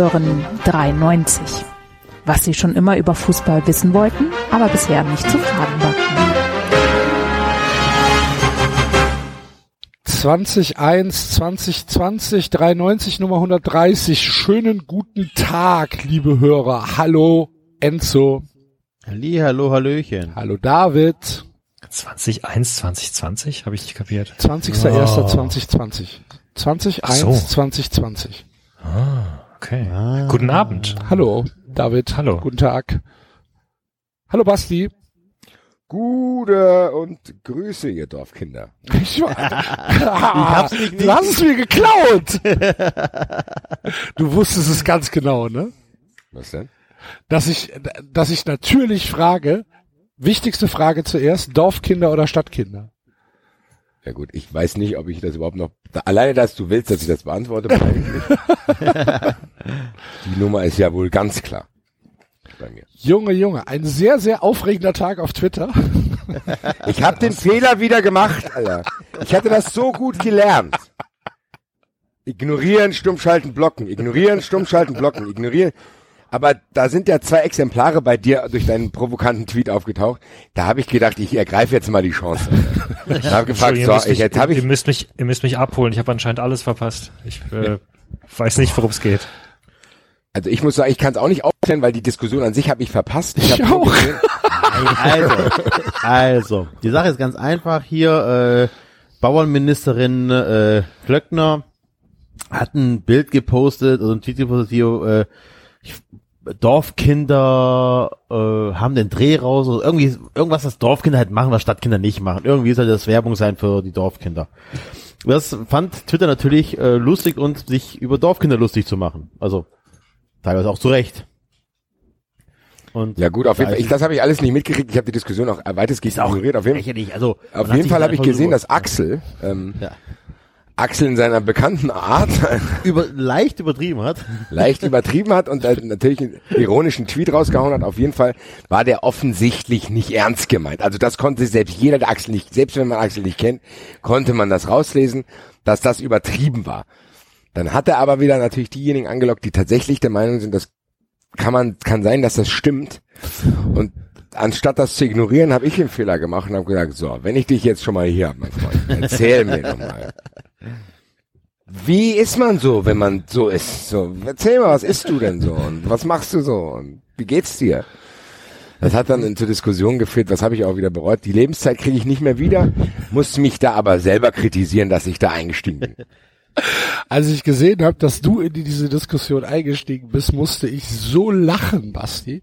Hören 93. Was Sie schon immer über Fußball wissen wollten, aber bisher nicht zu fragen war. 2001, 2020, 93, Nummer 130. Schönen guten Tag, liebe Hörer. Hallo, Enzo. Halli, hallo, hallöchen. Hallo, David. 2001, 2020? Habe ich nicht kapiert. 20.01.2020. 2001, so. 2020. Ah, okay. Guten Abend. Hallo, David. Hallo. Guten Tag. Hallo, Basti. Gute und Grüße, ihr Dorfkinder. Ich, hab's nicht, du hast es mir geklaut. Du wusstest es ganz genau, ne? Was denn? Dass ich, dass ich natürlich frage, wichtigste Frage zuerst, Dorfkinder oder Stadtkinder? Ja gut, ich weiß nicht, ob ich das überhaupt noch, alleine, dass du willst, dass ich das beantworte, ich. Die Nummer ist ja wohl ganz klar bei mir. Junge, Junge, ein sehr, sehr aufregender Tag auf Twitter. Ich habe den Fehler wieder gemacht, Alter. Ich hatte das so gut gelernt. Ignorieren, stummschalten, blocken. Ignorieren, stummschalten, blocken. Ignorieren. Aber da sind ja zwei Exemplare bei dir durch deinen provokanten Tweet aufgetaucht. Da habe ich gedacht, ich ergreife jetzt mal die Chance. Ich habe gefragt, so, ihr, müsst ich, mich, jetzt habe ihr, ich, müsst mich, ihr müsst mich abholen. Ich habe anscheinend alles verpasst. Ich äh, weiß nicht, worum es geht. Also ich muss sagen, ich kann es auch nicht aufklären, weil die Diskussion an sich habe ich verpasst. Ich, Ich auch. gesehen, Also, also, die Sache ist ganz einfach hier, äh, Bauernministerin äh, Klöckner hat ein Bild gepostet, also ein Tweet gepostet, hier, äh, ich- Dorfkinder äh, haben den Dreh raus, oder irgendwie irgendwas, was Dorfkinder halt machen, was Stadtkinder nicht machen. Irgendwie soll das Werbung sein für die Dorfkinder. Das fand Twitter natürlich äh, lustig und sich über Dorfkinder lustig zu machen. Also teilweise auch zu Recht. Und ja gut, auf jeden Fall. Ich, das habe ich alles nicht mitgekriegt. Ich habe die Diskussion auch weitestgehend ignoriert. Auf jeden, lächerlich. Also auf jeden Fall habe ich gesehen, dass Axel, ähm, Ja. Axel in seiner bekannten Art über, leicht übertrieben hat. leicht übertrieben hat und natürlich einen ironischen Tweet rausgehauen hat. Auf jeden Fall war der offensichtlich nicht ernst gemeint. Also das konnte selbst jeder, der Axel nicht, selbst wenn man Axel nicht kennt, konnte man das rauslesen, dass das übertrieben war. Dann hat er aber wieder natürlich diejenigen angelockt, die tatsächlich der Meinung sind, das kann man, kann sein, dass das stimmt. Und anstatt das zu ignorieren, habe ich den Fehler gemacht und habe gesagt, so, wenn ich dich jetzt schon mal hier habe, mein Freund, erzähl mir doch mal. Wie ist man so, wenn man so ist? So, erzähl mal, was isst du denn so und was machst du so und wie geht's dir? Das hat dann zur Diskussion geführt, das habe ich auch wieder bereut. Die Lebenszeit kriege ich nicht mehr wieder, musste mich da aber selber kritisieren, dass ich da eingestiegen bin. Als ich gesehen habe, dass du in diese Diskussion eingestiegen bist, musste ich so lachen, Basti.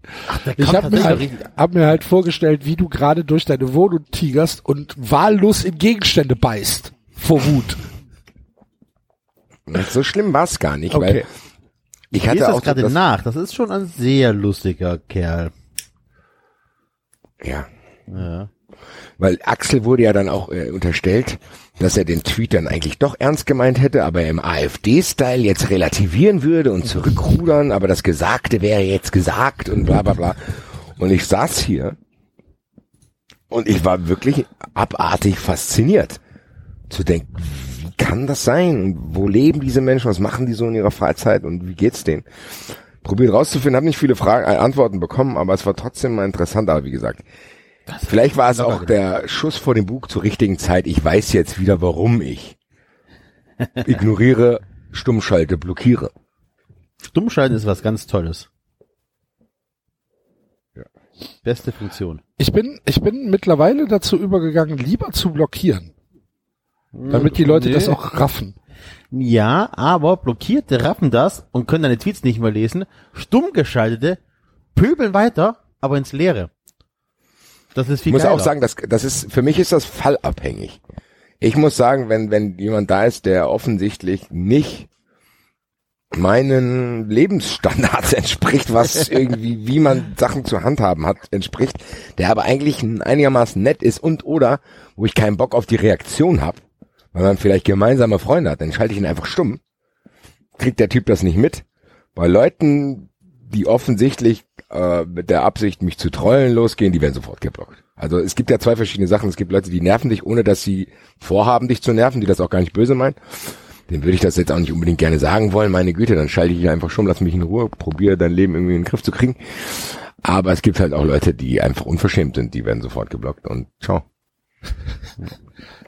ich kommt habe mir, halt, hab mir halt vorgestellt, wie du gerade durch deine Wohnung tigerst und wahllos in Gegenstände beißt. Vor Wut. So schlimm war's gar nicht, Okay. weil ich hatte das auch gerade nach. Das ist schon ein sehr lustiger Kerl. ja, Ja. Weil Axel wurde ja dann auch äh, unterstellt, dass er den Tweet dann eigentlich doch ernst gemeint hätte, aber im AfD-Style jetzt relativieren würde und zurückrudern, aber das Gesagte wäre jetzt gesagt und bla bla bla. Und ich saß hier und ich war wirklich abartig fasziniert zu denken, wie kann das sein? Wo leben diese Menschen? Was machen die so in ihrer Freizeit und wie geht's denen? Probiert rauszufinden, habe nicht viele Fragen, äh, Antworten bekommen, aber es war trotzdem mal interessant, aber wie gesagt, Vielleicht war es auch der Schuss vor dem Bug zur richtigen Zeit. Ich weiß jetzt wieder, warum ich ignoriere, stummschalte, blockiere. Stummschalten ist was ganz Tolles. Ja. Beste Funktion. Ich bin, ich bin mittlerweile dazu übergegangen, lieber zu blockieren. Damit die Leute Nee. das auch raffen. Ja, aber Blockierte raffen das und können deine Tweets nicht mehr lesen. Stummgeschaltete pöbeln weiter, aber ins Leere. Das ist Ich viel muss geiler. auch sagen, dass das ist für mich ist das fallabhängig. Ich muss sagen, wenn wenn jemand da ist, der offensichtlich nicht meinen Lebensstandards entspricht, was irgendwie, wie man Sachen zu handhaben hat, entspricht, der aber eigentlich einigermaßen nett ist und oder, wo ich keinen Bock auf die Reaktion habe, weil man vielleicht gemeinsame Freunde hat, dann schalte ich ihn einfach stumm. Kriegt der Typ das nicht mit. Bei Leuten, die offensichtlich äh, mit der Absicht, mich zu trollen losgehen, die werden sofort geblockt. Also es gibt ja zwei verschiedene Sachen. Es gibt Leute, die nerven dich, ohne dass sie vorhaben, dich zu nerven, die das auch gar nicht böse meinen. dem würde ich das jetzt auch nicht unbedingt gerne sagen wollen. Meine Güte, dann schalte ich einfach schon, lass mich in Ruhe, probiere dein Leben irgendwie in den Griff zu kriegen. Aber es gibt halt auch Leute, die einfach unverschämt sind, die werden sofort geblockt und ciao.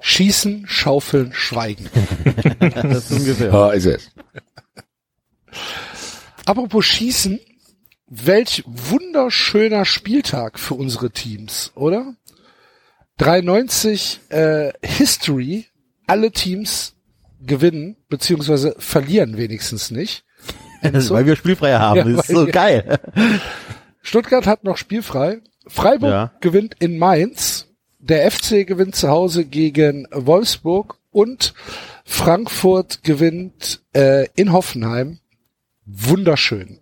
Schießen, schaufeln, schweigen. Das ist ungefähr. Ja, ist es. Apropos Schießen, welch wunderschöner Spieltag für unsere Teams, oder? 93 äh, History, alle Teams gewinnen, beziehungsweise verlieren wenigstens nicht. Enzo? Weil wir spielfrei haben. Ja, das ist so geil. Stuttgart hat noch spielfrei. Freiburg Ja. gewinnt in Mainz. Der FC gewinnt zu Hause gegen Wolfsburg und Frankfurt gewinnt äh, in Hoffenheim. Wunderschön.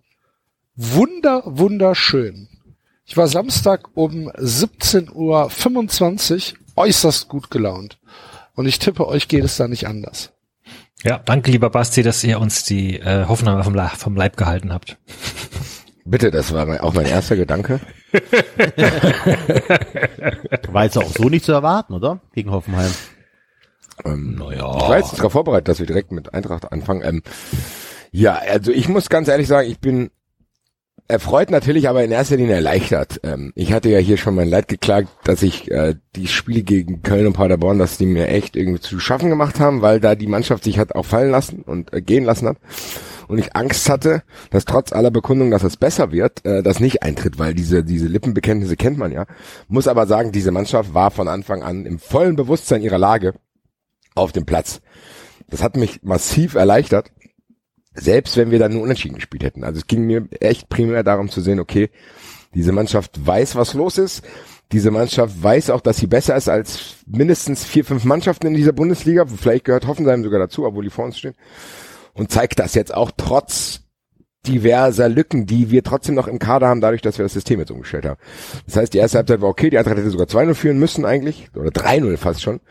Wunder, wunderschön. Ich war Samstag um 17.25 Uhr äußerst gut gelaunt. Und ich tippe, euch geht es da nicht anders. Ja, danke lieber Basti, dass ihr uns die äh, Hoffenheimer vom, vom Leib gehalten habt. Bitte, das war auch mein erster Gedanke. War jetzt auch so nicht zu erwarten, oder? Gegen Hoffenheim. Ähm, Ich war jetzt darauf vorbereitet, dass wir direkt mit Eintracht anfangen. Ähm, ja, also ich muss ganz ehrlich sagen, ich bin erfreut natürlich, aber in erster Linie erleichtert. Ähm, ich hatte ja hier schon mein Leid geklagt, dass ich äh, die Spiele gegen Köln und Paderborn, dass die mir echt irgendwie zu schaffen gemacht haben, weil da die Mannschaft sich hat auch fallen lassen und äh, gehen lassen hat. Und ich Angst hatte, dass trotz aller Bekundung, dass es besser wird, äh, das nicht eintritt, weil diese, diese Lippenbekenntnisse kennt man ja. Muss aber sagen, diese Mannschaft war von Anfang an im vollen Bewusstsein ihrer Lage auf dem Platz. Das hat mich massiv erleichtert, selbst wenn wir dann nur unentschieden gespielt hätten. Also es ging mir echt primär darum zu sehen, okay, diese Mannschaft weiß, was los ist. Diese Mannschaft weiß auch, dass sie besser ist als mindestens vier, fünf Mannschaften in dieser Bundesliga. Vielleicht gehört Hoffenheim sogar dazu, obwohl die vor uns stehen. Und zeigt das jetzt auch trotz diverser Lücken, die wir trotzdem noch im Kader haben, dadurch, dass wir das System jetzt umgestellt haben. Das heißt, die erste Halbzeit war okay, die Eintracht hätte sogar 2-0 führen müssen eigentlich, oder 3-0 fast schon.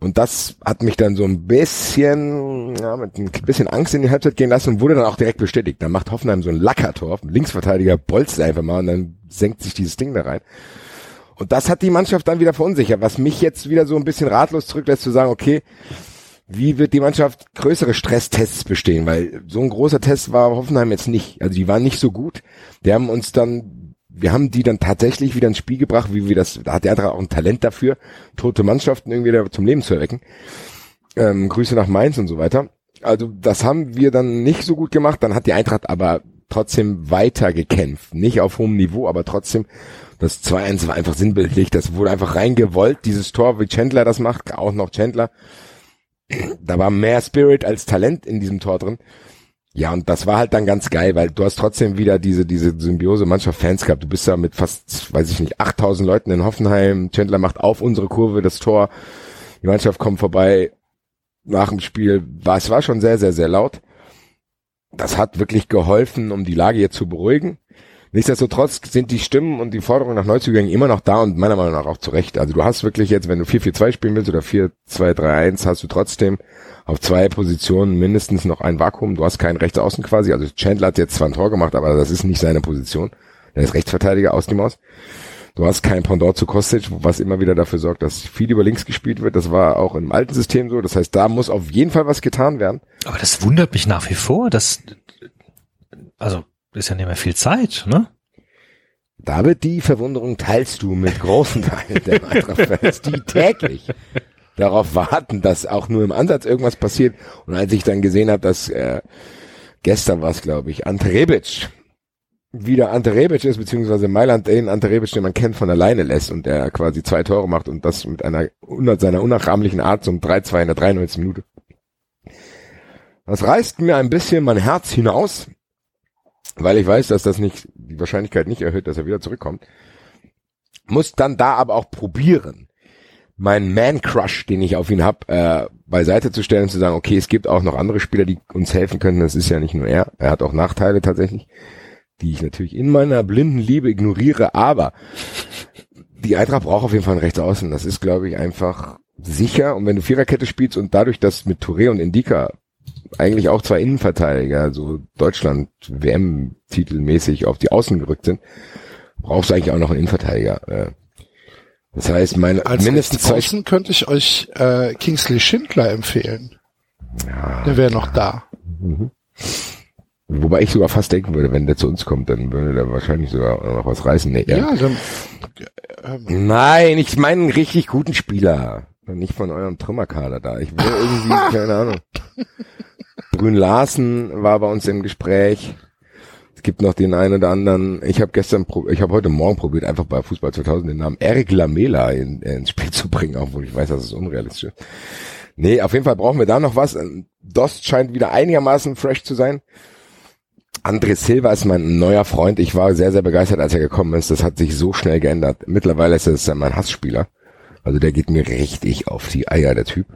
Und das hat mich dann so ein bisschen, ja, mit ein bisschen Angst in die Halbzeit gehen lassen und wurde dann auch direkt bestätigt. Dann macht Hoffenheim so ein Lackertor, Linksverteidiger bolzt einfach mal und dann senkt sich dieses Ding da rein. Und das hat die Mannschaft dann wieder verunsichert, was mich jetzt wieder so ein bisschen ratlos zurücklässt zu sagen, okay, wie wird die Mannschaft größere Stresstests bestehen? Weil so ein großer Test war Hoffenheim jetzt nicht. Also die waren nicht so gut. Die haben uns dann, wir haben die dann tatsächlich wieder ins Spiel gebracht, wie wir das, da hat der Eintracht auch ein Talent dafür, tote Mannschaften irgendwie da zum Leben zu erwecken. Ähm, Grüße nach Mainz und so weiter. Also das haben wir dann nicht so gut gemacht. Dann hat die Eintracht aber trotzdem weiter gekämpft. Nicht auf hohem Niveau, aber trotzdem das 2-1 war einfach sinnbildlich. Das wurde einfach reingewollt. Dieses Tor, wie Chandler das macht, auch noch Chandler da war mehr Spirit als Talent in diesem Tor drin. Ja, und das war halt dann ganz geil, weil du hast trotzdem wieder diese, diese Symbiose Mannschaft Fans gehabt. Du bist da mit fast, weiß ich nicht, 8000 Leuten in Hoffenheim. Chandler macht auf unsere Kurve das Tor. Die Mannschaft kommt vorbei nach dem Spiel. War, es war schon sehr, sehr, sehr laut. Das hat wirklich geholfen, um die Lage jetzt zu beruhigen. Nichtsdestotrotz sind die Stimmen und die Forderungen nach Neuzugängen immer noch da und meiner Meinung nach auch zu Recht. Also du hast wirklich jetzt, wenn du 4-4-2 spielen willst oder 4-2-3-1, hast du trotzdem auf zwei Positionen mindestens noch ein Vakuum. Du hast keinen Rechtsaußen quasi. Also Chandler hat jetzt zwar ein Tor gemacht, aber das ist nicht seine Position. Er ist Rechtsverteidiger aus dem Aus. Du hast kein Pendant zu Kostic, was immer wieder dafür sorgt, dass viel über links gespielt wird. Das war auch im alten System so. Das heißt, da muss auf jeden Fall was getan werden. Aber das wundert mich nach wie vor, dass, also, ist ja nicht mehr viel Zeit, ne? David, die Verwunderung teilst du mit großen Teilen der Eintracht-Fans, die täglich darauf warten, dass auch nur im Ansatz irgendwas passiert. Und als ich dann gesehen habe, dass äh, gestern war es, glaube ich, Ante Rebic wieder Ante Rebic ist, beziehungsweise Mailand den Ante Rebic, den man kennt, von alleine lässt und der quasi zwei Tore macht und das mit einer seiner unnachahmlichen Art zum 3-2 in der 93. Minute. Das reißt mir ein bisschen mein Herz hinaus, weil ich weiß, dass das nicht die Wahrscheinlichkeit nicht erhöht, dass er wieder zurückkommt. Muss dann da aber auch probieren, meinen Man-Crush, den ich auf ihn hab, äh, beiseite zu stellen und zu sagen, okay, es gibt auch noch andere Spieler, die uns helfen können. Das ist ja nicht nur er. Er hat auch Nachteile tatsächlich, die ich natürlich in meiner blinden Liebe ignoriere, aber die Eintracht braucht auf jeden Fall einen Rechtsaußen. Das ist, glaube ich, einfach sicher. Und wenn du Viererkette spielst und dadurch, dass mit Touré und Indika eigentlich auch zwei Innenverteidiger, so Deutschland WM-titelmäßig auf die Außen gerückt sind, brauchst du eigentlich auch noch einen Innenverteidiger. Äh, Das heißt, meine Als mindestens zwei Außen könnte ich euch äh, Kingsley Schindler empfehlen. Ja, Der wäre noch da. wobei ich sogar fast denken würde, wenn der zu uns kommt, dann würde der wahrscheinlich sogar noch was reißen. Nee, Ja, dann, Nein, ich meine einen richtig guten Spieler. Nicht von eurem Trümmerkader da. Ich will irgendwie, keine Ahnung. Brün Larsen war bei uns im Gespräch. Es gibt noch den einen oder anderen. Ich habe gestern, ich habe heute Morgen probiert, einfach bei Fußball 2000 den Namen Eric Lamela in, ins Spiel zu bringen, obwohl ich weiß, dass es unrealistisch ist. Nee, auf jeden Fall brauchen wir da noch was. Dost scheint wieder einigermaßen fresh zu sein. André Silva ist mein neuer Freund. Ich war sehr, sehr begeistert, als er gekommen ist. Das hat sich so schnell geändert. Mittlerweile ist es mein Hassspieler. Also der geht mir richtig auf die Eier, der Typ.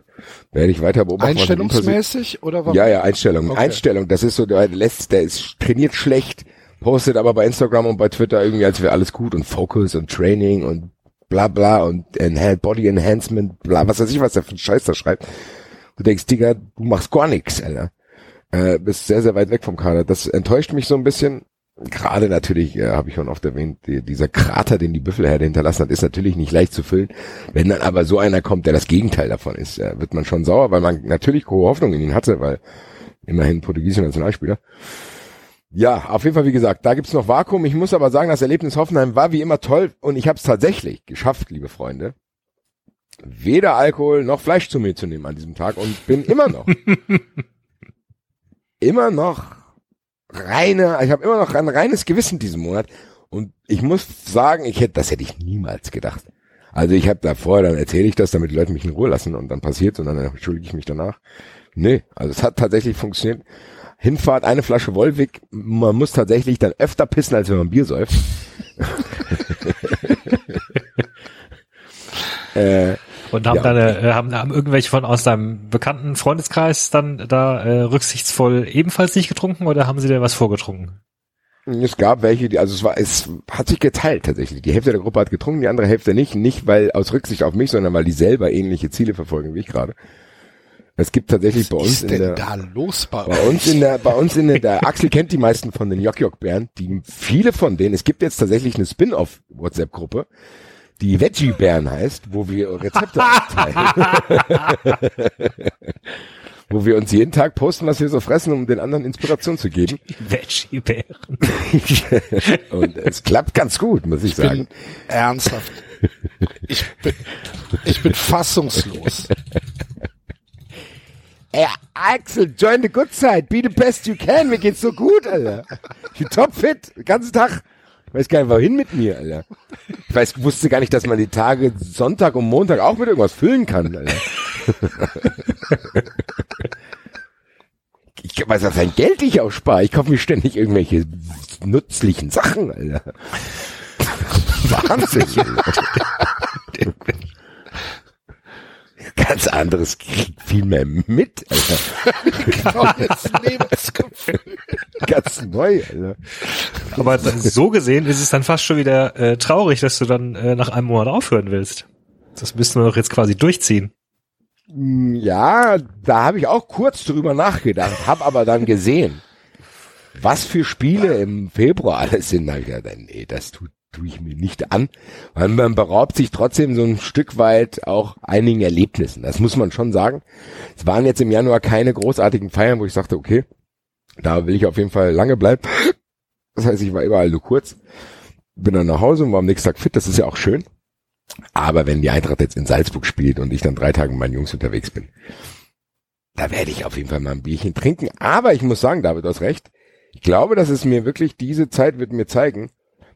Werde ich weiter beobachten. was einstellungsmäßig oder warum? Ja, ja, Einstellung. Okay. Einstellung. Das ist so, der lässt, der ist trainiert schlecht, postet aber bei Instagram und bei Twitter irgendwie, als wäre alles gut und Focus und Training und bla bla und Body Enhancement, bla, was weiß ich, was der für einen Scheiß da schreibt. Du denkst, Digga, du machst gar nichts, Alter. Äh, bist sehr, sehr weit weg vom Kader. Das enttäuscht mich so ein bisschen. Gerade natürlich, äh, habe ich schon oft erwähnt, die, dieser Krater, den die Büffelherde hinterlassen hat, ist natürlich nicht leicht zu füllen. Wenn dann aber so einer kommt, der das Gegenteil davon ist, äh, wird man schon sauer, weil man natürlich hohe Hoffnung in ihn hatte, weil immerhin portugiesischer Nationalspieler. Ja, auf jeden Fall, wie gesagt, da gibt's noch Vakuum. Ich muss aber sagen, das Erlebnis Hoffenheim war wie immer toll und ich habe es tatsächlich geschafft, liebe Freunde, weder Alkohol noch Fleisch zu mir zu nehmen an diesem Tag und bin immer noch, immer noch reine, ich habe immer noch ein reines Gewissen diesen Monat und ich muss sagen, ich hätte, das hätte ich niemals gedacht. Also ich habe da vorher, dann erzähle ich das, damit die Leute mich in Ruhe lassen und dann passiert's und dann entschuldige ich mich danach. Nee, also es hat tatsächlich funktioniert. Hinfahrt, eine Flasche Wolwig, man muss tatsächlich dann öfter pissen, als wenn man Bier säuft. äh, Und haben Ja. deine, äh, haben, haben irgendwelche von aus deinem bekannten Freundeskreis dann da äh, rücksichtsvoll ebenfalls nicht getrunken oder haben sie dir was vorgetrunken? Es gab welche, die, also es war, es hat sich geteilt tatsächlich. Die Hälfte der Gruppe hat getrunken, die andere Hälfte nicht. Nicht weil aus Rücksicht auf mich, sondern weil die selber ähnliche Ziele verfolgen wie ich gerade. Es gibt tatsächlich bei Was uns ist in denn der, da los bei, bei uns in der, bei uns in der, der Axel kennt die meisten von den Jock-Jock-Bären, die, viele von denen, es gibt jetzt tatsächlich eine Spin-off-WhatsApp-Gruppe, die Veggie-Bären heißt, wo wir Rezepte aufteilen. wo wir uns jeden Tag posten, was wir so fressen, um den anderen Inspiration zu geben. Veggie-Bären. Und es klappt ganz gut, muss ich Ich sagen. ernsthaft. Ich bin, ich bin fassungslos. Ey, Axel, join the good side. Be the best you can. Mir geht's so gut, Alter. Ich bin topfit. Den ganzen Tag. Weiß gar nicht, wohin mit mir, Alter. Ich weiß, wusste gar nicht, dass man die Tage Sonntag und Montag auch mit irgendwas füllen kann, Alter. Ich weiß, was ein Geld ich auch spare. Ich kaufe mir ständig irgendwelche nützlichen Sachen, Alter. Wahnsinn. Alter. Ganz anderes kriegt viel mehr mit, Alter. Lebensgefühl. Ganz neu, Alter. Aber so gesehen ist es dann fast schon wieder äh, traurig, dass du dann äh, nach einem Monat aufhören willst. Das müssten wir doch jetzt quasi durchziehen. Mm, Ja, da habe ich auch kurz drüber nachgedacht, habe aber dann gesehen, was für Spiele im Februar alles sind. Da ich gedacht, nee, das tut tue ich mir nicht an, weil man beraubt sich trotzdem so ein Stück weit auch einigen Erlebnissen. Das muss man schon sagen. Es waren jetzt im Januar keine großartigen Feiern, wo ich sagte, okay, da will ich auf jeden Fall lange bleiben. Das heißt, ich war überall nur kurz, bin dann nach Hause und war am nächsten Tag fit. Das ist ja auch schön. Aber wenn die Eintracht jetzt in Salzburg spielt und ich dann drei Tage mit meinen Jungs unterwegs bin, da werde ich auf jeden Fall mal ein Bierchen trinken. Aber ich muss sagen, David, du hast recht. Ich glaube, dass es mir wirklich, diese Zeit wird mir zeigen,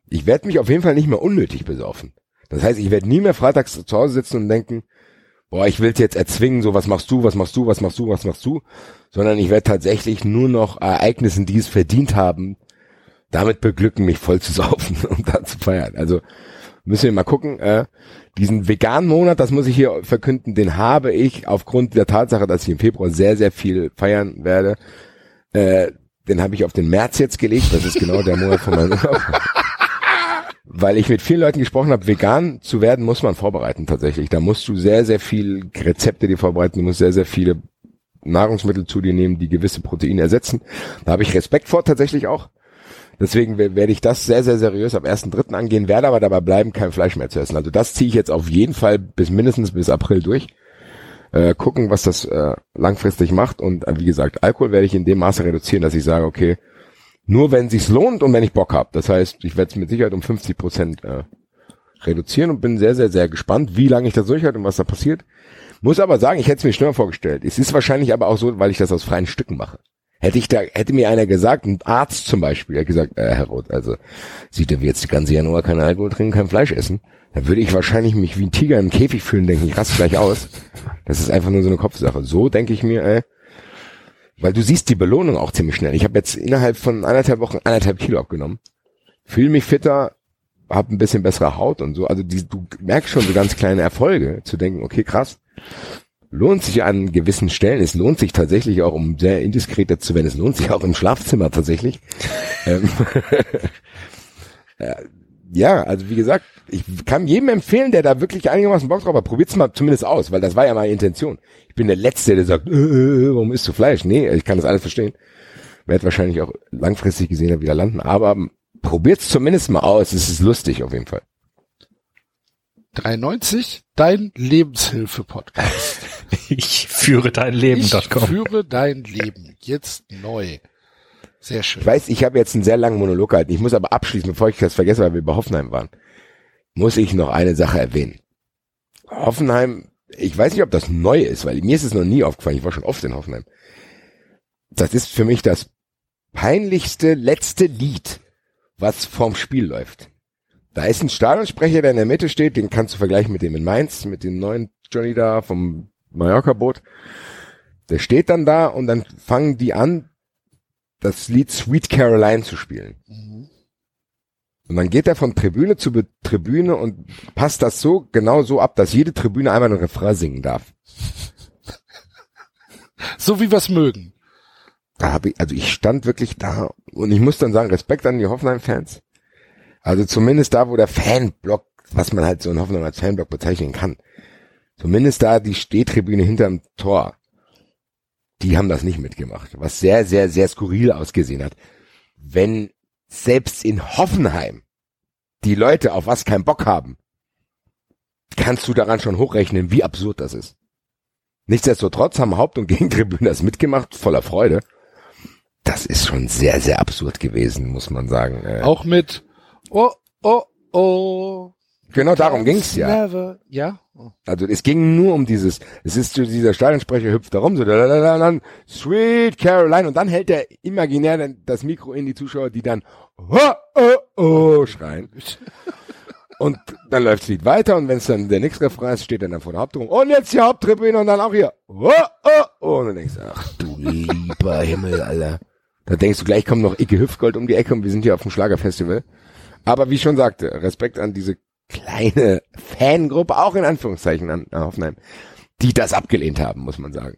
ich werde mich auf jeden Fall nicht mehr unnötig besaufen. Das heißt, ich werde nie mehr freitags zu Hause sitzen und denken, boah, ich will's jetzt erzwingen, so was machst du, was machst du, was machst du, was machst du, sondern ich werde tatsächlich nur noch Ereignissen, die es verdient haben, damit beglücken, mich voll zu saufen und dann zu feiern. Also müssen wir mal gucken. Äh, diesen veganen Monat, das muss ich hier verkünden, den habe ich aufgrund der Tatsache, dass ich im Februar sehr, sehr viel feiern werde. Äh, den habe ich auf den März jetzt gelegt. Das ist genau der Monat von meinem Urlaub. Weil ich mit vielen Leuten gesprochen habe, vegan zu werden muss man vorbereiten tatsächlich. Da musst du sehr, sehr viel Rezepte dir vorbereiten, du musst sehr, sehr viele Nahrungsmittel zu dir nehmen, die gewisse Proteine ersetzen. Da habe ich Respekt vor tatsächlich auch. Deswegen we- werde ich das sehr, sehr seriös am 1.3. angehen, werde aber dabei bleiben, kein Fleisch mehr zu essen. Also das ziehe ich jetzt auf jeden Fall bis mindestens bis April durch. Äh, gucken, was das äh, langfristig macht. Und äh, wie gesagt, Alkohol werde ich in dem Maße reduzieren, dass ich sage, okay, nur wenn sich's lohnt und wenn ich Bock habe. Das heißt, ich werde es mit Sicherheit um 50 Prozent äh, reduzieren und bin sehr, sehr, sehr gespannt, wie lange ich das durchhalte und was da passiert. Muss aber sagen, ich hätte es mir schlimmer vorgestellt. Es ist wahrscheinlich aber auch so, weil ich das aus freien Stücken mache. Hätte ich da, hätte mir einer gesagt, ein Arzt zum Beispiel, hat gesagt, äh, Herr Roth, also sieht er wie jetzt die ganze Januar kein Alkohol trinken, kein Fleisch essen, dann würde ich wahrscheinlich mich wie ein Tiger im Käfig fühlen, denken, ich raste gleich aus. Das ist einfach nur so eine Kopfsache. So denke ich mir, ey, weil du siehst die Belohnung auch ziemlich schnell. Ich habe jetzt innerhalb von anderthalb Wochen anderthalb Kilo abgenommen, fühle mich fitter, habe ein bisschen bessere Haut und so. Also die, du merkst schon so ganz kleine Erfolge, zu denken, okay, krass, lohnt sich an gewissen Stellen. Es lohnt sich tatsächlich auch, um sehr indiskreter zu werden, es lohnt sich auch im Schlafzimmer tatsächlich. Äh, ja, also wie gesagt, ich kann jedem empfehlen, der da wirklich einigermaßen Bock drauf hat, probiert's mal zumindest aus, weil das war ja meine Intention. Ich bin der Letzte, der sagt, äh, äh, warum isst du Fleisch? Nee, ich kann das alles verstehen. Werd wahrscheinlich auch langfristig gesehen wieder landen, aber probiert's zumindest mal aus. Es ist lustig auf jeden Fall. 93, dein Lebenshilfe-Podcast. Ich führe dein Ich Leben.com. führe dein Leben. Jetzt neu. Sehr schön. Ich weiß, ich habe jetzt einen sehr langen Monolog gehalten. Ich muss aber abschließen, bevor ich das vergesse, weil wir bei Hoffenheim waren, muss ich noch eine Sache erwähnen. Hoffenheim, ich weiß nicht, ob das neu ist, weil mir ist es noch nie aufgefallen. Ich war schon oft in Hoffenheim. Das ist für mich das peinlichste letzte Lied, was vorm Spiel läuft. Da ist ein Stadionsprecher, der in der Mitte steht, den kannst du vergleichen mit dem in Mainz, mit dem neuen Johnny da vom Mallorca-Boot. Der steht dann da und dann fangen die an, das Lied Sweet Caroline zu spielen. Und dann geht er von Tribüne zu Be Tribüne und passt das so genau so ab, dass jede Tribüne einmal einen Refrain singen darf. So wie wir's mögen. Da habe ich, also ich stand wirklich da und ich muss dann sagen, Respekt an die Hoffenheim-Fans. Also zumindest da, wo der Fanblock, was man halt so in Hoffenheim als Fanblock bezeichnen kann, zumindest da die Stehtribüne hinterm Tor, die haben das nicht mitgemacht, was sehr, sehr, sehr skurril ausgesehen hat. Wenn selbst in Hoffenheim die Leute auf was keinen Bock haben, kannst du daran schon hochrechnen, wie absurd das ist. Nichtsdestotrotz haben Haupt- und Gegentribüne das mitgemacht, voller Freude. Das ist schon sehr, sehr absurd gewesen, muss man sagen. Äh, Auch mit Oh, oh, oh. Genau darum ging's ja. Never. Ja? Oh. Also es ging nur um dieses, es ist so dieser Stadionsprecher hüpft da rum, so da, da, da, da, dann Sweet Caroline und dann hält er imaginär das Mikro in die Zuschauer, die dann oh, oh, oh schreien. Und dann läuft das Lied weiter und wenn es dann der nächste Refrain ist, steht dann, dann vor der Haupttribüne und jetzt die Haupttribüne und dann auch hier oh, oh, oh und dann denkst du, ach du lieber Himmel, Alter. Da denkst du, gleich kommt noch Icke Hüftgold um die Ecke und wir sind hier auf dem Schlagerfestival. Aber wie ich schon sagte, Respekt an diese kleine Fangruppe, auch in Anführungszeichen an Hoffenheim, die das abgelehnt haben, muss man sagen.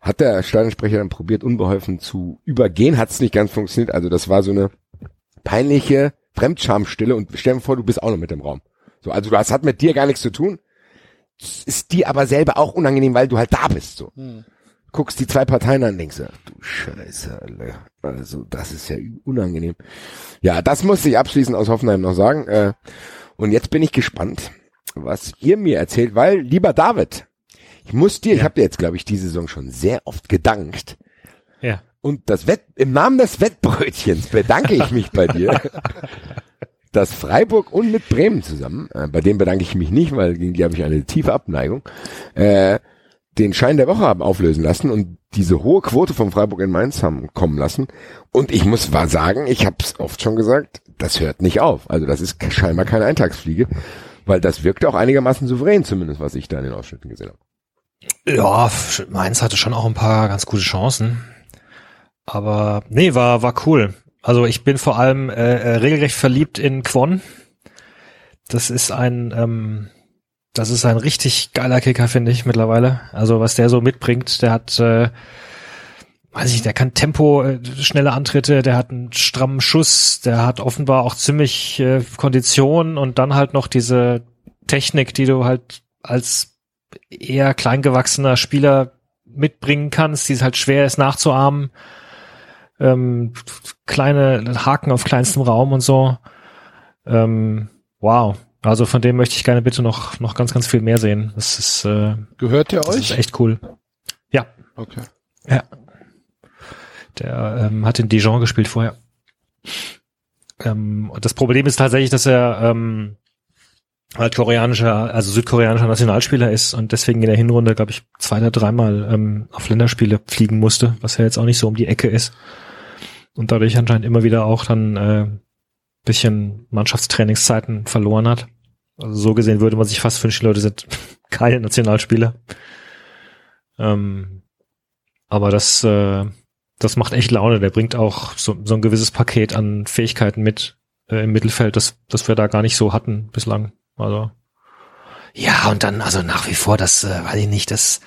Hat der Stadionsprecher dann probiert, unbeholfen zu übergehen, hat es nicht ganz funktioniert. Also das war so eine peinliche Fremdschamstille und stell dir vor, du bist auch noch mit im Raum. So, also das hat mit dir gar nichts zu tun. Ist dir aber selber auch unangenehm, weil du halt da bist. So. Guckst die zwei Parteien an, denkst du, du Scheiße, Alter. Also das ist ja unangenehm. Ja, das musste ich abschließend aus Hoffenheim noch sagen. Äh, und jetzt bin ich gespannt, was ihr mir erzählt, weil, lieber David, ich muss dir, ich Ja. habe dir jetzt, glaube ich, diese Saison schon sehr oft gedankt. Ja. Und das Wett, im Namen des Wettbrötchens bedanke ich mich bei dir, dass Freiburg und mit Bremen zusammen, äh, bei dem bedanke ich mich nicht, weil gegen die habe ich eine tiefe Abneigung, äh, den Schein der Woche haben auflösen lassen und diese hohe Quote von Freiburg in Mainz haben kommen lassen. Und ich muss wahr sagen, ich habe es oft schon gesagt, das hört nicht auf. Also das ist scheinbar keine Eintagsfliege, weil das wirkte auch einigermaßen souverän, zumindest was ich da in den Ausschnitten gesehen habe. Ja, Mainz hatte schon auch ein paar ganz gute Chancen. Aber nee, war, war cool. Also ich bin vor allem äh, äh, regelrecht verliebt in Kwon. Das ist ein, ähm, das ist ein richtig geiler Kicker, finde ich, mittlerweile. Also was der so mitbringt, der hat, äh, weiß ich, der kann Tempo, äh, schnelle Antritte, der hat einen strammen Schuss, der hat offenbar auch ziemlich äh, Kondition und dann halt noch diese Technik, die du halt als eher kleingewachsener Spieler mitbringen kannst, die es halt schwer ist nachzuahmen. Ähm, kleine Haken auf kleinstem Raum und so. Ähm, wow. Also von dem möchte ich gerne bitte noch, noch ganz, ganz viel mehr sehen. Das ist, äh, Gehört der das euch? ist echt cool. Ja, Okay. ja. Der ähm, hat in Dijon gespielt vorher. Ähm, das Problem ist tatsächlich, dass er ähm, halt koreanischer, also südkoreanischer Nationalspieler ist und deswegen in der Hinrunde, glaube ich, zwei oder dreimal ähm, auf Länderspiele fliegen musste, was ja jetzt auch nicht so um die Ecke ist. Und dadurch anscheinend immer wieder auch dann äh, bisschen Mannschaftstrainingszeiten verloren hat. Also so gesehen würde man sich fast wünschen, Leute sind keine Nationalspieler. Ähm, aber das, äh, das macht echt Laune. Der bringt auch so, so ein gewisses Paket an Fähigkeiten mit äh, im Mittelfeld, das, das wir da gar nicht so hatten bislang. Also ja, und dann also nach wie vor, das äh, weiß ich nicht, dass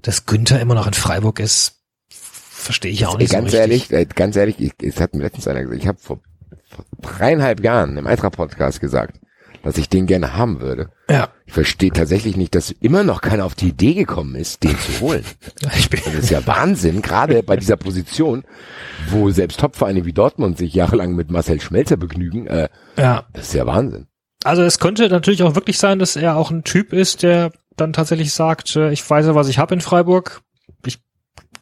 dass Günther immer noch in Freiburg ist, verstehe ich auch nicht ganz so ehrlich, richtig. ganz ehrlich, ich, es hat mir letztens einer gesagt, ich habe vor, vor dreieinhalb Jahren im Eintracht-Podcast gesagt, dass ich den gerne haben würde. Ja, Ich verstehe tatsächlich nicht, dass immer noch keiner auf die Idee gekommen ist, den zu holen. ich bin Das ist ja Wahnsinn, gerade bei dieser Position, wo selbst Topvereine wie Dortmund sich jahrelang mit Marcel Schmelzer begnügen. Äh, ja. das ist ja Wahnsinn. Also es könnte natürlich auch wirklich sein, dass er auch ein Typ ist, der dann tatsächlich sagt, äh, ich weiß ja, was ich habe in Freiburg.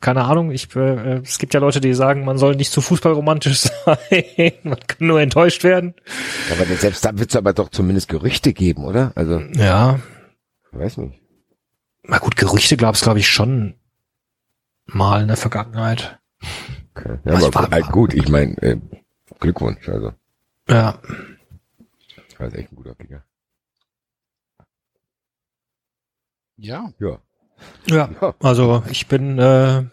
Keine Ahnung, ich äh, es gibt ja Leute, die sagen, man soll nicht zu fußballromantisch sein, man kann nur enttäuscht werden. Aber selbst da wird es aber doch zumindest Gerüchte geben, oder? Also, Ja, ich weiß nicht. na gut, Gerüchte gab es glaube ich schon mal in der Vergangenheit. Okay. Ja, Was aber war- äh, gut, ich meine, äh, Glückwunsch, also. Ja, Das ist echt ein guter Kicker. Ja. Ja. ja. Ja. Also ich bin äh,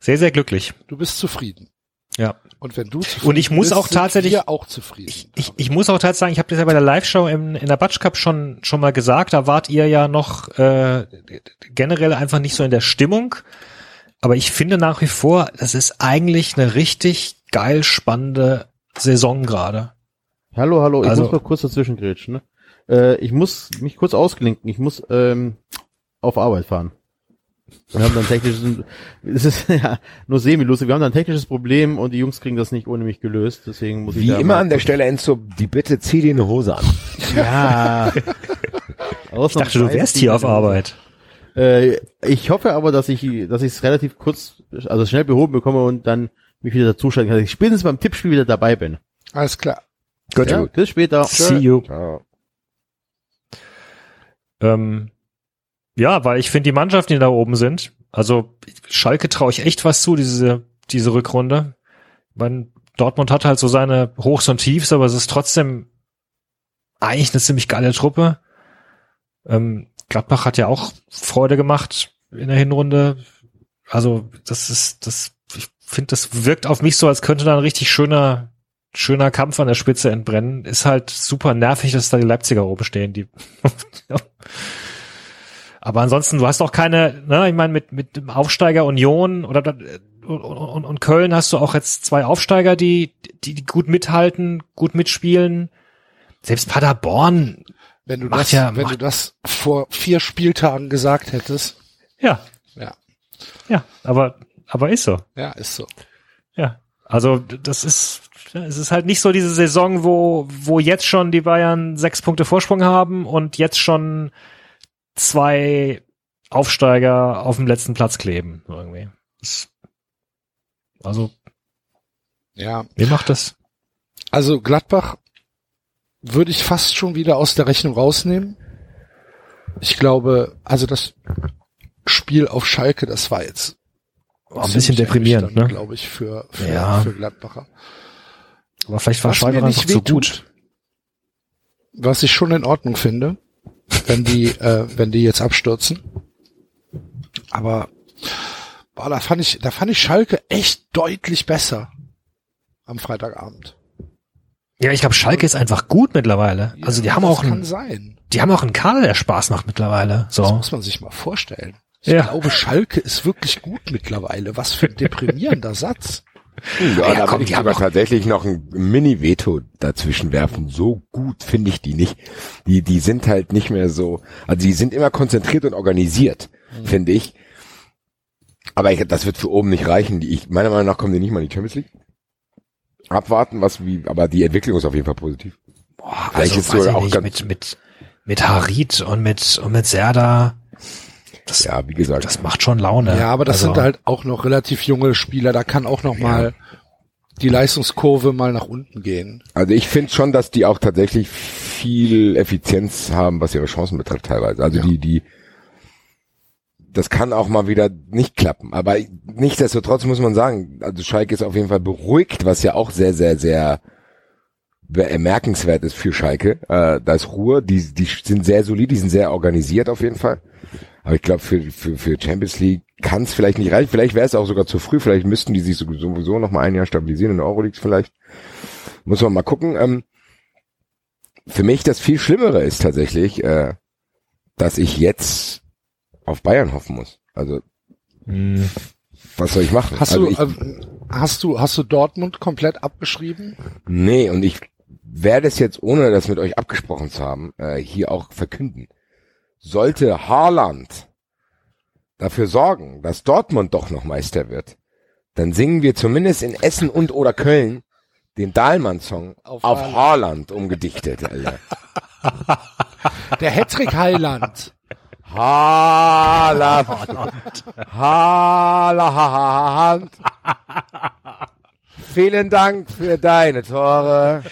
sehr sehr glücklich. Du bist zufrieden. Ja. Und wenn du zufrieden Und ich muss bist, auch tatsächlich- wir auch zufrieden. Ich, ich, ich muss auch tatsächlich sagen, ich habe das ja bei der Live-Show im- in der Batsch Cup schon schon mal gesagt, da wart ihr ja noch äh, generell einfach nicht so in der Stimmung. Aber ich finde nach wie vor, das ist eigentlich eine richtig geil spannende Saison gerade. Hallo, hallo, ich Also- muss mal kurz dazwischen grätschen. Ne? Äh, ich muss mich kurz ausklinken. Ich muss ähm, auf Arbeit fahren. Wir haben dann technisches, es ist ja nur semi-lustig. Wir haben dann ein technisches Problem und die Jungs kriegen das nicht ohne mich gelöst. Deswegen muss ich Wie immer an der Stelle, Enzo, die Bitte zieh dir eine Hose an. Ja. Ich dachte, du wärst hier auf Arbeit. Äh, ich hoffe aber, dass ich, dass ich es relativ kurz, also schnell behoben bekomme und dann mich wieder dazuschalten kann, dass ich spätestens beim Tippspiel wieder dabei bin. Alles klar. Gut, Ja, gut. bis später. See you. Ciao. Ähm, ja, weil ich finde die Mannschaften, die da oben sind, also Schalke traue ich echt was zu, diese, diese Rückrunde. Meine, Dortmund hat halt so seine Hochs und Tiefs, aber es ist trotzdem eigentlich eine ziemlich geile Truppe. Ähm, Gladbach hat ja auch Freude gemacht in der Hinrunde. Also das ist, das, ich finde, das wirkt auf mich so, als könnte da ein richtig schöner, schöner Kampf an der Spitze entbrennen. Ist halt super nervig, dass da die Leipziger oben stehen, die aber ansonsten, du hast auch keine, ne, ich meine, mit, mit dem Aufsteiger Union oder und, und, und Köln hast du auch jetzt zwei Aufsteiger, die, die, die gut mithalten, gut mitspielen. Selbst Paderborn, Wenn du das, ja- wenn du das vor vier Spieltagen gesagt hättest. ja, Ja. ja, aber, aber ist so. Ja, ist so. Ja. Also das ist, es ist halt nicht so diese Saison, wo, wo jetzt schon die Bayern sechs Punkte Vorsprung haben und jetzt schon zwei Aufsteiger auf dem letzten Platz kleben. Irgendwie. Also, Ja. wie macht das? Also Gladbach würde ich fast schon wieder aus der Rechnung rausnehmen. Ich glaube, also das Spiel auf Schalke, das war jetzt War ein bisschen deprimierend, ne? glaube ich, für, für, Ja. für Gladbacher. Aber vielleicht war Schalke einfach nicht zu gut. Was ich schon in Ordnung finde, wenn die, äh, wenn die jetzt abstürzen. Aber boah, da fand ich, da fand ich Schalke echt deutlich besser am Freitagabend. Ja, ich glaube, Schalke ist einfach gut mittlerweile. Also die Ja, haben das auch einen, sein. die haben auch einen Kader, der Spaß macht mittlerweile. Das So. muss man sich mal vorstellen. Ich Ja. glaube, Schalke ist wirklich gut mittlerweile. Was für ein deprimierender Satz. Ja, Ja, da komm, ich auch- tatsächlich noch ein Mini-Veto dazwischen werfen. So gut finde ich die nicht. Die, die sind halt nicht mehr so, also die sind immer konzentriert und organisiert, finde ich. Aber ich, das wird für oben nicht reichen. Die, ich, meiner Meinung nach kommen die nicht mal in die Champions League. Abwarten, was wie, aber die Entwicklung ist auf jeden Fall positiv. Boah, Vielleicht also ist weiß auch nicht, ganz- mit, mit, mit Harit und mit, und mit Serda. Das, Ja, wie gesagt. das macht schon Laune. Ja, aber das Also, sind halt auch noch relativ junge Spieler, da kann auch noch mal die Leistungskurve mal nach unten gehen. Also ich finde schon, dass die auch tatsächlich viel Effizienz haben, was ihre Chancen betrifft teilweise. Also die, die, das kann auch mal wieder nicht klappen. Aber nichtsdestotrotz muss man sagen, also Schalke ist auf jeden Fall beruhigt, was ja auch sehr, sehr, sehr bemerkenswert ist für Schalke. Äh, da ist Ruhe, die, die sind sehr solid, die sind sehr organisiert auf jeden Fall. Aber ich glaube, für, für, für Champions League kann es vielleicht nicht reichen. Vielleicht wäre es auch sogar zu früh. Vielleicht müssten die sich sowieso noch mal ein Jahr stabilisieren in der Euroleague vielleicht. Muss man mal gucken. Ähm, für mich das viel Schlimmere ist tatsächlich, äh, dass ich jetzt auf Bayern hoffen muss. Also mh, was soll ich machen? Hast also du, ich, äh, hast du, hast du Dortmund komplett abgeschrieben? nee, und ich werde es jetzt, ohne das mit euch abgesprochen zu haben, äh, hier auch verkünden. Sollte Haaland dafür sorgen, dass Dortmund doch noch Meister wird, dann singen wir zumindest in Essen und oder Köln den Dahlmann-Song auf, Auf Haaland umgedichtet, Alter. Der Hattrick Heiland. Haaland. Haaland. Vielen Dank für deine Tore.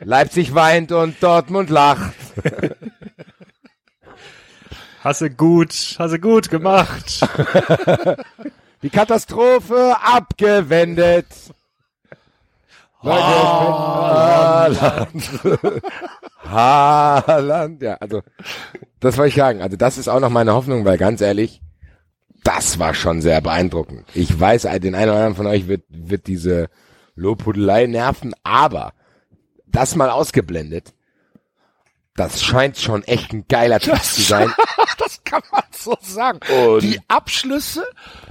Leipzig weint und Dortmund lacht. Hast du gut, hast du gut gemacht. Die Katastrophe abgewendet. Leute, Haaland. Haaland. Ja, also, das wollte ich sagen. Also, das ist auch noch meine Hoffnung, weil ganz ehrlich, das war schon sehr beeindruckend. Ich weiß, den einen oder anderen von euch wird, wird diese Lobhudelei nerven, aber das mal ausgeblendet, das scheint schon echt ein geiler Test zu sein. Das kann man so sagen. Und- die Abschlüsse,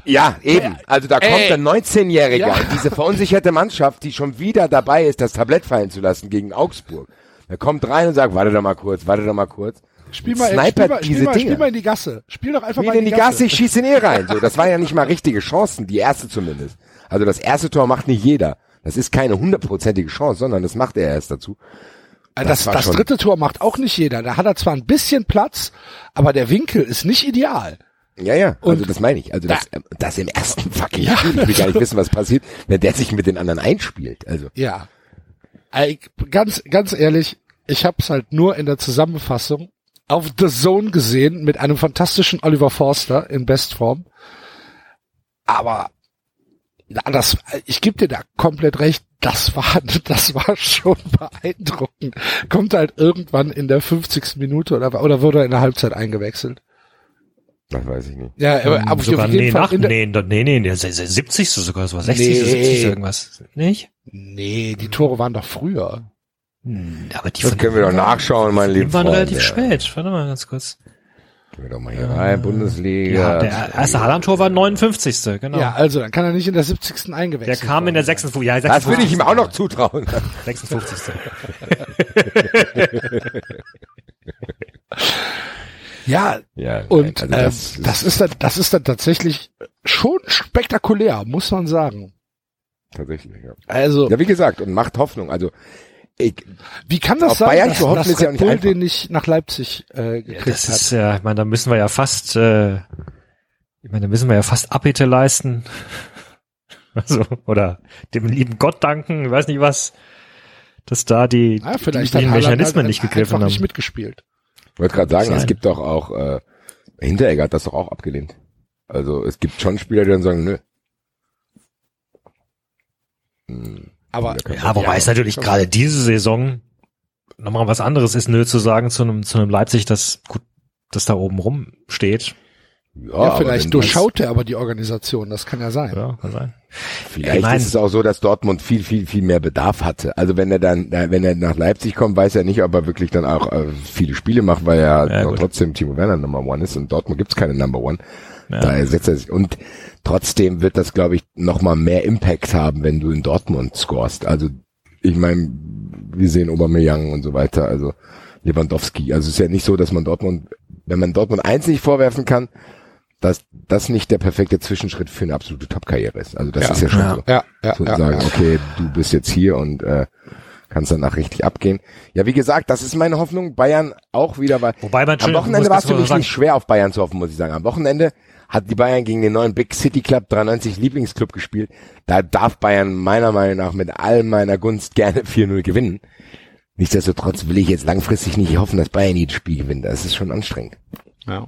Ja, eben. Also da kommt Ey. ein 19-Jähriger, Ja. in diese verunsicherte Mannschaft, die schon wieder dabei ist, das Tablett fallen zu lassen gegen Augsburg. Der kommt rein und sagt, warte doch mal kurz, warte doch mal kurz. spiel mal, Snipert spiel, mal, diese spiel, mal, Dinge. spiel mal in die Gasse. Spiel doch einfach Spiel mal in die Gasse, ich schieße ihn eh rein. So, das waren ja nicht mal richtige Chancen, die erste zumindest. Also das erste Tor macht nicht jeder. Das ist keine hundertprozentige Chance, sondern das macht er erst dazu. Das, das das, dritte Tor macht auch nicht jeder. Da hat er zwar ein bisschen Platz, aber der Winkel ist nicht ideal. Ja, ja, also Und das meine ich. Also da- das, äh, das im ersten fucking Ja. Spiel. Ich will gar nicht wissen, was passiert, wenn der sich mit den anderen einspielt. Also Ja. Ganz, ganz ehrlich, ich habe es halt nur in der Zusammenfassung auf The Zone gesehen mit einem fantastischen Oliver Forster in Bestform. Aber na, das, ich gebe dir da komplett recht. Das war, das war schon beeindruckend. Kommt halt irgendwann in der 50. Minute oder, oder wurde er in der Halbzeit eingewechselt. das weiß ich nicht. Ja, aber, aber sogar, auf jeden nee, Fall nach, in der, nee, nee, nee, der 70. sogar, das war 60. Nee. 70. irgendwas. Nicht? nee, die Tore waren doch früher. Hm, Aber die Das können wir doch nachschauen, mein die lieber waren Freund. relativ ja. spät. Warte mal ganz kurz. Gehen wir doch mal hier rein, Bundesliga. Ja, der erste Haaland-Tor war 59. Genau. Ja, also dann kann er nicht in der 70. der eingewechselt kam in der worden 56. Ja, Das würde ich ihm auch noch 56. zutrauen. 56. Ja, Ja, und also das das, ist- ist dann, das ist dann tatsächlich schon spektakulär, muss man sagen. Tatsächlich, ja. Also, Ja, wie gesagt, und macht Hoffnung. Also, ich, wie kann das sein, Bayern dass, dass ist ja Red nicht Bull den nicht nach Leipzig äh, Ja, gekriegt das hat? ist ja, ich meine, da müssen wir ja fast, äh, ich meine, da müssen wir ja fast Abbitte leisten. Also, oder dem lieben Gott danken, ich weiß nicht was, dass da die, ja, vielleicht die, die Mechanismen halt nicht gegriffen nicht haben. mitgespielt. wollte gerade sagen, Sein. es gibt doch auch, äh, Hinteregger hat das doch auch abgelehnt. Also, es gibt schon Spieler, die dann sagen, nö. Hm, Aber Ja, wobei es natürlich gerade diese Saison nochmal was anderes ist, nö zu sagen zu einem, zu einem Leipzig, das gut, das da oben rumsteht. Ja, ja, wenn vielleicht durchschaut er aber die Organisation, das kann ja sein. Ja, kann sein. Vielleicht Ich mein- ist es auch so, dass Dortmund viel, viel, viel mehr Bedarf hatte. Also wenn er dann, äh, wenn er nach Leipzig kommt, weiß er nicht, ob er wirklich dann auch äh, viele Spiele macht, weil er Ja, trotzdem Timo Werner Number One ist und Dortmund gibt's keine Number One. Ja. Daher setzt er sich. Und trotzdem wird das, glaube ich, nochmal mehr Impact haben, wenn du in Dortmund scorest. Also ich meine, wir sehen Aubameyang und so weiter, also Lewandowski. Also es ist ja nicht so, dass man Dortmund, wenn man Dortmund eins nicht vorwerfen kann, dass das nicht der perfekte Zwischenschritt für eine absolute Top-Karriere ist. Also das Ja. ist ja schon Ja. so. Ja, ja, zu ja, sagen, ja. okay, du bist jetzt hier und äh, kann es danach richtig abgehen. Ja, wie gesagt, das ist meine Hoffnung. Bayern auch wieder, weil Wobei man am schon- Wochenende muss war es ganz für mich nicht schwer, auf Bayern zu hoffen, muss ich sagen. Am Wochenende hat die Bayern gegen den neuen Big City Club 93 Lieblingsclub gespielt. Da darf Bayern meiner Meinung nach mit all meiner Gunst gerne 4-0 gewinnen. Nichtsdestotrotz will ich jetzt langfristig nicht hoffen, dass Bayern jedes Spiel gewinnt. Das ist schon anstrengend. Ja.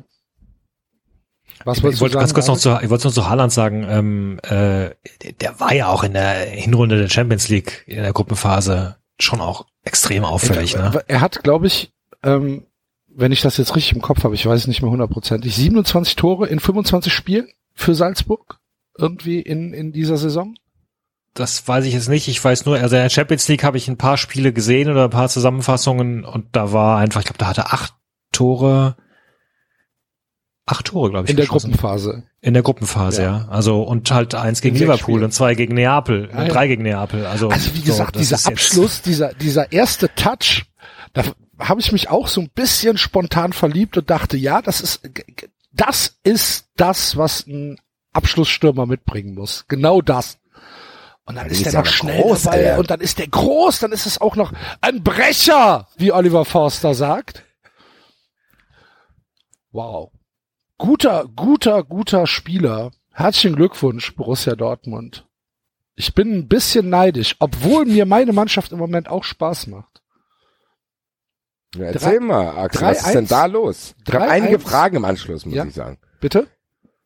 Was Ich wolltest wollte ganz kurz noch zu, ich wollte noch zu Haaland sagen, ähm, äh, der war ja auch in der Hinrunde der Champions League in der Gruppenphase schon auch extrem auffällig, ne? Er hat, glaube ich, ähm, wenn ich das jetzt richtig im Kopf habe, ich weiß es nicht mehr hundertprozentig, 27 Tore in 25 Spielen für Salzburg irgendwie in, in dieser Saison. Das weiß ich jetzt nicht. Ich weiß nur, also in der Champions League habe ich ein paar Spiele gesehen oder ein paar Zusammenfassungen und da war einfach, ich glaube, da hatte acht Tore, acht Tore, glaube ich. In der geschossen. Gruppenphase. In der Gruppenphase, Ja. ja. Also und halt eins gegen Liverpool Spielen. und zwei gegen Neapel Ja, und ja. drei gegen Neapel. Also, Also wie so, gesagt, das dieser Abschluss, dieser, dieser erste Touch, da habe ich mich auch so ein bisschen spontan verliebt und dachte, ja, das ist, das ist das, was ein Abschlussstürmer mitbringen muss. Genau das. Und dann Ja, ist der noch schnell groß, dabei und dann ist der groß, dann ist es auch noch ein Brecher, wie Oliver Forster sagt. Wow. Guter, guter, guter Spieler. Herzlichen Glückwunsch, Borussia Dortmund. Ich bin ein bisschen neidisch, obwohl mir meine Mannschaft im Moment auch Spaß macht. Ja, erzähl Drei- mal, Axel, drei- was ist denn eins- da los? Ich habe einige eins- Fragen im Anschluss, muss Ja. ich sagen. Bitte?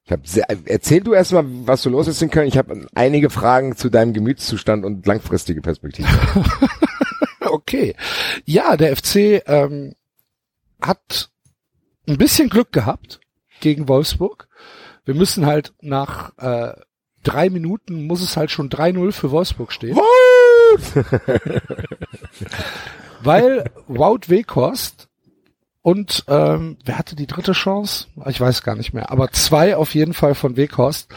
Ich hab sehr, erzähl du erstmal, was so los ist in Köln. Ich habe einige Fragen zu deinem Gemütszustand und langfristige Perspektive. Okay. Ja, der FC ähm, hat ein bisschen Glück gehabt gegen Wolfsburg. Wir müssen halt nach äh, drei Minuten muss es halt schon 3-0 für Wolfsburg stehen. Weil Wout Weghorst und ähm, wer hatte die dritte Chance? Ich weiß gar nicht mehr. Aber zwei auf jeden Fall von Weghorst.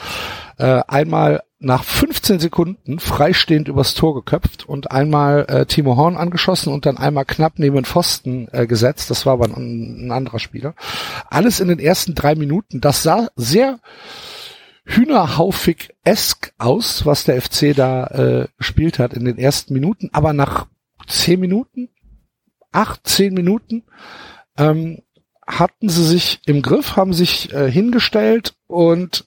Äh, einmal nach 15 Sekunden freistehend übers Tor geköpft und einmal äh, Timo Horn angeschossen und dann einmal knapp neben Pfosten äh, gesetzt. Das war aber ein, ein anderer Spieler. Alles in den ersten drei Minuten. Das sah sehr Hühnerhaufig-esk aus, was der FC da äh, gespielt hat in den ersten Minuten. Aber nach zehn Minuten, acht, zehn Minuten, ähm, hatten sie sich im Griff, haben sich äh, hingestellt und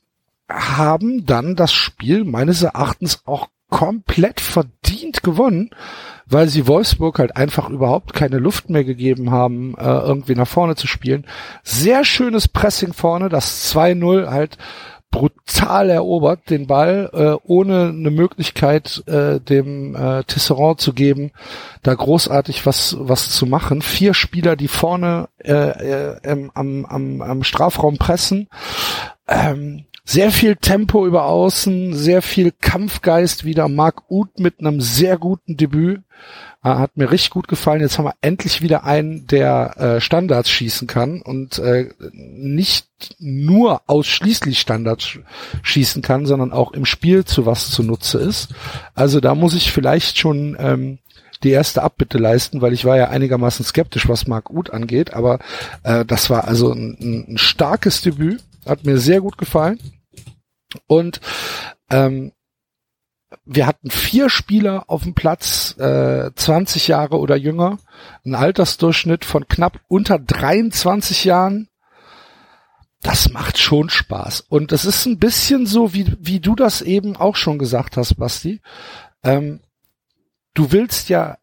haben dann das Spiel meines Erachtens auch komplett verdient gewonnen, weil sie Wolfsburg halt einfach überhaupt keine Luft mehr gegeben haben, äh, irgendwie nach vorne zu spielen. Sehr schönes Pressing vorne, das 2-0 halt brutal erobert, den Ball, äh, ohne eine Möglichkeit äh, dem äh, Tisserand zu geben, da großartig was was zu machen. Vier Spieler, die vorne äh, äh, am, am, am Strafraum pressen. Ähm, sehr viel Tempo über außen, sehr viel Kampfgeist wieder. Marc Uth mit einem sehr guten Debüt. Äh, hat mir richtig gut gefallen. Jetzt haben wir endlich wieder einen, der äh, Standards schießen kann und äh, nicht nur ausschließlich Standards sch schießen kann, sondern auch im Spiel zu was zunutze ist. Also da muss ich vielleicht schon ähm, die erste Abbitte leisten, weil ich war ja einigermaßen skeptisch, was Marc Uth angeht, aber äh, das war also ein, ein starkes Debüt, hat mir sehr gut gefallen. Und ähm, wir hatten vier Spieler auf dem Platz, äh, 20 Jahre oder jünger, ein Altersdurchschnitt von knapp unter 23 Jahren. Das macht schon Spaß. Und es ist ein bisschen so, wie, wie du das eben auch schon gesagt hast, Basti. Ähm, du willst ja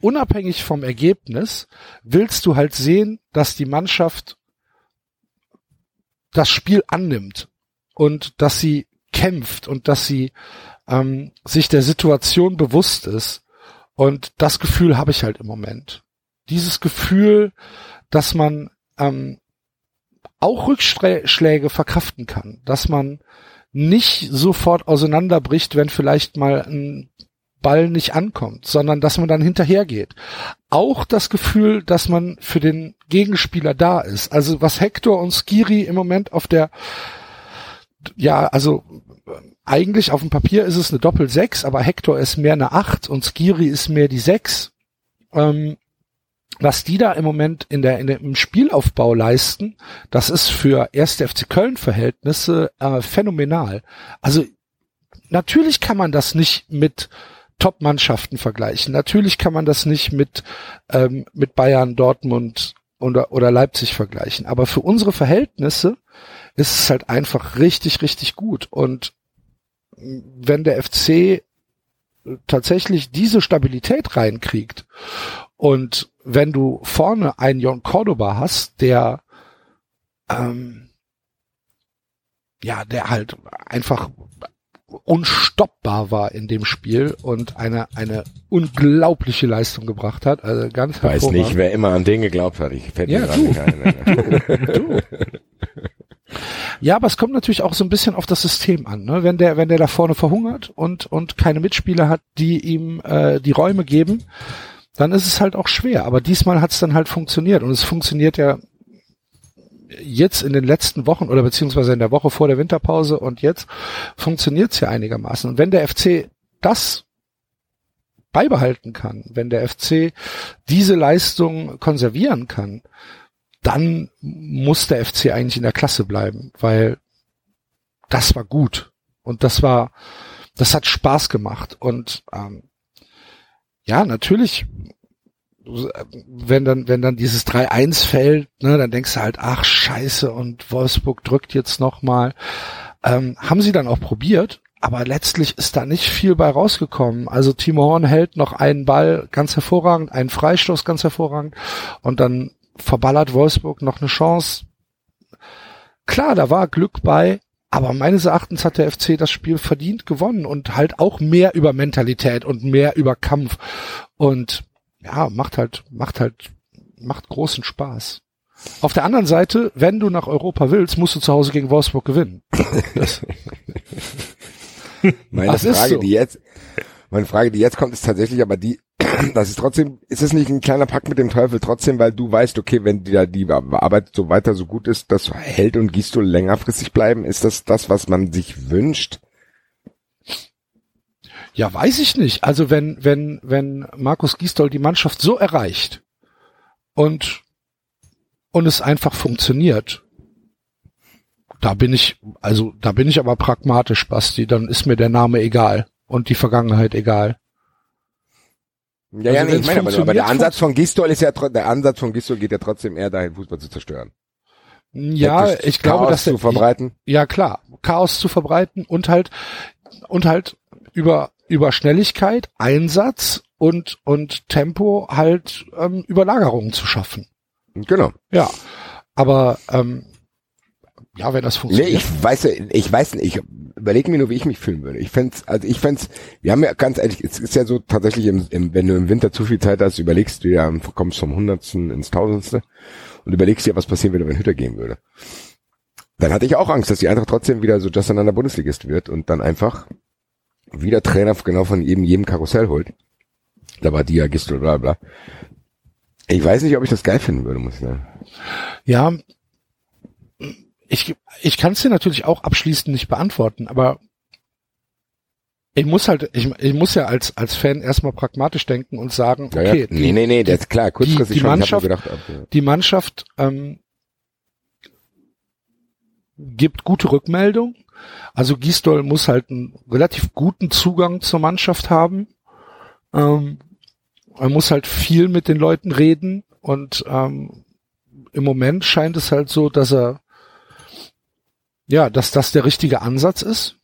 unabhängig vom Ergebnis, willst du halt sehen, dass die Mannschaft das Spiel annimmt und dass sie kämpft und dass sie ähm, sich der Situation bewusst ist. Und das Gefühl habe ich halt im Moment. Dieses Gefühl, dass man ähm, auch Rückschläge verkraften kann, dass man nicht sofort auseinanderbricht, wenn vielleicht mal ein Ball nicht ankommt, sondern dass man dann hinterhergeht. Auch das Gefühl, dass man für den Gegenspieler da ist. Also was Hector und Skiri im Moment auf der, ja, also eigentlich auf dem Papier ist es eine Doppel-6, aber Hector ist mehr eine 8 und Skiri ist mehr die 6. Ähm, was die da im Moment in der, in der im Spielaufbau leisten, das ist für erste FC Köln Verhältnisse äh, phänomenal. Also natürlich kann man das nicht mit Top-Mannschaften vergleichen. Natürlich kann man das nicht mit, ähm, mit Bayern, Dortmund oder, oder Leipzig vergleichen. Aber für unsere Verhältnisse ist es halt einfach richtig, richtig gut. Und wenn der FC tatsächlich diese Stabilität reinkriegt und wenn du vorne einen Jon Cordoba hast, der ähm, ja, der halt einfach unstoppbar war in dem Spiel und eine eine unglaubliche Leistung gebracht hat. Also ganz Weiß nicht, wer immer an den geglaubt hat. Ich fällt Ja, mir gerade nicht ein. Du. Ja, aber es kommt natürlich auch so ein bisschen auf das System an. Ne? Wenn der, wenn der da vorne verhungert und und keine Mitspieler hat, die ihm äh, die Räume geben, dann ist es halt auch schwer. Aber diesmal hat es dann halt funktioniert und es funktioniert ja jetzt in den letzten Wochen oder beziehungsweise in der Woche vor der Winterpause und jetzt funktioniert es ja einigermaßen. Und wenn der FC das beibehalten kann, wenn der FC diese Leistung konservieren kann, dann muss der FC eigentlich in der Klasse bleiben, weil das war gut und das war, das hat Spaß gemacht und ähm, ja, natürlich, wenn dann, wenn dann dieses 3-1 fällt, ne, dann denkst du halt, ach scheiße und Wolfsburg drückt jetzt nochmal. Ähm, haben sie dann auch probiert, aber letztlich ist da nicht viel bei rausgekommen. Also Timo Horn hält noch einen Ball ganz hervorragend, einen Freistoß ganz hervorragend und dann verballert Wolfsburg noch eine Chance. Klar, da war Glück bei, aber meines Erachtens hat der FC das Spiel verdient gewonnen und halt auch mehr über Mentalität und mehr über Kampf und ja, macht halt, macht halt, macht großen Spaß. Auf der anderen Seite, wenn du nach Europa willst, musst du zu Hause gegen Wolfsburg gewinnen. Das, Meine Das Frage, so. die jetzt, meine Frage, die jetzt kommt, ist tatsächlich aber die, das ist trotzdem, ist es nicht ein kleiner Pakt mit dem Teufel trotzdem, weil du weißt, okay, wenn die, da die Arbeit so weiter so gut ist, dass Held und Gistol längerfristig bleiben, ist das das, was man sich wünscht? Ja, weiß ich nicht. Also wenn, wenn, wenn Markus Gisdol die Mannschaft so erreicht und, und es einfach funktioniert, da bin ich, also da bin ich aber pragmatisch, Basti, dann ist mir der Name egal und die Vergangenheit egal. Ja, Also ja, nee, ich meine, aber, aber der Ansatz von Gistol ist ja, der Ansatz von Gistol geht ja trotzdem eher dahin, Fußball zu zerstören. Ja, Hektisch ich glaube, Chaos dass der, zu verbreiten. ja klar, Chaos zu verbreiten und halt und halt über über Schnelligkeit, Einsatz und und Tempo halt ähm, Überlagerungen zu schaffen. Genau. Ja, aber ähm, ja, wenn das Nee, funktioniert. ich weiß, ich weiß nicht, ich überlege mir nur, wie ich mich fühlen würde. Ich fänd's, also ich fänd's, wir haben ja ganz ehrlich, es ist ja so tatsächlich, im, im, wenn du im Winter zu viel Zeit hast, überlegst du ja, kommst vom Hundertsten ins Tausendste und überlegst dir, was passieren würde, wenn Hütter gehen würde. Dann hatte ich auch Angst, dass die Eintracht trotzdem wieder so just another Bundesligist wird und dann einfach wieder Trainer genau von jedem, jedem Karussell holt. Da war Dia, Gistol, bla bla. Ich weiß nicht, ob ich das geil finden würde, muss ich sagen. Ja, ich, ich kann es dir natürlich auch abschließend nicht beantworten, aber ich muss halt, ich, ich muss ja als, als Fan erstmal pragmatisch denken und sagen, Ja, ja. okay, nee, nee, nee, das ist klar, kurzfristig die schon. Ich hab Mannschaft- gedacht, ja. die Mannschaft ähm, gibt gute Rückmeldung. Also Gisdol muss halt einen relativ guten Zugang zur Mannschaft haben. Ähm, er muss halt viel mit den Leuten reden und ähm, im Moment scheint es halt so, dass er ja, dass das der richtige Ansatz ist.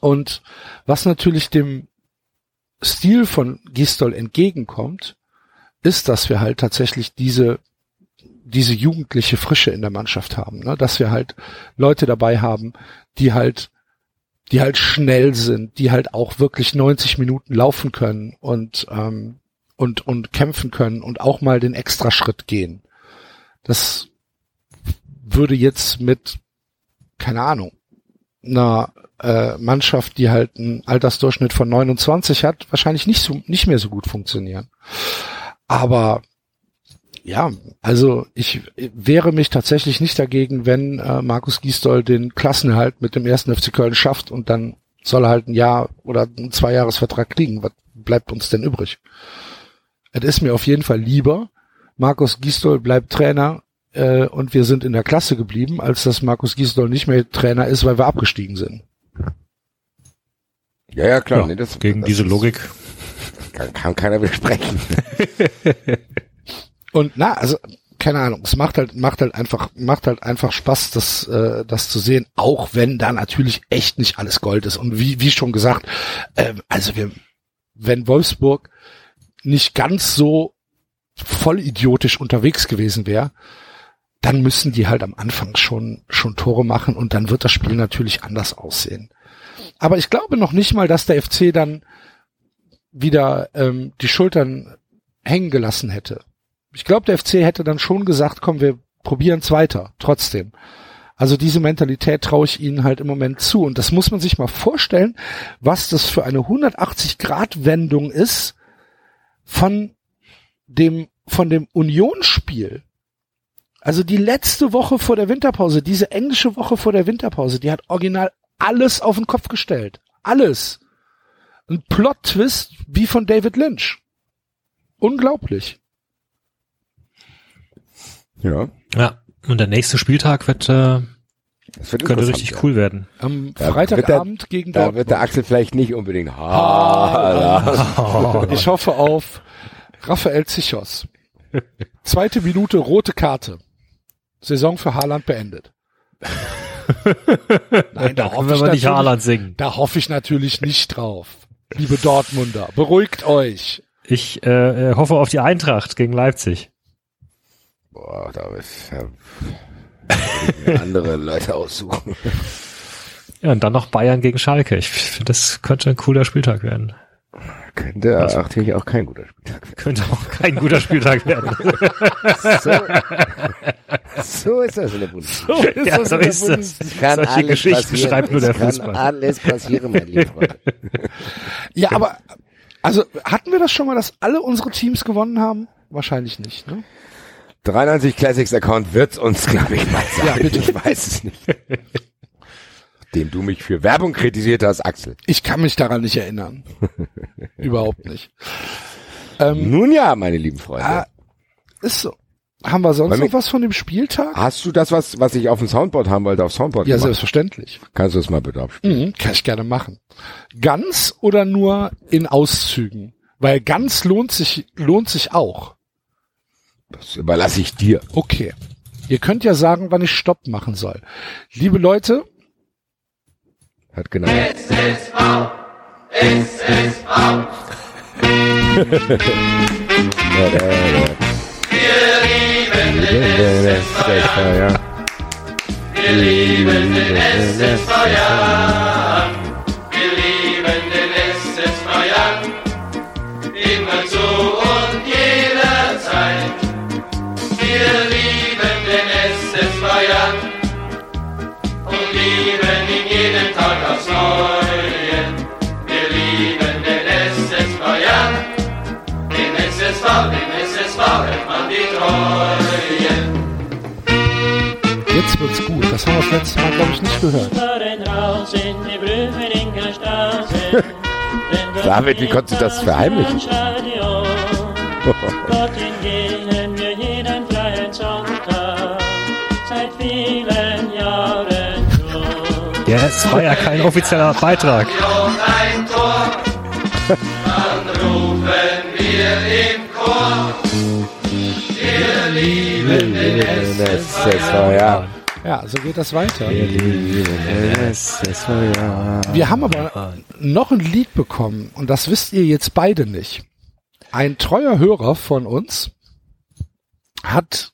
Und was natürlich dem Stil von Gistol entgegenkommt, ist, dass wir halt tatsächlich diese diese jugendliche Frische in der Mannschaft haben, ne? dass wir halt Leute dabei haben, die halt die halt schnell sind, die halt auch wirklich 90 Minuten laufen können und ähm, und und kämpfen können und auch mal den Extraschritt gehen. Das würde jetzt mit keine Ahnung einer äh, Mannschaft, die halt einen Altersdurchschnitt von 29 hat, wahrscheinlich nicht so nicht mehr so gut funktionieren. Aber ja, also ich wäre mich tatsächlich nicht dagegen, wenn äh, Markus Gisdol den Klassenerhalt mit dem ersten FC Köln schafft und dann soll er halt ein Jahr oder einen Zweijahresvertrag kriegen. Was bleibt uns denn übrig? Es ist mir auf jeden Fall lieber, Markus Gisdol bleibt Trainer äh, und wir sind in der Klasse geblieben, als dass Markus Gisdol nicht mehr Trainer ist, weil wir abgestiegen sind. Ja, ja, klar. Ja, nee, das, gegen das diese ist- Logik. Kann, kann keiner widersprechen. Und na, also keine Ahnung, es macht halt macht halt einfach macht halt einfach Spaß, das äh, das zu sehen, auch wenn da natürlich echt nicht alles Gold ist. Und wie wie schon gesagt, ähm, also wir, wenn Wolfsburg nicht ganz so voll idiotisch unterwegs gewesen wäre, dann müssen die halt am Anfang schon schon Tore machen und dann wird das Spiel natürlich anders aussehen. Aber ich glaube noch nicht mal, dass der FC dann wieder ähm, die Schultern hängen gelassen hätte. Ich glaube, der FC hätte dann schon gesagt, komm, wir probieren es weiter, trotzdem. Also diese Mentalität traue ich ihnen halt im Moment zu. Und das muss man sich mal vorstellen, was das für eine 180-Grad-Wendung ist von dem, von dem Unionsspiel. Also die letzte Woche vor der Winterpause, diese englische Woche vor der Winterpause, die hat original alles auf den Kopf gestellt. Alles. Ein Plot-Twist wie von David Lynch. Unglaublich. Ja. Ja. Und der nächste Spieltag wird, äh, Das wird könnte richtig ja. cool werden. Am Da Freitagabend wird gegen Da Dortmund. wird der Axel vielleicht nicht unbedingt ha, Ich hoffe auf Raphael Zichos. Zweite Minute, rote Karte. Saison für Haaland beendet. Nein, da Da hoffe ich nicht natürlich, Haaland singen. da hoffe ich natürlich nicht drauf. Liebe Dortmunder, beruhigt euch. Ich äh, hoffe auf die Eintracht gegen Leipzig. Boah, da ist ja, andere Leute aussuchen. Ja, und dann noch Bayern gegen Schalke. Ich finde, das könnte ein cooler Spieltag werden. Könnte natürlich auch kein guter Spieltag werden. Könnte auch kein guter Spieltag werden. So, so ist das in der Bundesliga. ja, so ist das. Kann Solche alles Geschichten passieren. schreibt nur der kann Fußball. alles passieren, mein lieber Freund. Ja, aber also hatten wir das schon mal, dass alle unsere Teams gewonnen haben? Wahrscheinlich nicht, ne? 93 Classics Account wird's uns, glaube ich, mal sagen. Ja, bitte. Ich weiß es nicht. Dem du mich für Werbung kritisiert hast, Axel. Ich kann mich daran nicht erinnern. Überhaupt nicht. Ähm, Nun ja, meine lieben Freunde. ah, ist so. Haben wir sonst Wollen noch was von dem Spieltag? Hast du das, was, was ich auf dem Soundboard haben wollte, auf Soundboard Ja, gemacht? selbstverständlich. Kannst du das mal bitte abspielen? Mhm, kann ich gerne machen. Ganz oder nur in Auszügen? Weil ganz lohnt sich, lohnt sich auch. Das überlasse ich dir. Okay. Ihr könnt ja sagen, wann ich Stopp machen soll. Liebe Leute, Hat genau. Wir lieben den SSV, Wir wird's gut. Das haben wir das letzte Mal, glaube ich, nicht gehört. David, wie konntest du das verheimlichen? Dorthin gehen wir jeden freien Sonntag. Seit vielen Jahren schon. Ja, es war ja kein offizieller Beitrag. und ein Tor, dann rufen wir im Chor. Wir lieben den SSV, ja. Ja, so geht das weiter. Wir haben aber noch ein Lied bekommen und das wisst ihr jetzt beide nicht. Ein treuer Hörer von uns hat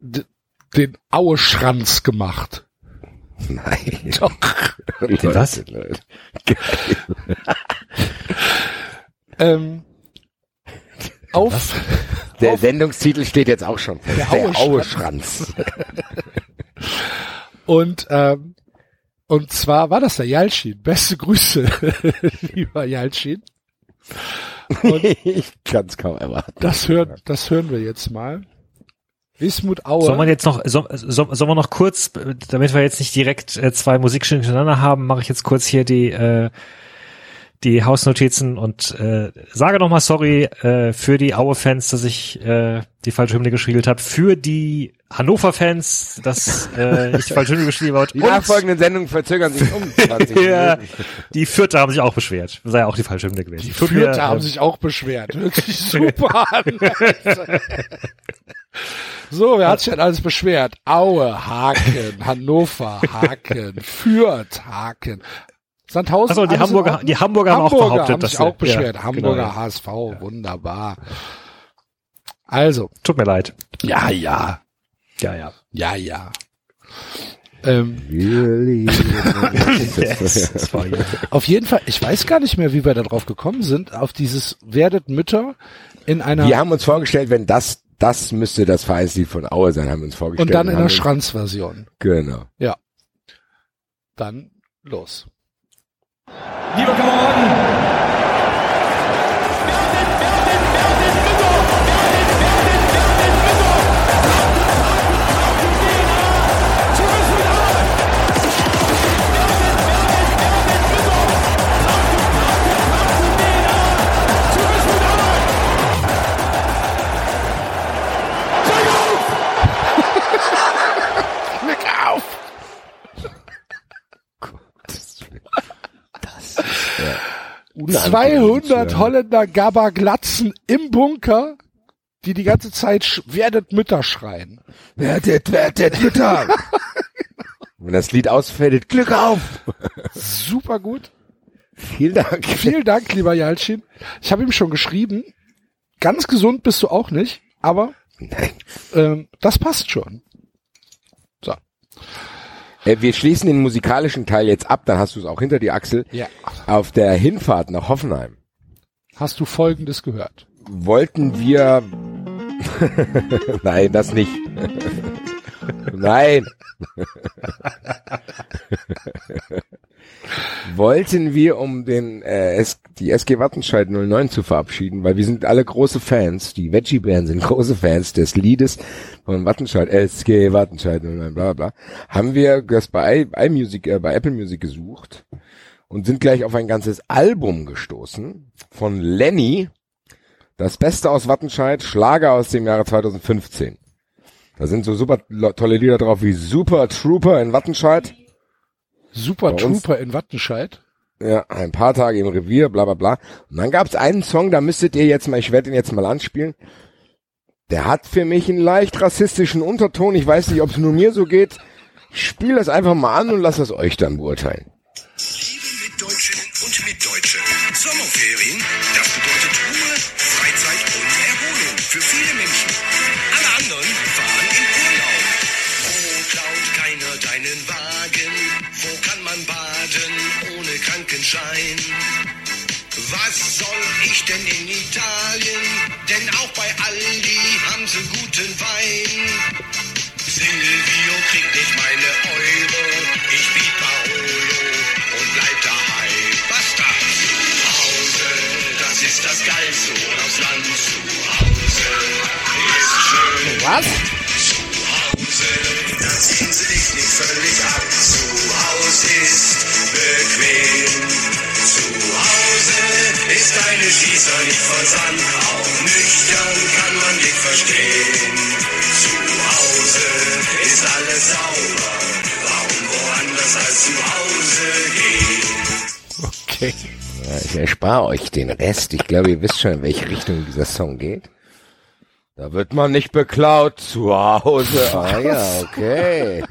den Aueschranz gemacht. Nein. Doch. Was? Ähm, auf, Der Sendungstitel steht jetzt auch schon. Der Der Aueschranz. Und ähm, und zwar war das der Jalschin. Beste Grüße, lieber Jalschin. ich kann es kaum erwarten. Das hören, das hören wir jetzt mal. Wismut Aue. Soll man jetzt noch, soll, soll, sollen wir noch kurz, damit wir jetzt nicht direkt äh, zwei Musikstücke hintereinander haben, mache ich jetzt kurz hier die, äh, die Hausnotizen und äh, sage nochmal sorry äh, für die Aue-Fans, dass ich äh, die falsche Hymne gespielt habe, für die Hannover-Fans, dass äh, ich die falsche Hymne gespielt habe. Die nachfolgenden Sendungen verzögern sich um 20 ja, Minuten. die Vierte haben sich auch beschwert. Sei ja auch die falsche Hymne gewesen. Die Tut mir, Fürther haben ähm, sich auch beschwert. Wirklich super. so, wer hat sich denn alles beschwert? Aue, Haken, Hannover, Haken, Fürth, Haken. Sandhausen. Achso, die Hamburger, die Hamburger haben auch Hamburger behauptet, haben dass sich sie- auch beschwert. Ja, Hamburger genau, ja. HSV, wunderbar. Also, Tut mir leid. ja, ja, Ja, ja. ja, ja. Ähm, lieben Yes, auf jeden Fall, ich weiß gar nicht mehr, wie wir da drauf gekommen sind, auf dieses werdet Mütter in einer Wir haben uns vorgestellt, wenn das, das müsste das Vereinslied von Aue sein, haben wir uns vorgestellt. und dann in der Schranzversion. Genau. Ja. Dann los. Lieber Kameraden, 200 Holländer Gabaglatzen im Bunker, die die ganze Zeit werdet Mütter schreien. Werdet, werdet, Mütter! Wenn das Lied ausfällt, Glück auf! Super gut. Vielen Dank. Vielen Dank, lieber Jalcin. Ich habe ihm schon geschrieben. Ganz gesund bist du auch nicht, aber Nein. ähm, das passt schon. So. Äh, wir schließen den musikalischen Teil jetzt ab, dann hast du es auch hinter die Axel. Ja. Auf der Hinfahrt nach Hoffenheim Hast du Folgendes gehört? wollten wir. Nein, das nicht. Nein. wollten wir, um den äh, S die SG Wattenscheid 09 zu verabschieden, weil wir sind alle große Fans, die Veggie-Bären sind große Fans des Liedes von Wattenscheid, SG Wattenscheid 09, bla bla, haben wir das bei iMusic, äh, bei Apple Music gesucht und sind gleich auf ein ganzes Album gestoßen von Lenny, das Beste aus Wattenscheid, Schlager aus dem Jahre 2015. Da sind so super tolle Lieder drauf wie Super Trooper in Wattenscheid. Super Trooper in Wattenscheid. Ja, ein paar Tage im Revier, bla bla bla. Und dann gab's einen Song, da müsstet ihr jetzt mal, ich werde ihn jetzt mal anspielen. Der hat für mich einen leicht rassistischen Unterton. Ich weiß nicht, ob es nur mir so geht. Ich spiele das einfach mal an und lass es euch dann beurteilen. Liebe mit Deutschinnen und mit Deutschen. Sommerferien, das bedeutet Ruhe, Freizeit und Erholung für viele Menschen. Krankenschein? Was soll ich denn in Italien? Denn auch bei Aldi haben sie guten Wein. Silvio kriegt nicht meine Euro, ich biet Paolo und bleib daheim. Basta! Zu Hause, das ist das Geilste und aufs Land zu Hause ist schön. Was? Zu Hause, da ziehen sie dich nicht völlig ab. Zu Hause ist bequem. Zu Hause ist deine Schießer nicht voll Sand. Auch nüchtern kann man dich verstehen. Zu Hause ist alles sauber. Warum woanders als zu Hause gehen? Okay. Ja, Ich erspare euch den Rest. Ich glaube, ihr wisst schon, in welche Richtung dieser Song geht. Da wird man nicht beklaut. Zu Hause. Ah ja, okay.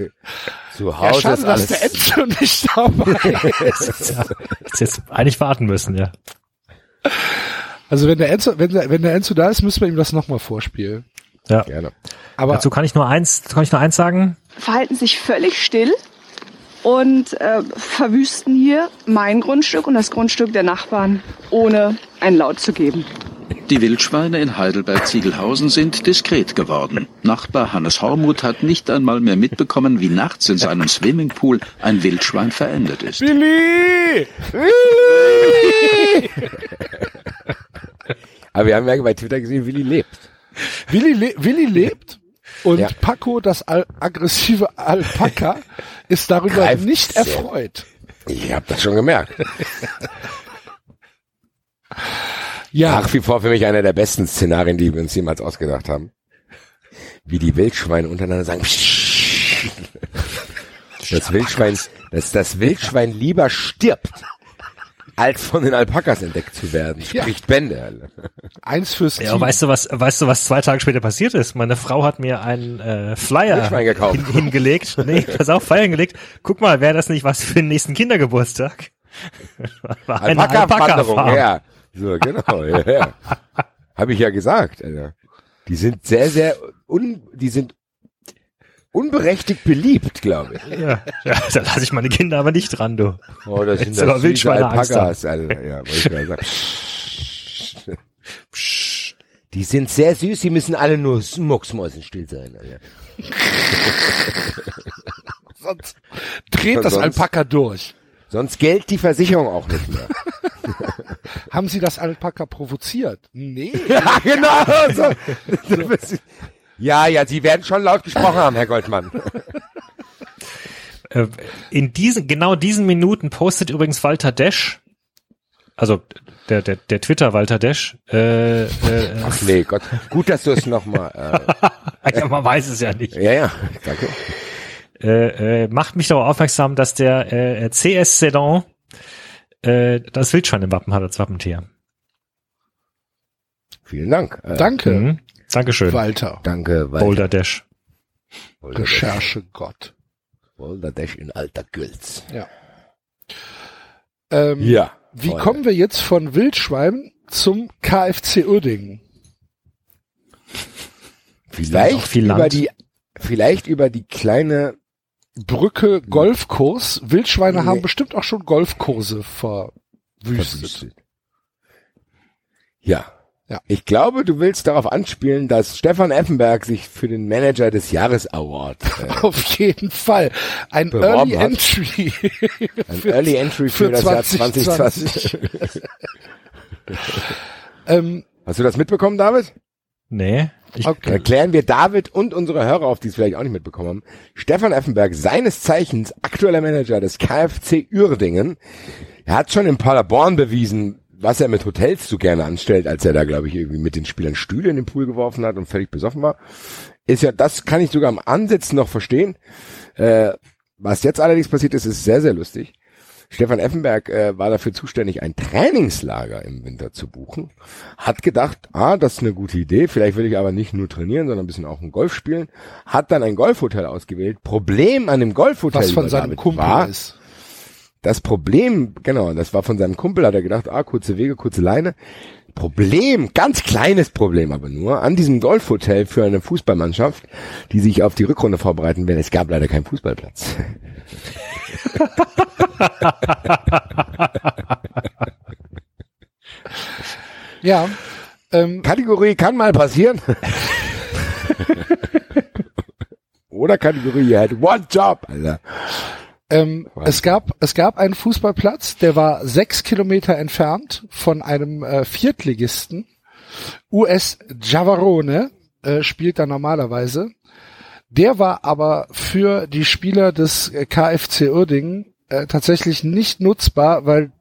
Zu Ja, Hause schade, ist dass alles. der Enzo nicht dabei ist. Jetzt, jetzt eigentlich warten müssen, ja. Also wenn der Enzo, wenn der, wenn der Enzo da ist, müssen wir ihm das nochmal vorspielen. Ja. Gerne. Aber Dazu kann ich nur eins, kann ich nur eins sagen. verhalten sich völlig still und äh, verwüsten hier mein Grundstück und das Grundstück der Nachbarn, ohne ein Laut zu geben. Die Wildschweine in Heidelberg-Ziegelhausen sind diskret geworden. Nachbar Hannes Hormuth hat nicht einmal mehr mitbekommen, wie nachts in seinem Swimmingpool ein Wildschwein verendet ist. Billy! Aber wir haben ja bei Twitter gesehen, Willi lebt. Willi, le Willi lebt und Ja. Paco, das al aggressive Alpaka, ist darüber Greift nicht sehr. erfreut. Ich habe das schon gemerkt. Ja, Nach wie vor für mich einer der besten Szenarien, die wir uns jemals ausgedacht haben. Wie die Wildschweine untereinander sagen. Das Wildschwein, dass das Wildschwein lieber stirbt, als von den Alpakas entdeckt zu werden. Ja. Spricht Bände. Alter. eins fürs Ja, Team. weißt du was, weißt du was zwei Tage später passiert ist? Meine Frau hat mir einen äh, Flyer hin, hingelegt. Nee, pass auf, Flyer hingelegt. Guck mal, wäre das nicht was für den nächsten Kindergeburtstag? War eine Alpaka-Wanderung, Alpaka-Farm. ja. So, genau, ja, ja. Habe ich ja gesagt, Alter. Die sind sehr, sehr un, die sind unberechtigt beliebt, glaube ich. Ja, ja, da lasse ich meine Kinder aber nicht dran, du. Oh, das sind das Wildschweine Alpakas, Alter. Ja, wollte ich mal sagen. Die sind sehr süß, die müssen alle nur mucksmäusenstill sein. Alter. Sonst dreht das Sonst- Alpaka durch. Sonst gilt die Versicherung auch nicht mehr. Haben Sie das Alpaka provoziert? Nee. ja, genau. So. Ja, ja, Sie werden schon laut gesprochen haben, Herr Goldmann. Äh, In diesen, genau diesen Minuten postet übrigens Walter Desch, also der, der, der Twitter Walter Desch, äh, äh, Ach nee, Gott. Gut, dass du es nochmal. ja, man weiß es ja nicht. Äh, ja, ja, danke. äh, äh, macht mich darauf aufmerksam, dass der äh, CS Sedan äh, das Wildschwein im Wappen hat als Wappentier. Vielen Dank. Äh, Danke, Mhm. Dankeschön. Walter. Danke, Walter. Boulder Dash. Boulder Dash. Recherche Gott. Boulder Dash in alter Gülz. Ähm, Ja. Wie Freunde. kommen wir jetzt von Wildschwein zum KFC Uerdingen? Vielleicht viel über Land. die, vielleicht über die kleine, Brücke Golfkurs. Wildschweine Nee. haben bestimmt auch schon Golfkurse verwüstet. Ja. Ja. Ich glaube, du willst darauf anspielen, dass Stefan Effenberg sich für den Manager des Jahres Award, äh, Auf jeden Fall. Ein Early hat. Entry. ein Für- Early Entry für, für das Jahr 2020. 2020. ähm, Hast du das mitbekommen, David? Nee. Ich, okay. Erklären wir David und unsere Hörer, auf die es vielleicht auch nicht mitbekommen haben. Stefan Effenberg, seines Zeichens aktueller Manager des KfC Uerdingen, er hat schon in Paderborn bewiesen, was er mit Hotels so gerne anstellt, als er da, glaube ich, irgendwie mit den Spielern Stühle in den Pool geworfen hat und völlig besoffen war. Ist ja, das kann ich sogar am Ansitzen noch verstehen. Äh, was jetzt allerdings passiert ist, ist sehr, sehr lustig. Stefan Effenberg äh, war dafür zuständig, ein Trainingslager im Winter zu buchen. Hat gedacht, ah, das ist eine gute Idee. Vielleicht will ich aber nicht nur trainieren, sondern ein bisschen auch ein Golf spielen. Hat dann ein Golfhotel ausgewählt. Problem an dem Golfhotel was von seinem Kumpel war, ist. Das Problem, genau, das war von seinem Kumpel, hat er gedacht, ah, kurze Wege, kurze Leine. Problem, ganz kleines Problem aber nur, an diesem Golfhotel für eine Fußballmannschaft, die sich auf die Rückrunde vorbereiten will, es gab leider keinen Fußballplatz. Ja. Ähm, Kategorie kann mal passieren. Oder Kategorie, you had one job, Alter. Ähm, es gab es gab einen Fußballplatz, der war sechs Kilometer entfernt von einem äh, Viertligisten. US Javarone äh, spielt da normalerweise. Der war aber für die Spieler des äh, KFC Uerdingen äh, tatsächlich nicht nutzbar, weil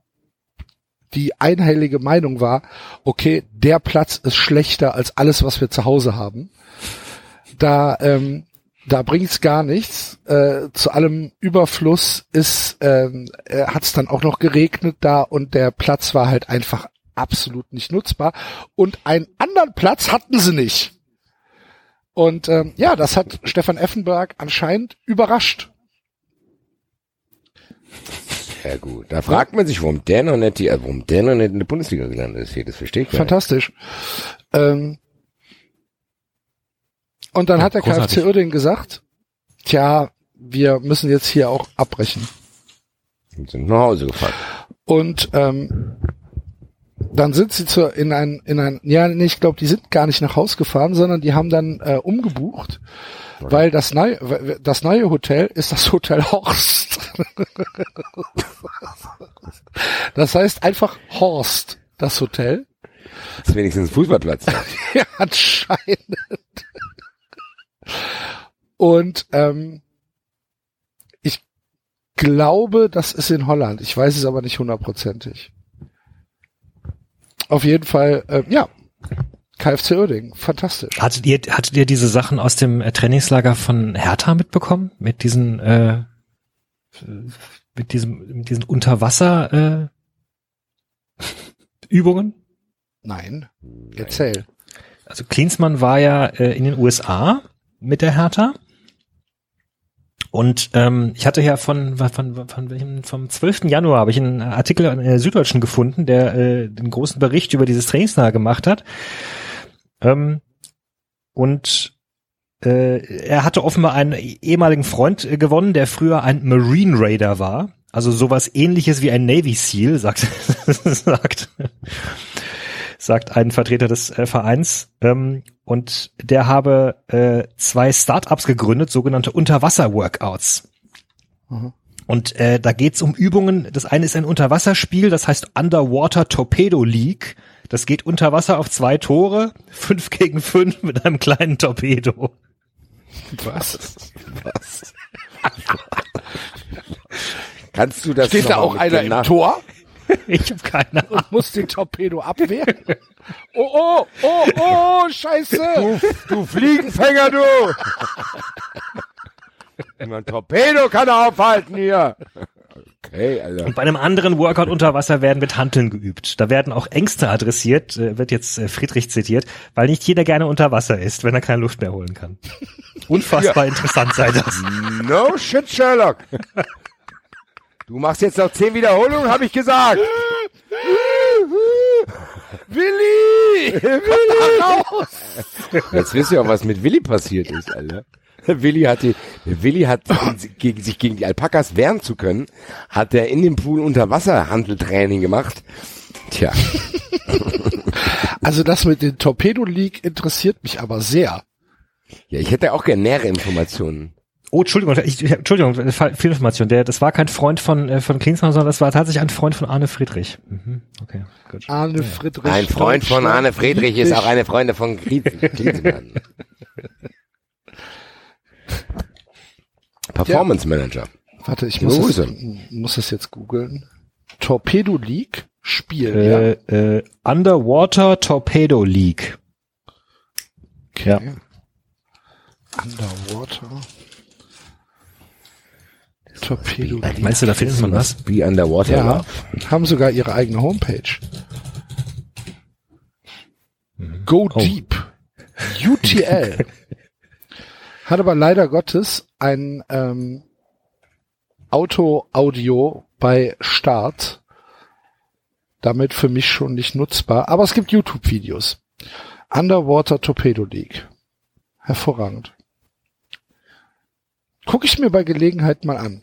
die einhellige Meinung war, okay, der Platz ist schlechter als alles, was wir zu Hause haben. Da, ähm, da bringt's gar nichts. Äh, zu allem Überfluss ist, ähm, äh, hat's dann auch noch geregnet da und der Platz war halt einfach absolut nicht nutzbar. Und einen anderen Platz hatten sie nicht. Und ähm, ja, das hat Stefan Effenberg anscheinend überrascht. Ja gut, da fragt man sich, warum der noch nicht, die, äh, warum der noch nicht in der Bundesliga gelandet ist hier, das verstehe ich. Fantastisch. Ähm, und dann Ja, hat der großartig. KfC Uerdingen gesagt, tja, wir müssen jetzt hier auch abbrechen. Und sind nach Hause gefahren. Und ähm, dann sind sie zu, in ein, in ein, ja, nee, ich glaube, die sind gar nicht nach Haus gefahren, sondern die haben dann äh, umgebucht, weil das neue, das neue Hotel ist das Hotel Horst. das heißt einfach Horst, das Hotel. Das ist wenigstens ein Fußballplatz. Ja, anscheinend. Und ähm, ich glaube, das ist in Holland. Ich weiß es aber nicht hundertprozentig. Auf jeden Fall, äh, ja, KFC Uerdingen, fantastisch. Hattet ihr, hattet ihr diese Sachen aus dem äh, Trainingslager von Hertha mitbekommen? Mit diesen, äh, mit diesem, mit diesen Unterwasser, äh, Übungen? Nein, erzähl. Also Klinsmann war ja äh, in den USA mit der Hertha. Und ähm, ich hatte ja von, von, von, welchem, vom 12. Januar habe ich einen Artikel in der Süddeutschen gefunden, der äh, den großen Bericht über dieses Trainingslager gemacht hat. Ähm, und äh, er hatte offenbar einen ehemaligen Freund äh, gewonnen, der früher ein Marine Raider war. Also sowas ähnliches wie ein Navy SEAL, sagt, sagt, sagt ein Vertreter des äh, Vereins. Ähm, und der habe äh, zwei Startups gegründet, sogenannte Unterwasser-Workouts. Und äh, da geht's um Übungen. Das eine ist ein Unterwasserspiel, das heißt Underwater Torpedo League. Das geht unter Wasser auf zwei Tore, fünf gegen fünf mit einem kleinen Torpedo. Was? Was? Kannst du das Steht da auch einer genau- im Tor Ich habe keine Ahnung. und muss den Torpedo abwehren? Oh, oh, oh, oh, scheiße. Du, du Fliegenfänger, du! Ein Torpedo kann er aufhalten hier. Okay, also. Und bei einem anderen Workout unter Wasser werden mit Hanteln geübt. Da werden auch Ängste adressiert, äh, wird jetzt äh, Friedrich zitiert, weil nicht jeder gerne unter Wasser ist, wenn er keine Luft mehr holen kann. Unfassbar interessant sei das. No shit, Sherlock. Du machst jetzt noch zehn Wiederholungen, habe ich gesagt. Willi! Komm da raus! Jetzt wisst ihr auch, was mit Willi passiert ist, Alter. Willi hat die, Willi hat gegen, sich gegen die Alpakas wehren zu können, hat er in dem Pool Unterwasserhandeltraining gemacht. Tja, Also das mit den Torpedo League interessiert mich aber sehr. ja, ich hätte auch gerne nähere Informationen. Oh, Entschuldigung, ich, Entschuldigung, Fe- Fehlinformation. Der, das war kein Freund von äh, von Klinsmann, sondern das war tatsächlich ein Freund von Arne Friedrich. Mhm, okay, gut. Arne Friedrich. Ein Freund von Arne Friedrich liebt ist auch eine Freundin von Griezmann. Performance Manager. Warte, ich muss das, muss das jetzt googeln. Torpedo League Spiel, Äh, ja. äh, Underwater Torpedo League. Ja. Underwater. Torpedo. Meinst du, da findet man was? Wie Underwater. Ja, haben sogar ihre eigene Homepage. Go Deep. UTL. Hat aber leider Gottes ein ähm, Auto-Audio bei Start. Damit für mich schon nicht nutzbar. Aber es gibt YouTube-Videos. Underwater Torpedo League. Hervorragend. Gucke ich mir bei Gelegenheit mal an.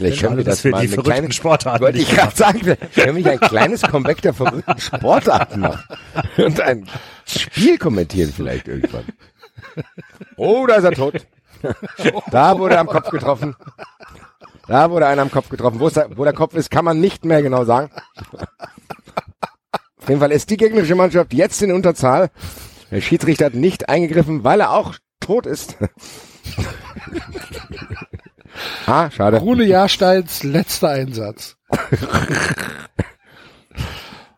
Vielleicht können wir das mal eine kleine, Sportarten wollte ich nicht gerade sagen, wir können wir ein kleines Comeback der verrückten Sportarten machen. Und ein Spiel kommentieren vielleicht irgendwann. Oh, da ist er tot. Da wurde er am Kopf getroffen. Da wurde einer am Kopf getroffen. Wo, der, wo der Kopf ist, kann man nicht mehr genau sagen. Auf jeden Fall ist die gegnerische Mannschaft jetzt in Unterzahl. Der Schiedsrichter hat nicht eingegriffen, weil er auch tot ist. Ah, schade. Rune Jahrsteins letzter Einsatz.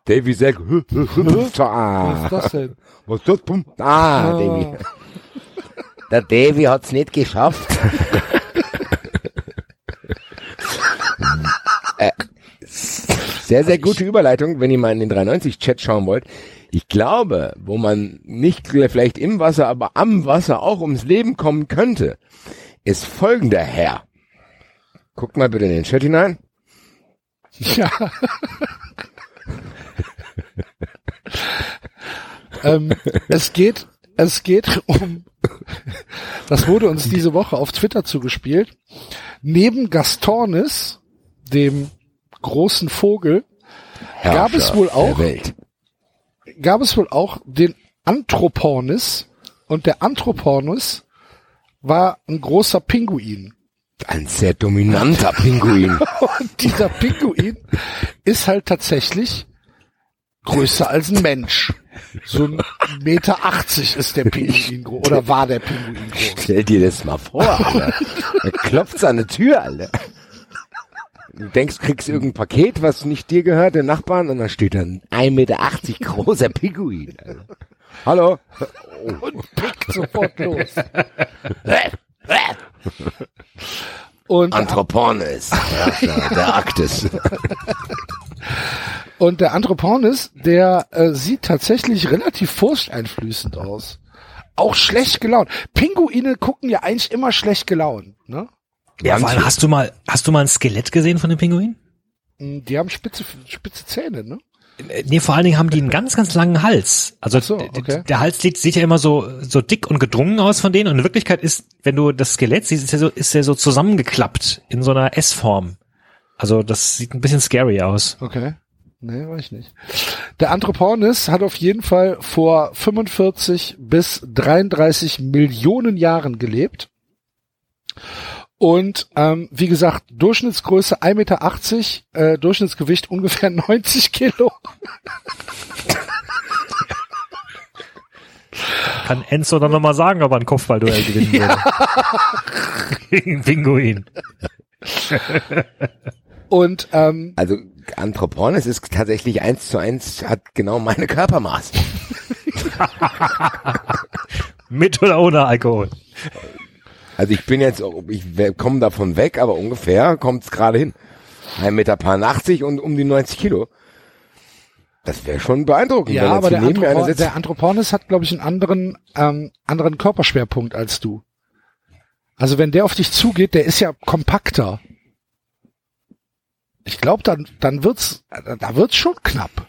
Davy. Was ah. ist das denn? Was ist das? Pum. Ah, Davy. Der Davy hat's nicht geschafft. äh, sehr, sehr gute Überleitung, wenn ihr mal in den 390-Chat schauen wollt. Ich glaube, wo man nicht vielleicht im Wasser, aber am Wasser auch ums Leben kommen könnte, ist folgender Herr. Guckt mal bitte in den Chat hinein. Ja. ähm, es geht, es geht um, das wurde uns diese Woche auf Twitter zugespielt. Neben Gastornis, dem großen Vogel, gab es Herrscher wohl auch, gab es wohl auch den Anthropornis und der Anthropornis war ein großer Pinguin. Ein sehr dominanter Pinguin. Und dieser Pinguin ist halt tatsächlich größer als ein Mensch. So ein Meter achtzig ist der Pinguin groß. Oder war der Pinguin groß. Stell dir das mal vor, Alter. Er klopft an der Tür, Alter. Du denkst, kriegst irgendein Paket, was nicht dir gehört, den Nachbarn, und dann steht da ein 1,80 Meter großer Pinguin. Also, hallo? Und pickt sofort los. Und, Anthroponis. Ja, der Arktis. und der Anthroponis, der äh, sieht tatsächlich relativ furchteinflößend aus. Auch schlecht gelaunt. Pinguine gucken ja eigentlich immer schlecht gelaunt, ne? Ja, vor allem, hast du mal, hast du mal ein Skelett gesehen von dem Pinguin? Mm, Die haben spitze, spitze Zähne, ne? Nee, vor allen Dingen haben die einen ganz, ganz langen Hals. Also so, okay. der Hals sieht, sieht ja immer so, so dick und gedrungen aus von denen. Und in Wirklichkeit ist, wenn du das Skelett siehst, ist er so, ist er so zusammengeklappt in so einer S-Form. Also das sieht ein bisschen scary aus. Okay. Nee, weiß ich nicht. Der Anthroponis hat auf jeden Fall vor 45 bis 33 Millionen Jahren gelebt. Und ähm, wie gesagt, Durchschnittsgröße 1,80 Meter, äh, Durchschnittsgewicht ungefähr 90 Kilo. Kann Enzo dann nochmal sagen, ob er ein Kopfballduell gewinnen würde. Gegen Pinguin. Und ähm, Also Anthroponis ist tatsächlich eins zu eins, hat genau meine Körpermaß. Mit oder ohne Alkohol. Also ich bin jetzt, ich komme davon weg, aber ungefähr kommt es gerade hin. Ein Meter paar 80 und um die 90 Kilo. Das wäre schon beeindruckend. ja, aber der, Anthropo der Anthroponis hat, glaube ich, einen anderen, ähm, anderen Körperschwerpunkt als du. Also wenn der auf dich zugeht, der ist ja kompakter. Ich glaube, dann, dann wird's, da wird's schon knapp.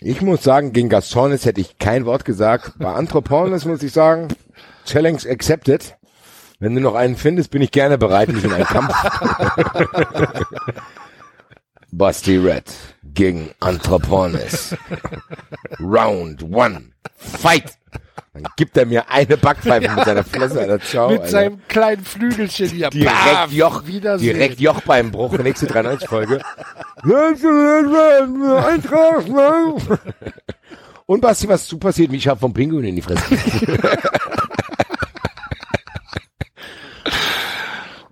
Ich muss sagen, gegen Gastornis hätte ich kein Wort gesagt. Bei Anthroponis muss ich sagen, Challenge accepted. Wenn du noch einen findest, bin ich gerne bereit, mich in einen Kampf. Basti Red gegen Anthroponis. Round one. Fight! Dann gibt er mir eine Backpfeife mit seiner Fresse, Alter. Ciao, Mit Alter. seinem kleinen Flügelchen hier. Direkt Bam! Joch, direkt Jochbeinbruch, nächste 93-Folge. Und Basti, was zu passiert? Mich hab vom Pinguin in die Fresse.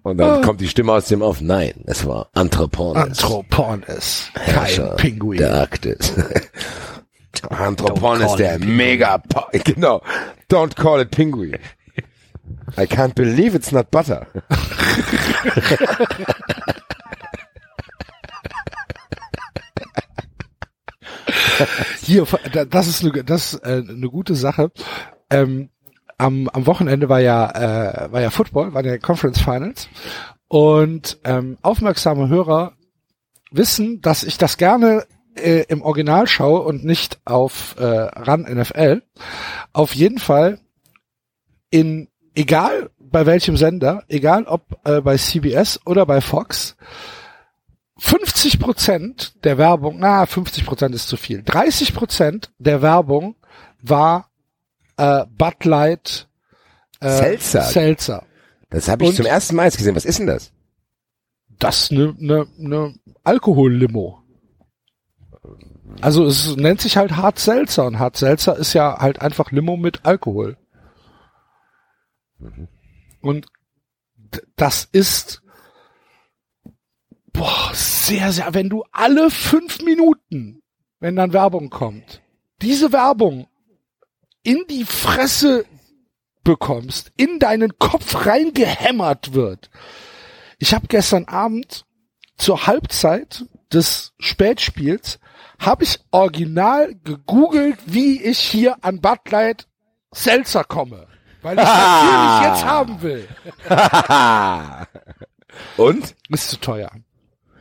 Und dann kommt die Stimme aus dem Off. Nein, es war Anthroponis. Anthroponis. Herrscher Kein Pinguin. Der Arktis. Anthroponis, call der mega, genau. Don't call it Pinguin. I can't believe it's not butter. Hier, da- das ist eine, das ist, äh, eine gute Sache. Ähm, am, am Wochenende war ja, äh, war ja Football, war der Conference Finals. Und ähm, aufmerksame Hörer wissen, dass ich das gerne äh, im Original schaue und nicht auf äh, RAN NFL. Auf jeden Fall in egal bei welchem Sender, egal ob äh, bei CBS oder bei Fox, 50 Prozent der Werbung, na, 50 Prozent ist zu viel. 30 Prozent der Werbung war äh, Bud Light äh, Seltzer. Seltzer. Das habe ich Und- zum ersten Mal jetzt gesehen. Was ist denn das? Das ist ne, ne, ne Alkohollimo. Also es nennt sich halt Hart Seltzer und Hart Seltzer ist ja halt einfach Limo mit Alkohol. Und d- das ist boah, sehr, sehr, wenn du alle fünf Minuten, wenn dann Werbung kommt, diese Werbung in die Fresse bekommst, in deinen Kopf reingehämmert wird. Ich habe gestern Abend zur Halbzeit des Spätspiels habe ich original gegoogelt, wie ich hier an Bud Light Seltzer komme. Weil ich natürlich jetzt haben will. Und? Ist zu teuer.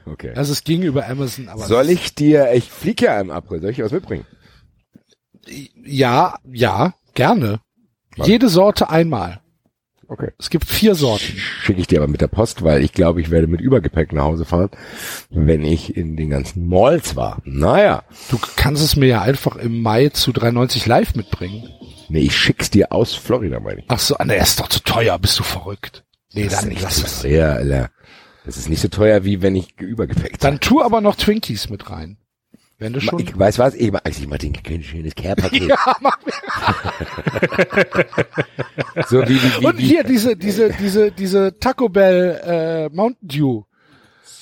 Okay. Also es ging über Amazon, aber Soll ich dir, ich fliege ja im April, soll ich dir was mitbringen? Ja, ja, gerne. Jede Sorte einmal. Okay. Es gibt vier Sorten. Schicke ich dir aber mit der Post, weil ich glaube, ich werde mit Übergepäck nach Hause fahren, wenn ich in den ganzen Malls war. Naja. Du kannst es mir ja einfach im Mai zu 3,90 live mitbringen. Nee, ich schick's dir aus Florida, meine ich. Ach so, nee, ist doch zu teuer, bist du verrückt. Nee, Das dann ist lass es. teuer, Alter. Das ist nicht so teuer, wie wenn ich Übergepäck Dann tu aber noch Twinkies mit rein. Wenn du schon. Ich weiß was, ich mach, also ich mach den ein schönes Care-Paket. ja, mach mir. So wie, wie, wie, Und hier diese, diese, diese, diese Taco Bell äh, Mountain Dew.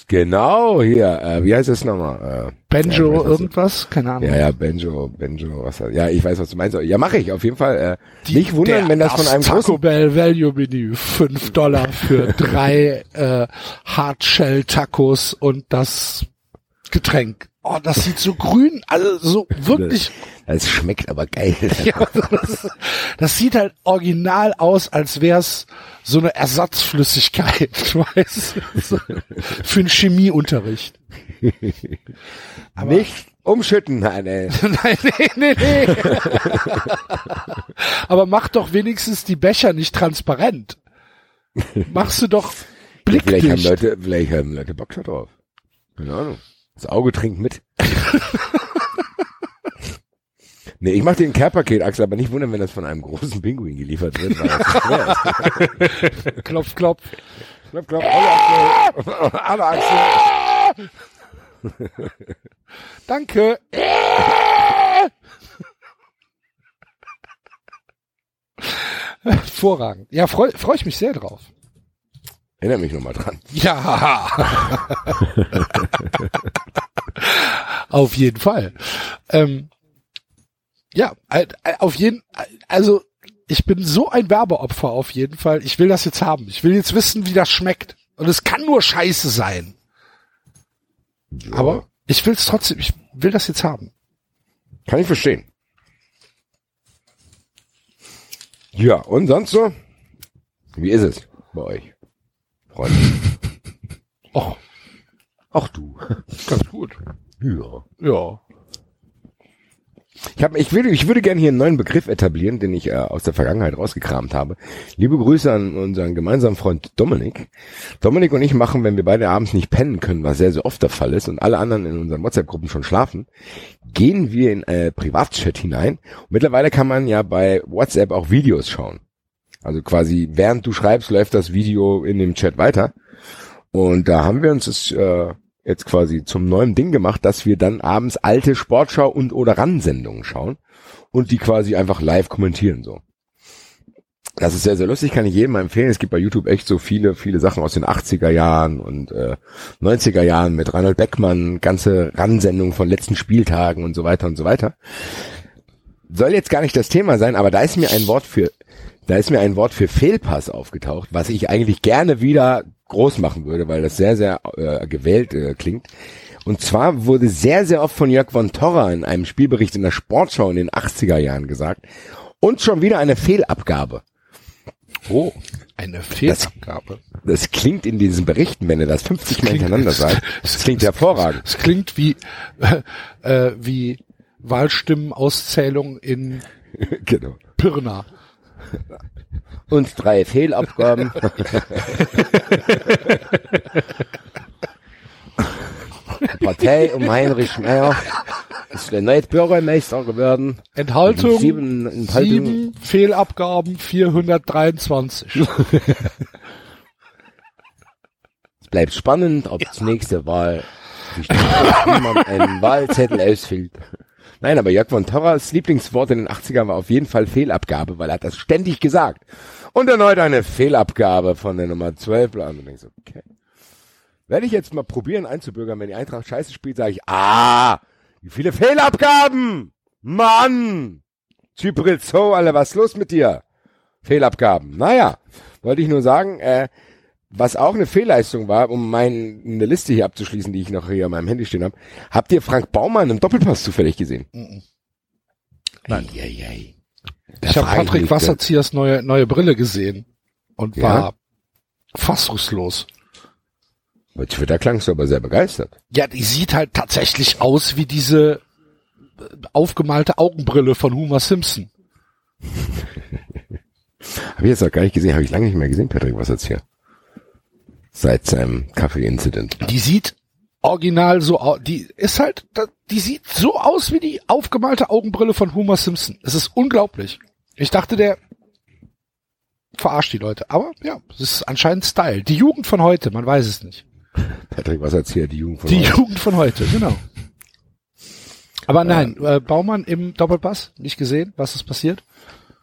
Genau, hier, äh, wie heißt es nochmal? Äh, Benjo ja, irgendwas? Keine Ahnung. Ja, ja, Benjo, Benjo, was Ja, ich weiß, was du meinst. Ja, mache ich auf jeden Fall. Äh, nicht wundern, Der- wenn das von einem Taco großen Bell Value Menü. 5 Dollar für drei äh, Hardshell Tacos und das Getränk. Oh, das sieht so grün, also so wirklich. Es schmeckt aber geil. Ja, das, das sieht halt original aus, als wär's so eine Ersatzflüssigkeit, weißt du? Für einen Chemieunterricht. Nicht umschütten, nein, ey. Nein, nee, nee, nee. Aber mach doch wenigstens die Becher nicht transparent. Machst du doch Vielleicht haben blickdicht. Leute, vielleicht haben Leute Bock drauf. Keine Ahnung. Das Auge trinkt mit. nee, ich mach dir ein Care-Paket, Axel, aber nicht wundern, wenn das von einem großen Pinguin geliefert wird, weil. Klopf, klopf. Klopf, klopf, alle Axel. Alle Axel. Danke. Hervorragend. Ja, freue freu ich mich sehr drauf. Erinnere mich nochmal dran. Ja. auf jeden Fall. Ähm, ja, auf jeden, also ich bin so ein Werbeopfer auf jeden Fall. Ich will das jetzt haben. Ich will jetzt wissen, wie das schmeckt. Und es kann nur Scheiße sein. Aber ich will es trotzdem. Ich will das jetzt haben. Kann ich verstehen. Ja, und sonst so? Wie ist es bei euch? Freunde. Och, Ach du. ganz gut. Ja. Ja. Ich, hab, ich, würde, ich würde gerne hier einen neuen Begriff etablieren, den ich äh, aus der Vergangenheit rausgekramt habe. Liebe Grüße an unseren gemeinsamen Freund Dominik. Dominik und ich machen, wenn wir beide abends nicht pennen können, was sehr, sehr oft der Fall ist und alle anderen in unseren WhatsApp-Gruppen schon schlafen, gehen wir in äh, Privatchat hinein. Und mittlerweile kann man ja bei WhatsApp auch Videos schauen. Also quasi während du schreibst, läuft das Video in dem Chat weiter. Und da haben wir uns das äh, jetzt quasi zum neuen Ding gemacht, dass wir dann abends alte Sportschau und oder Randsendungen schauen und die quasi einfach live kommentieren so. Das ist sehr, sehr lustig, kann ich jedem empfehlen. Es gibt bei YouTube echt so viele, viele Sachen aus den 80er Jahren und äh, 90er Jahren mit Reinhold Beckmann, ganze Randsendungen von letzten Spieltagen und so weiter und so weiter. Soll jetzt gar nicht das Thema sein, aber da ist mir ein Wort für, da ist mir ein Wort für Fehlpass aufgetaucht, was ich eigentlich gerne wieder groß machen würde, weil das sehr, sehr äh, gewählt äh, klingt. Und zwar wurde sehr, sehr oft von Jörg von Torra in einem Spielbericht in der Sportschau in den 80er Jahren gesagt. Und schon wieder eine Fehlabgabe. Oh, eine Fehlabgabe. Das klingt in diesen Berichten, wenn er das 50 Mal hintereinander sagt, das klingt hervorragend. Es klingt wie, äh, wie Wahlstimmenauszählung in genau. Pirna. Und drei Fehlabgaben. Partei um Heinrich Meyer ist der neue Bürgermeister geworden. Enthaltung, Sieben, Enthaltung. sieben Fehlabgaben, 423. Es bleibt spannend, ob die nächste Wahl man einen Wahlzettel ausfüllt. Nein, aber Jörg von Torras Lieblingswort in den 80ern war auf jeden Fall Fehlabgabe, weil er hat das ständig gesagt. Und erneut eine Fehlabgabe von der Nummer 12. bla. Und du denkst, okay. Werde ich jetzt mal probieren einzubürgern, wenn die Eintracht scheiße spielt, sage ich, ah, wie viele Fehlabgaben! Mann! Zyprilzo, alle, was ist los mit dir? Fehlabgaben. Naja, wollte ich nur sagen, äh, was auch eine Fehlleistung war, um meine eine Liste hier abzuschließen, die ich noch hier an meinem Handy stehen habe. Habt ihr Frank Baumann im Doppelpass zufällig gesehen? Nein. Eieiei. Ich habe Patrick Wasserziers neue, neue Brille gesehen und Ja? war fassungslos. Bei Twitter klangst du aber sehr begeistert. Ja, die sieht halt tatsächlich aus wie diese äh, aufgemalte Augenbrille von Homer Simpson. Habe ich jetzt noch gar nicht gesehen, habe ich lange nicht mehr gesehen, Patrick Wasserzieher. Seit seinem Kaffee-Incident. Die sieht original so aus, die ist halt, die sieht so aus wie die aufgemalte Augenbrille von Homer Simpson. Es ist unglaublich. Ich dachte, der verarscht die Leute. Aber ja, es ist anscheinend Style. Die Jugend von heute, man weiß es nicht. Patrick Wasserzieher, die Jugend von Die heute. Jugend von heute, genau. Aber nein, äh, Baumann im Doppelpass, nicht gesehen, was ist passiert?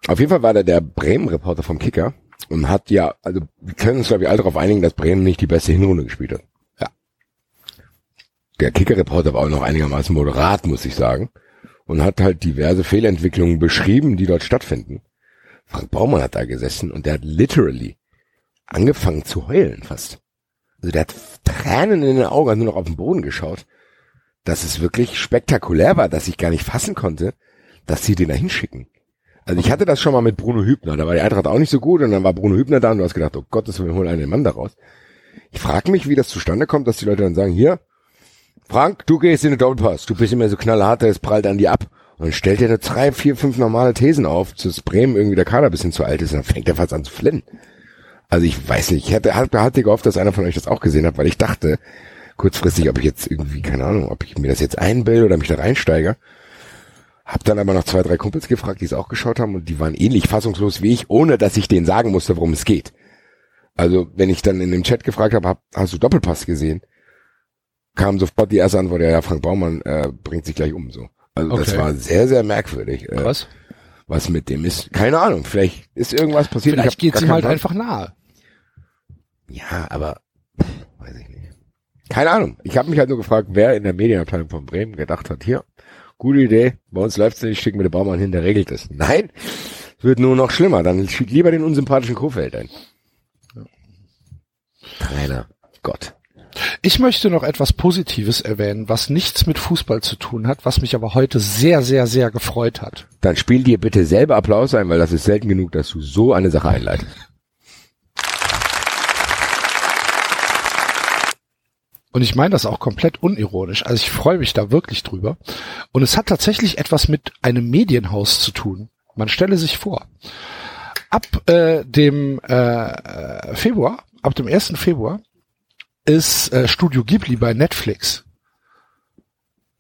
Auf jeden Fall war der der Bremen-Reporter vom Kicker und hat ja, also wir können uns glaube ich alle darauf einigen, dass Bremen nicht die beste Hinrunde gespielt hat. Ja. der Kicker-Reporter war auch noch einigermaßen moderat, muss ich sagen. Und hat halt diverse Fehlentwicklungen beschrieben, die dort stattfinden. Frank Baumann hat da gesessen und der hat literally angefangen zu heulen fast. Also der hat Tränen in den Augen, hat nur noch auf den Boden geschaut. Dass es wirklich spektakulär war, dass ich gar nicht fassen konnte, dass sie den da hinschicken. Also ich hatte das schon mal mit Bruno Hübner, da war die Eintracht auch nicht so gut und dann war Bruno Hübner da und du hast gedacht, oh Gott, das wir holen einen Mann da raus. Ich frage mich, wie das zustande kommt, dass die Leute dann sagen, hier, Frank, du gehst in den Doppelpass, du bist immer so knallhart, es prallt an die ab. Und dann stellt er da drei, vier, fünf normale Thesen auf, dass Bremen irgendwie der Kader bisschen zu alt ist, dann fängt er fast an zu flinnen. Also ich weiß nicht, ich hatte, hatte, hatte gehofft, dass einer von euch das auch gesehen hat, weil ich dachte, kurzfristig, ob ich jetzt irgendwie, keine Ahnung, ob ich mir das jetzt einbilde oder mich da reinsteige. Hab dann aber noch zwei, drei Kumpels gefragt, die es auch geschaut haben und die waren ähnlich fassungslos wie ich, ohne dass ich denen sagen musste, worum es geht. Also wenn ich dann in dem Chat gefragt habe, hab, hast du Doppelpass gesehen? Kam sofort die erste Antwort, ja, ja Frank Baumann äh, bringt sich gleich um so. Also das Okay. war sehr, sehr merkwürdig. Äh, Was? Was mit dem ist, keine Ahnung, vielleicht ist irgendwas passiert. ich Vielleicht geht's ihm halt Plan. einfach nahe. Ja, aber weiß ich nicht. Keine Ahnung. Ich habe mich halt nur gefragt, wer in der Medienabteilung von Bremen gedacht hat, hier, gute Idee, bei uns läuft's nicht, schicken wir den Baumann hin, der regelt es. Nein, es wird nur noch schlimmer. Dann schick lieber den unsympathischen Kofeld ein. Trainer, Gott. Ich möchte noch etwas Positives erwähnen, was nichts mit Fußball zu tun hat, was mich aber heute sehr, sehr, sehr gefreut hat. Dann spiel dir bitte selber Applaus ein, weil das ist selten genug, dass du so eine Sache einleitest. Und ich meine das auch komplett unironisch. Also ich freue mich da wirklich drüber. Und es hat tatsächlich etwas mit einem Medienhaus zu tun. Man stelle sich vor, ab äh, dem äh, Februar, ab dem 1. Februar ist äh, Studio Ghibli bei Netflix.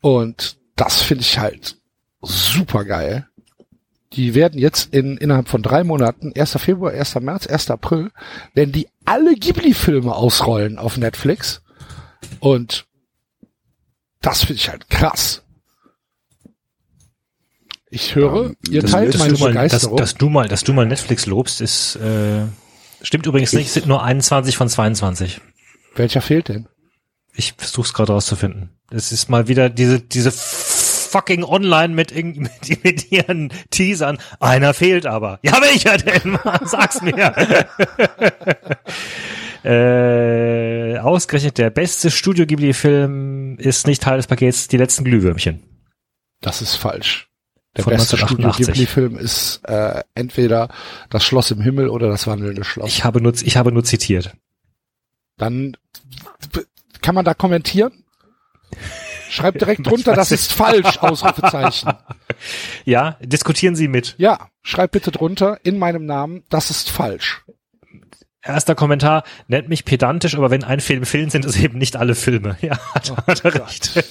Und das finde ich halt super geil. Die werden jetzt in, innerhalb von drei Monaten, 1. Februar, 1. März, 1. April, werden die alle Ghibli-Filme ausrollen auf Netflix. Und das finde ich halt krass. Ich höre, ihr Das- teilt dass meine mal, dass, Begeisterung. dass du mal, dass du mal Netflix lobst, ist äh, stimmt übrigens nicht. Es sind nur 21 von 22. Welcher fehlt denn? Ich versuch's gerade rauszufinden. Es ist mal wieder diese diese fucking Online mit, mit, mit ihren Teasern. Einer fehlt aber. Ja, welcher denn? Sag's mir. äh, ausgerechnet der beste Studio Ghibli Film ist nicht Teil des Pakets Die letzten Glühwürmchen. Das ist falsch. Der Von beste Studio 1988. Ghibli-Film ist äh, entweder Das Schloss im Himmel oder Das wandelnde Schloss. Ich habe nur ich habe nur zitiert. Dann kann man da kommentieren? Schreibt direkt drunter, das ist falsch, Ausrufezeichen. Ja, diskutieren Sie mit. Ja, schreibt bitte drunter in meinem Namen, das ist falsch. Erster Kommentar, nennt mich pedantisch, aber wenn ein Film Film sind, es eben nicht alle Filme. Ja, hat, hat er recht.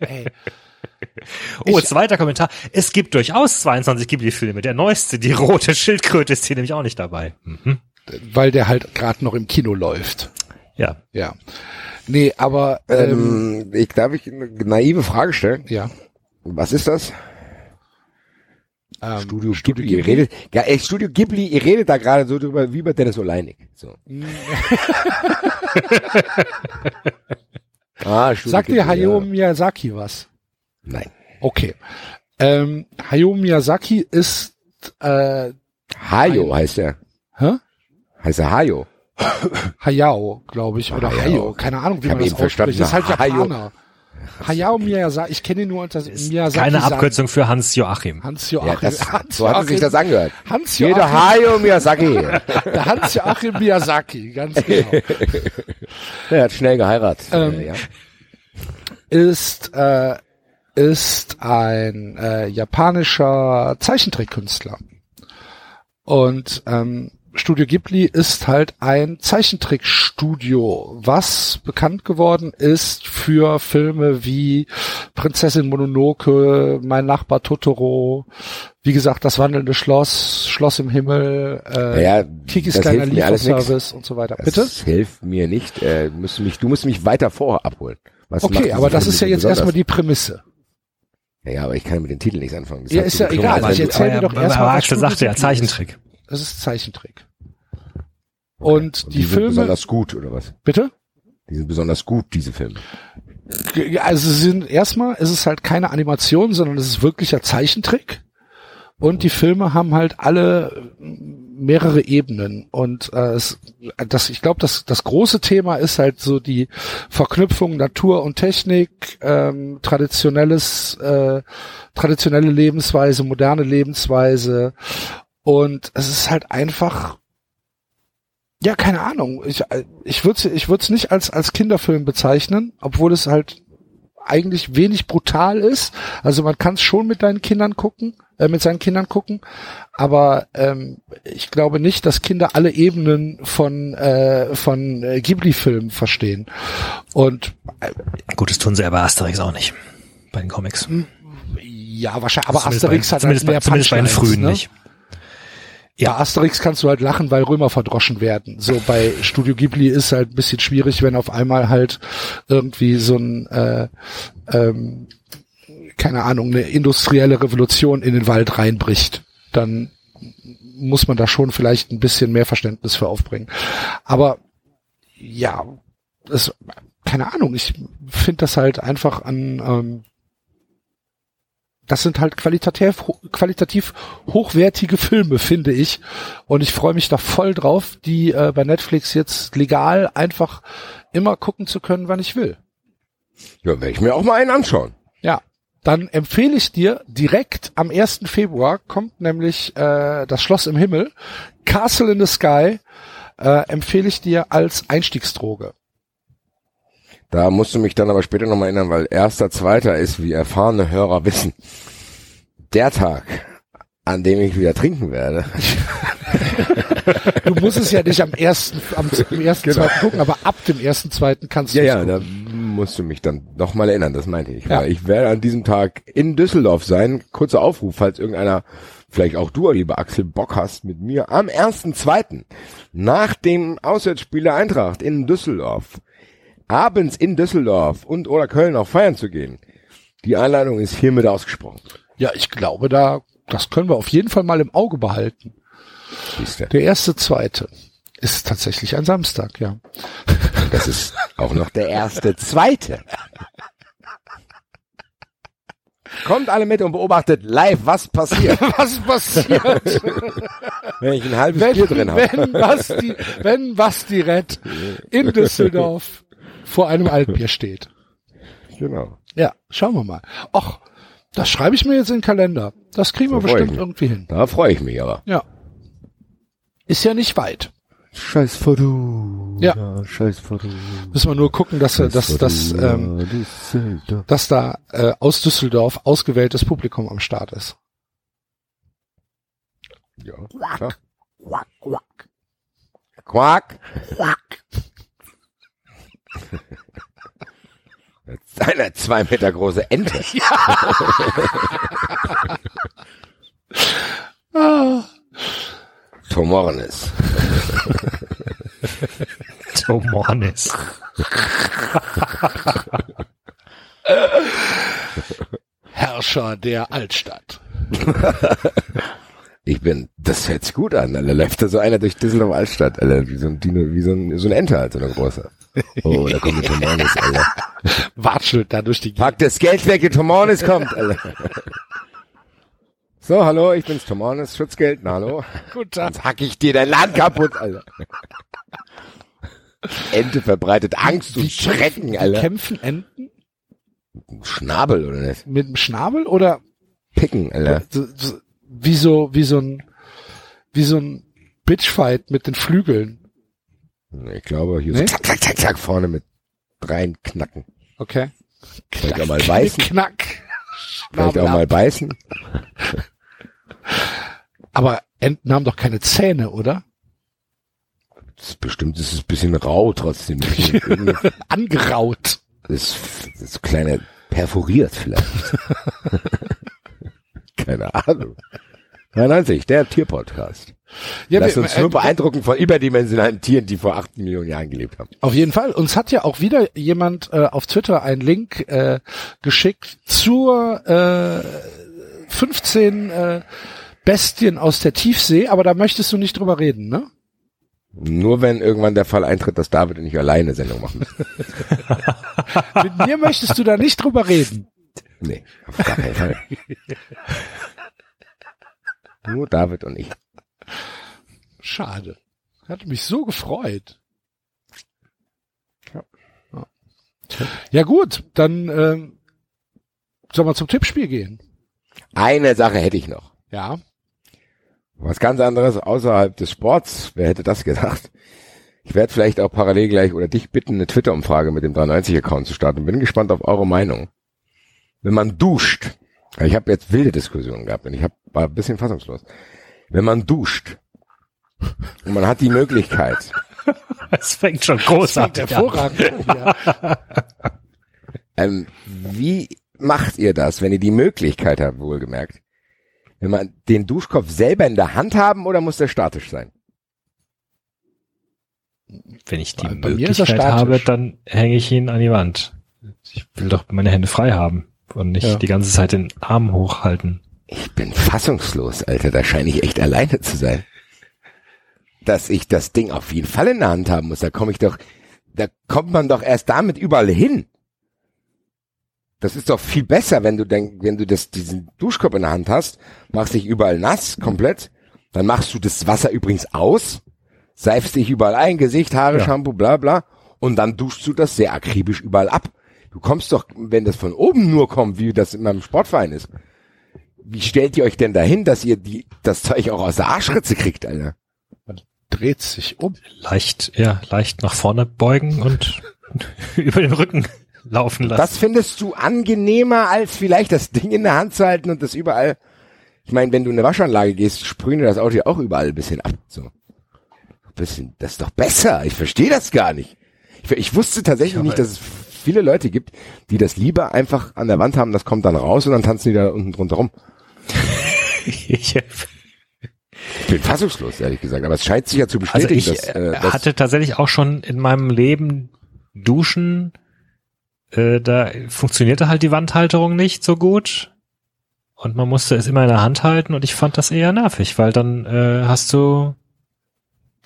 Ey, Oh, Ich- zweiter Kommentar. Es gibt durchaus 22 Ghibli-Filme. Der neueste, die rote Schildkröte, ist hier nämlich auch nicht dabei. Mhm. weil der halt gerade noch im Kino läuft. Ja. Ja. Nee, aber ähm, Ähm, ich, darf ich eine naive Frage stellen? ja. Was ist das? Ähm, Studio, Ghibli. Ihr redet, ja, ey, Studio Ghibli, ihr redet da gerade so drüber, wie über Dennis Oleinik. So. ah, Studio Sagt dir Hayao ja. Miyazaki was? Nein. Okay. Ähm, Hayao Miyazaki ist äh, Hayo heißt er. hä? Heißt er Hayo? Hayao, glaube ich, oder Hayao. Hayao, keine Ahnung, wie Ich man das ausspricht. Das ist halt Hayo. Japaner. Hayao Miyazaki, ich kenne ihn nur unter Miyazaki. Keine Abkürzung für Hans Joachim. Hans Ja, Joachim. das, Hans so hat sich das angehört. Hans Jeder Joachim, Hayo Miyazaki. der Hans Joachim Miyazaki, ganz genau. Der hat schnell geheiratet. Ähm, ja. ist äh, ist ein äh, japanischer Zeichentrickkünstler. Und ähm, Studio Ghibli ist halt ein Zeichentrickstudio, was bekannt geworden ist für Filme wie Prinzessin Mononoke, Mein Nachbar Totoro, wie gesagt, Das wandelnde Schloss, Schloss im Himmel, äh, Ja, Kikis das kleiner. Lieferservice und so weiter. Das Bitte? hilft mir nicht. Äh, du, musst mich, du musst mich weiter vor abholen. Was Okay, aber das ist ja jetzt besonders? erstmal die Prämisse. Ja, aber ich kann mit den Titeln nichts anfangen. Das Ja, ist ja egal. Ich wenn du- erzähl dir doch erstmal, aber was Axel sagte ja Ghibli ist. Das ist Zeichentrick. Und Und die, die sind Filme, besonders gut, oder was? bitte? Die sind besonders gut, diese Filme. Also sie sind erstmal, ist es halt keine Animation, sondern es ist wirklicher Zeichentrick. Und die Filme haben halt alle mehrere Ebenen. Und äh, es, das, ich glaube, das, das große Thema ist halt so die Verknüpfung Natur und Technik, ähm, traditionelles, äh, traditionelle Lebensweise, moderne Lebensweise. Und es ist halt einfach ja, keine Ahnung. Ich, ich würde es ich würd's nicht als, als Kinderfilm bezeichnen, obwohl es halt eigentlich wenig brutal ist. Also man kann es schon mit deinen Kindern gucken, äh, mit seinen Kindern gucken, aber ähm, ich glaube nicht, dass Kinder alle Ebenen von äh, von äh, Ghibli-Filmen verstehen. Und äh, Gut, das tun sie aber Asterix auch nicht. Bei den Comics. ja, wahrscheinlich, aber Zumindest Asterix bei, hat zumindest, halt bei, mehr zumindest bei den frühen ne? nicht. Ja, Asterix kannst du halt lachen, weil Römer verdroschen werden. So bei Studio Ghibli ist halt ein bisschen schwierig, wenn auf einmal halt irgendwie so ein äh, ähm, keine Ahnung, eine industrielle Revolution in den Wald reinbricht. Dann muss man da schon vielleicht ein bisschen mehr Verständnis für aufbringen. Aber ja, das, keine Ahnung, ich finde das halt einfach an ähm, das sind halt qualitativ, qualitativ hochwertige Filme, finde ich. Und ich freue mich da voll drauf, die äh, bei Netflix jetzt legal einfach immer gucken zu können, wann ich will. Ja, werde ich mir auch mal einen anschauen. Ja, dann empfehle ich dir direkt am 1. Februar kommt nämlich äh, das Schloss im Himmel, Castle in the Sky, äh, empfehle ich dir als Einstiegsdroge. Da musst du mich dann aber später nochmal erinnern, weil erster, zweiter ist, wie erfahrene Hörer wissen, der Tag, an dem ich wieder trinken werde. Du musst es ja nicht am ersten, am, am ersten, zweiten gucken, aber ab dem ersten, zweiten kannst du Ja, es ja, gucken. da musst du mich dann nochmal erinnern, das meinte ich. Ja. Weil Ich werde an diesem Tag in Düsseldorf sein. Kurzer Aufruf, falls irgendeiner, vielleicht auch du, lieber Axel, Bock hast, mit mir am 1.2. nach dem Auswärtsspiel der Eintracht in Düsseldorf, abends in Düsseldorf und oder Köln auch feiern zu gehen. Die Einladung ist hiermit ausgesprochen. Ja, ich glaube, da, das können wir auf jeden Fall mal im Auge behalten. Siehste. Der erste, zweite ist tatsächlich ein Samstag, ja. Das ist auch noch der erste, zweite. Kommt alle mit und beobachtet live, was passiert, Was passiert, wenn ich ein halbes wenn, Bier drin habe. wenn Basti, wenn Basti Rett in Düsseldorf vor einem Altbier steht? Genau. Ja, schauen wir mal. Och, das schreibe ich mir jetzt in den Kalender. Das kriegen wir Da ich bestimmt irgendwie hin. Da freue ich mich aber. Ja. Ist ja nicht weit. Scheiß Foto. Ja. scheiß Foto. Müssen wir nur gucken, dass, wir- dass, dass, ähm, dass da äh, aus Düsseldorf ausgewähltes Publikum am Start ist. Ja, klar. Quack. Eine zwei Meter große Ente. Ah, Tomornis. Tomornis. Herrscher der Altstadt. Ich bin, das hört sich gut an, Alter. Läuft da so einer durch Düsseldorf Altstadt, Alter. Wie so ein Dino, wie so ein, so ein Ente halt, so eine große. Oh, da kommt die Tomornis, Alter. Watschelt da durch die Gegend. Pack das Geld weg, die Tomornis kommt, Alter. So, hallo, ich bin's Tomornis, Schutzgeld, na, hallo. Guten Tag. Jetzt hack ich dir dein Land kaputt, Alter. Ente verbreitet Angst und Schrecken, Wie Alter. kämpfen Enten? Schnabel, oder nicht? Mit dem Schnabel oder Picken, Alter. wie so, wie so ein, wie so ein Bitchfight mit den Flügeln? Ich glaube, hier Nee? so zack, zack, zack, zack, vorne mit dreien Knacken. Okay. Vielleicht auch mal beißen. Knack. Vielleicht auch mal beißen. Aber Enten haben doch keine Zähne, oder? Das ist bestimmt, ist ein bisschen rau trotzdem. Angeraut. Das, das kleine perforiert vielleicht. Keine Ahnung. 93, der Tierpodcast. Ja, Lass wir- uns nur äh, beeindrucken von überdimensionalen Tieren, die vor acht Millionen Jahren gelebt haben. Auf jeden Fall. Uns hat ja auch wieder jemand äh, auf Twitter einen Link äh, geschickt zur äh, 15 äh, Bestien aus der Tiefsee, aber da möchtest du nicht drüber reden, ne? Nur wenn irgendwann der Fall eintritt, dass David und ich alleine eine Sendung machen. Mit mir möchtest du da nicht drüber reden. Nee, auf gar keinen Fall. Nur David und ich. Schade. Hat mich so gefreut. Ja, ja gut, dann ähm, sollen wir zum Tippspiel gehen. Eine Sache hätte ich noch. Ja. Was ganz anderes außerhalb des Sports. Wer hätte das gedacht? Ich werde vielleicht auch parallel gleich oder dich bitten, eine Twitter-Umfrage mit dem 390-Account zu starten. Bin gespannt auf eure Meinung. Wenn man duscht, ich habe jetzt wilde Diskussionen gehabt und ich hab, war ein bisschen fassungslos. Wenn man duscht und man hat die Möglichkeit, Es fängt schon großartig an. Hervorragend. ja. ähm, wie macht ihr das, wenn ihr die Möglichkeit habt, wohlgemerkt? Wenn man den Duschkopf selber in der Hand haben oder muss der statisch sein? Wenn ich die Bei- Möglichkeit habe, dann hänge ich ihn an die Wand. Ich will doch meine Hände frei haben und nicht Ja. die ganze Zeit den Arm hochhalten. Ich bin fassungslos, Alter. Da scheine ich echt alleine zu sein. Dass ich das Ding auf jeden Fall in der Hand haben muss. Da komme ich doch, da kommt man doch erst damit überall hin. Das ist doch viel besser, wenn du denk, wenn du das, diesen Duschkopf in der Hand hast, machst dich überall nass, komplett. Dann machst du das Wasser übrigens aus, seifst dich überall ein, Gesicht, Haare, Ja. Shampoo, bla, bla. Und dann duschst du das sehr akribisch überall ab. Du kommst doch, wenn das von oben nur kommt, wie das in meinem Sportverein ist, wie stellt ihr euch denn dahin, dass ihr die, das Zeug auch aus der Arschritze kriegt, Alter? Dreht sich um. Leicht, ja, leicht nach vorne beugen und über den Rücken laufen lassen. Das findest du angenehmer, als vielleicht das Ding in der Hand zu halten und das überall. Ich meine, wenn du in eine Waschanlage gehst, sprühen dir das Auto ja auch überall ein bisschen ab. So. Ein bisschen, das ist doch besser. Ich verstehe das gar nicht. Ich, ich wusste tatsächlich nicht, dass es viele Leute gibt, die das lieber einfach an der Wand haben, das kommt dann raus und dann tanzen die da unten drunter rum. ich, bin fassungslos, ehrlich gesagt. Aber es scheint sich ja zu also bestätigen, ich dass, äh, äh, dass hatte tatsächlich auch schon in meinem Leben Duschen, äh, da funktionierte halt die Wandhalterung nicht so gut. Und man musste es immer in der Hand halten und ich fand das eher nervig, weil dann äh, hast du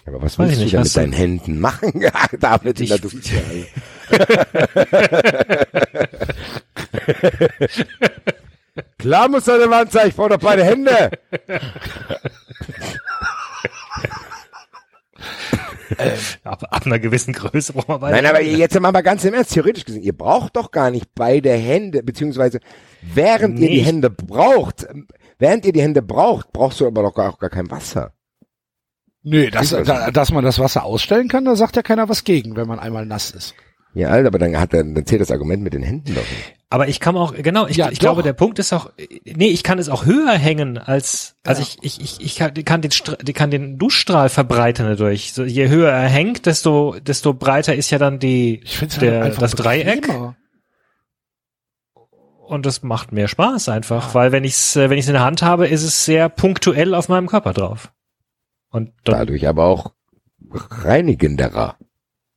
Aber was willst ich du nicht, denn mit deinen Händen machen? David in der Dusche. Klar muss deine Wand sein, ich brauche doch beide Hände. ab, ab einer gewissen Größe braucht man beide Nein, aber Hände. jetzt mal mal ganz im Ernst, theoretisch gesehen, ihr braucht doch gar nicht beide Hände, beziehungsweise während ihr die. Hände braucht, während ihr die Hände braucht, brauchst du aber doch gar, auch gar kein Wasser. Nee, das, da, dass man das Wasser ausstellen kann, da sagt ja keiner was gegen, wenn man einmal nass ist. Ja, Alter, aber dann hat er, dann zählt das Argument mit den Händen doch nicht. Aber ich kann auch, genau, ich, Ja, ich glaube, der Punkt ist auch, nee, ich kann es auch höher hängen als, also Ja. ich, ich, ich, ich kann, kann den, kann den Duschstrahl verbreitern dadurch. So, je höher er hängt, desto, desto breiter ist ja dann die, Ich finde der, das Dreieck. Und das macht mehr Spaß einfach, weil wenn ich's, äh, wenn ich's in der Hand habe, ist es sehr punktuell auf meinem Körper drauf. Und Dadurch aber auch reinigenderer,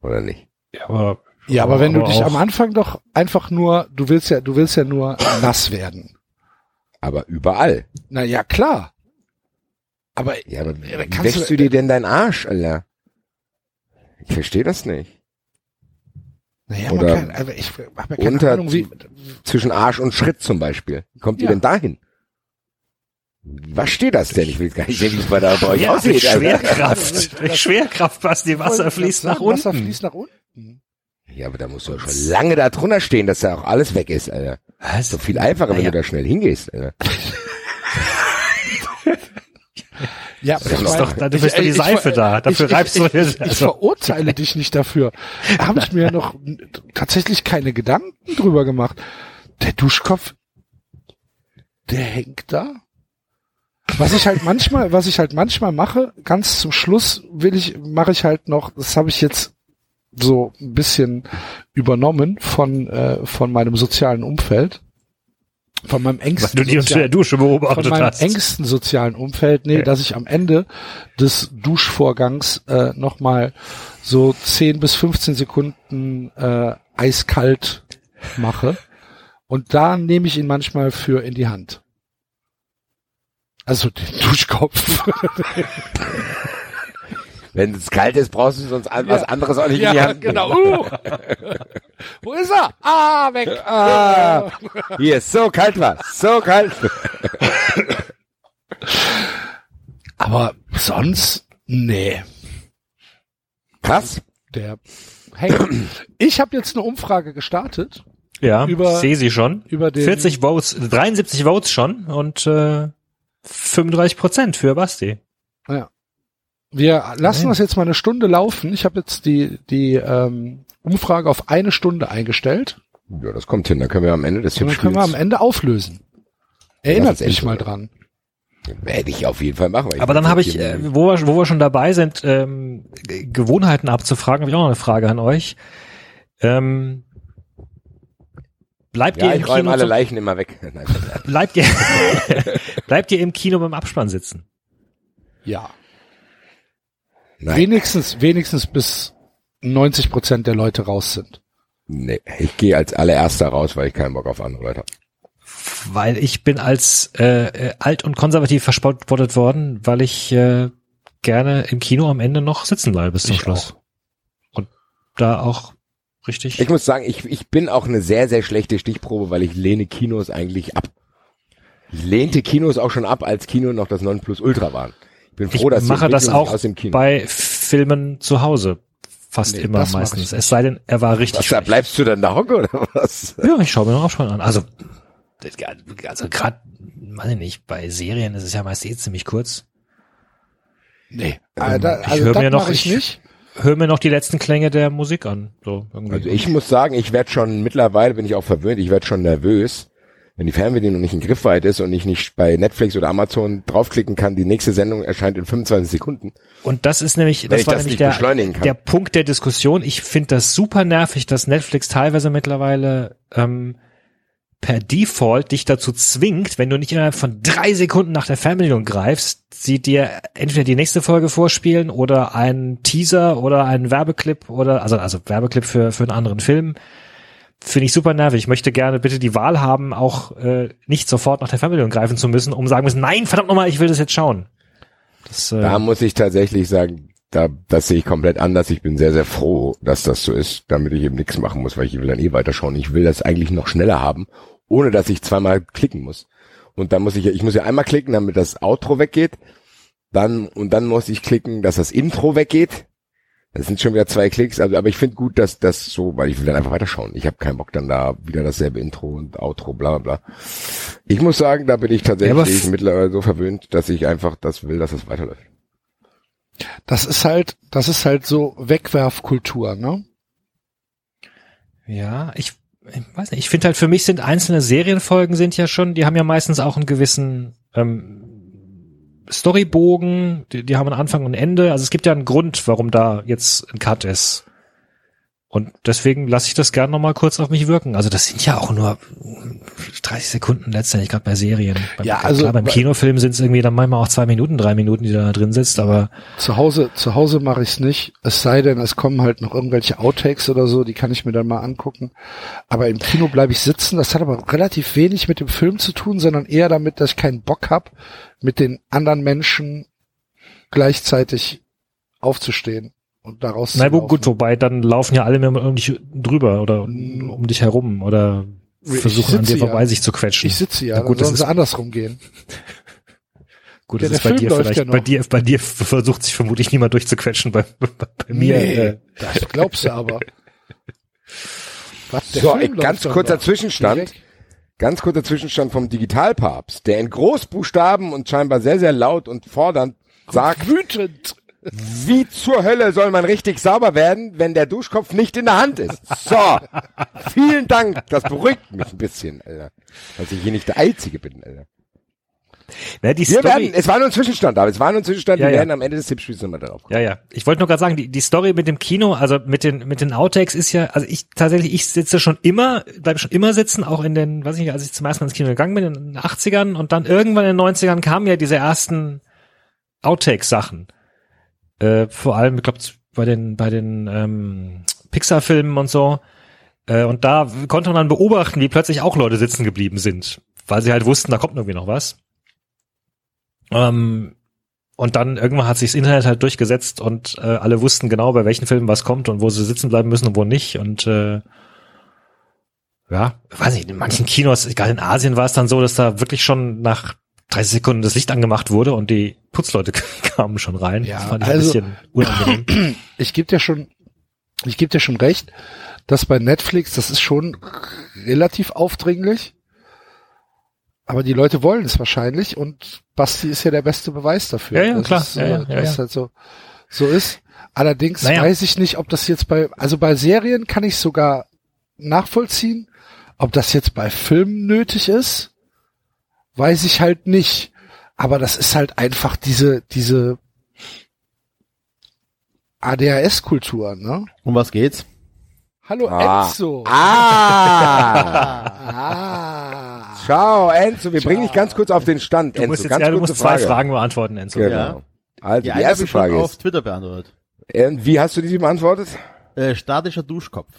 oder nicht? ja, aber, Ja, aber wenn du dich am Anfang doch einfach nur, du willst ja, du willst ja nur nass werden. Aber überall. Na ja, klar. Aber Ja, aber da wie wäschst du- du dir denn deinen Arsch, Alter? Ich verstehe das nicht. naja, Oder man kann, also ich habe ja keine unter- Ahnung, wie. Zwischen Arsch und Schritt zum Beispiel. Wie kommt ihr Ja. denn dahin? Was steht das denn? Ich will gar nicht sehen, wie es bei, der, bei euch ja, aussieht. Schwerkraft, Schwerkraft passt die Wasser fließt nach unten. Wasser fließt nach unten. Ja, aber da musst du ja schon lange da drunter stehen, dass da auch alles weg ist, Alter. Was? So viel einfacher, wenn du da schnell hingehst, Alter. Ja, ich doch- meine, dafür ist doch die ich- Seife ich- da. Dafür ich, reibst ich, du dir- ich, ich also- verurteile dich nicht dafür. Da habe ich mir noch tatsächlich keine Gedanken drüber gemacht. Der Duschkopf, der hängt da. Was ich halt manchmal, was ich halt manchmal mache, ganz zum Schluss will ich, mache ich halt noch, das habe ich jetzt so ein bisschen übernommen von äh, von meinem sozialen Umfeld, von meinem engsten du die sozialen- der Dusche von beobachtet meinem hast. engsten sozialen Umfeld, nee, Ja. dass ich am Ende des Duschvorgangs äh, nochmal so 10 bis 15 Sekunden äh, eiskalt mache. Und da nehme ich ihn manchmal für in die Hand. Also den Duschkopf. Wenn es kalt ist, brauchst du sonst an, was anderes auch nicht in die Ja, Hand. genau. Uh. Wo ist er? Ah, weg. Ah, hier ist so kalt was, so kalt. Aber sonst, nee. Krass. Der, hey, ich habe jetzt eine Umfrage gestartet Ja, Über- sehe sie schon. über den 40 Votes, 73 Votes schon und äh, 35 Prozent für Basti. Ja. Wir lassen Nein. das jetzt mal eine Stunde laufen. Ich habe jetzt die, die ähm, Umfrage auf eine Stunde eingestellt. Ja, das kommt hin. Dann können wir am Ende des Und dann können wir am Tippspiels, Ende auflösen. Erinnert mich endlich mal dran. werde ich auf jeden Fall machen. Aber dann habe ich, äh, wo, wir, wo wir schon dabei sind, ähm, Gewohnheiten abzufragen, habe ich auch noch eine Frage an euch. Ähm, bleibt ja, ihr im ich räume Kino alle zum- Leichen immer weg. Nein, bleibt ihr bleibt ihr im Kino beim Abspann sitzen? Ja. Nein, Wenigstens, wenigstens bis 90 Prozent der Leute raus sind. nee, ich gehe als allererster raus, weil ich keinen Bock auf andere Leute habe. Weil ich bin als äh, äh, alt und konservativ verspottet worden, weil ich äh, gerne im Kino am Ende noch sitzen bleibe bis zum Ich Schluss. Und da auch richtig. Ich muss sagen, ich, ich bin auch eine sehr, sehr schlechte Stichprobe, weil ich lehne Kinos eigentlich ab. Ich lehnte Kinos auch schon ab, als Kino noch das Nonplusultra waren. Ich bin Ich froh, dass die mache das auch bei Filmen zu Hause. Fast Nee, immer ich meistens. Es sei denn, er war richtig. Was, da bleibst du dann da hocken oder was? Ja, ich schaue mir noch Abspann an. Also, also gerade, weiß ich nicht, bei Serien ist es ja meist eh ziemlich kurz. Nee. Da, ich also höre mir noch- ich ich- nicht. Hör mir noch die letzten Klänge der Musik an. So irgendwie. Also ich muss sagen, ich werde schon, mittlerweile bin ich auch verwöhnt, ich werde schon nervös, wenn die Fernbedienung nicht in Griffweit ist und ich nicht bei Netflix oder Amazon draufklicken kann, die nächste Sendung erscheint in 25 Sekunden. Und das ist nämlich, das war das nämlich der, der Punkt der Diskussion. Ich finde das super nervig, dass Netflix teilweise mittlerweile ähm, per Default dich dazu zwingt, wenn du nicht innerhalb von drei Sekunden nach der Fernbedienung greifst, sie dir entweder die nächste Folge vorspielen oder einen Teaser oder einen Werbeclip oder also also Werbeclip für für einen anderen Film. Finde ich super nervig. Ich möchte gerne bitte die Wahl haben, auch äh, nicht sofort nach der Fernbedienung greifen zu müssen, um sagen müssen, nein, verdammt nochmal, ich will das jetzt schauen. Das, äh, Da muss ich tatsächlich sagen, da, das sehe ich komplett anders. Ich bin sehr, sehr froh, dass das so ist, damit ich eben nichts machen muss, weil ich will dann eh weiterschauen. Ich will das eigentlich noch schneller haben, ohne dass ich zweimal klicken muss. Und dann muss ich, ich muss ja einmal klicken, damit das Outro weggeht. Dann, und dann muss ich klicken, dass das Intro weggeht. Das sind schon wieder zwei Klicks, also, aber ich finde gut, dass das so, weil ich will dann einfach weiterschauen. Ich habe keinen Bock dann da wieder dasselbe Intro und Outro, bla bla bla. Ich muss sagen, da bin ich Ja, tatsächlich f- mittlerweile so verwöhnt, dass ich einfach das will, dass es weiterläuft. Das ist halt, das ist halt so Wegwerfkultur, ne? Ja, ich, ich weiß nicht. Ich finde halt für mich sind einzelne Serienfolgen sind ja schon, die haben ja meistens auch einen gewissen ähm, Storybogen, die, die haben einen Anfang und ein Ende. Also es gibt ja einen Grund, warum da jetzt ein Cut ist. Und deswegen lasse ich das gern nochmal kurz auf mich wirken. Also das sind ja auch nur 30 Sekunden letztendlich, gerade bei Serien. Beim, Ja, also klar, beim bei- Kinofilm sind es irgendwie dann manchmal auch zwei Minuten, drei Minuten, die da drin sitzt, aber Zu Hause, zu Hause mache ich es nicht. Es sei denn, es kommen halt noch irgendwelche Outtakes oder so, die kann ich mir dann mal angucken. Aber im Kino bleibe ich sitzen. Das hat aber relativ wenig mit dem Film zu tun, sondern eher damit, dass ich keinen Bock hab, mit den anderen Menschen gleichzeitig aufzustehen und daraus Na gut, wobei dann laufen ja alle mehr um dich drüber oder um dich herum oder versuchen an dir vorbei ja. sich zu quetschen. Ich sitze ja, Na dann gut, das sollen ist, sie andersrum gehen. gut, Ja, das ist bei Film dir vielleicht, ja bei dir, bei dir versucht sich vermutlich niemand durchzuquetschen, bei, bei, bei mir. Nee, Äh, das glaubst du aber. Was, der So, ey, läuft ganz kurzer noch. Zwischenstand. Direkt. Ganz kurzer Zwischenstand vom Digitalpapst, der in Großbuchstaben und scheinbar sehr, sehr laut und fordernd sagt, Wütend. Wie zur Hölle soll man richtig sauber werden, wenn der Duschkopf nicht in der Hand ist? So, vielen Dank, das beruhigt mich ein bisschen, Alter. Dass ich hier nicht der Einzige bin, Alter. na, die Wir Story, werden, es war nur ein Zwischenstand, aber es war nur ein Zwischenstand, Ja, wir ja. werden am Ende des Tippspiels nochmal darauf kommen. Ja, ja. Ich wollte nur gerade sagen, die, die Story mit dem Kino, also mit den mit den Outtakes ist ja, also ich tatsächlich, ich sitze schon immer, bleibe schon immer sitzen, auch in den, weiß ich nicht, als ich zum ersten Mal ins Kino gegangen bin, in den 80ern und dann irgendwann in den 90ern kamen ja diese ersten Outtakes-Sachen. Äh, vor allem, ich glaube, bei den, bei den ähm, Pixar-Filmen und so. Äh, und da konnte man dann beobachten, wie plötzlich auch Leute sitzen geblieben sind, weil sie halt wussten, da kommt irgendwie noch was. Ähm, und dann irgendwann hat sich das Internet halt durchgesetzt und äh, alle wussten genau, bei welchen Filmen was kommt und wo sie sitzen bleiben müssen und wo nicht. Und äh, ja, weiß nicht, in manchen Kinos, egal in Asien war es dann so, dass da wirklich schon nach 30 Sekunden das Licht angemacht wurde und die Putzleute kamen schon rein. Ja, das fand ich also- ein bisschen unangenehm. ich gebe dir schon, ich gebe dir schon recht, dass bei Netflix, das ist schon relativ aufdringlich. Aber die Leute wollen es wahrscheinlich und Basti ist ja der beste Beweis dafür. Ja, ja, klar. Ja, äh, ja, ja, es ja. halt so, so ist. Allerdings Naja. weiß ich nicht, ob das jetzt bei, also bei Serien kann ich sogar nachvollziehen. Ob das jetzt bei Filmen nötig ist, weiß ich halt nicht. Aber das ist halt einfach diese, diese ADHS-Kultur, ne? Um was geht's? Hallo Ah. Enzo. Ah! Ah. Ciao, Enzo, wir bringen dich ganz kurz auf den Stand. Du Enzo, musst jetzt ganz ja, du musst zwei Frage. Fragen beantworten, Enzo. Genau. Ja. Also, Die die erste Frage auf ist, Twitter beantwortet. äh, wie hast du die beantwortet? Äh, statischer Duschkopf.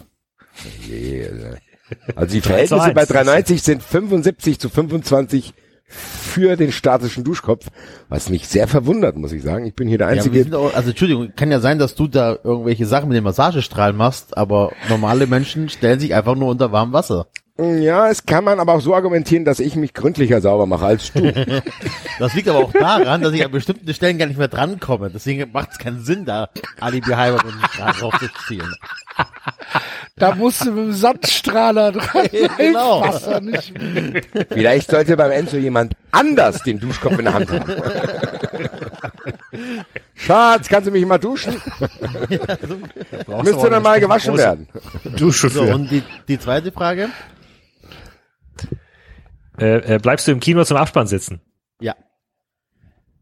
Also die 3 zu Verhältnisse 1. bei 390 sind 75 zu 25 für den statischen Duschkopf, was mich sehr verwundert, muss ich sagen. Ich bin hier der Ja, Einzige. sind auch, also Entschuldigung, kann ja sein, dass du da irgendwelche Sachen mit dem Massagestrahl machst, aber normale Menschen stellen sich einfach nur unter warmem Wasser. Ja, es kann man aber auch so argumentieren, dass ich mich gründlicher sauber mache als du. Das liegt aber auch daran, dass ich an bestimmten Stellen gar nicht mehr drankomme. Deswegen macht es keinen Sinn, da Alibi halber mit dem Strahl drauf zu zielen. Da musst du mit dem Sandstrahler dran. Genau. Wasser nicht. Vielleicht sollte beim Enzo jemand anders den Duschkopf in der Hand haben. Schatz, kannst du mich mal duschen? Müsste dann mal gewaschen werden. Dusche So, für. und die, die zweite Frage? Äh, äh, bleibst du im Kino zum Abspann sitzen? Ja.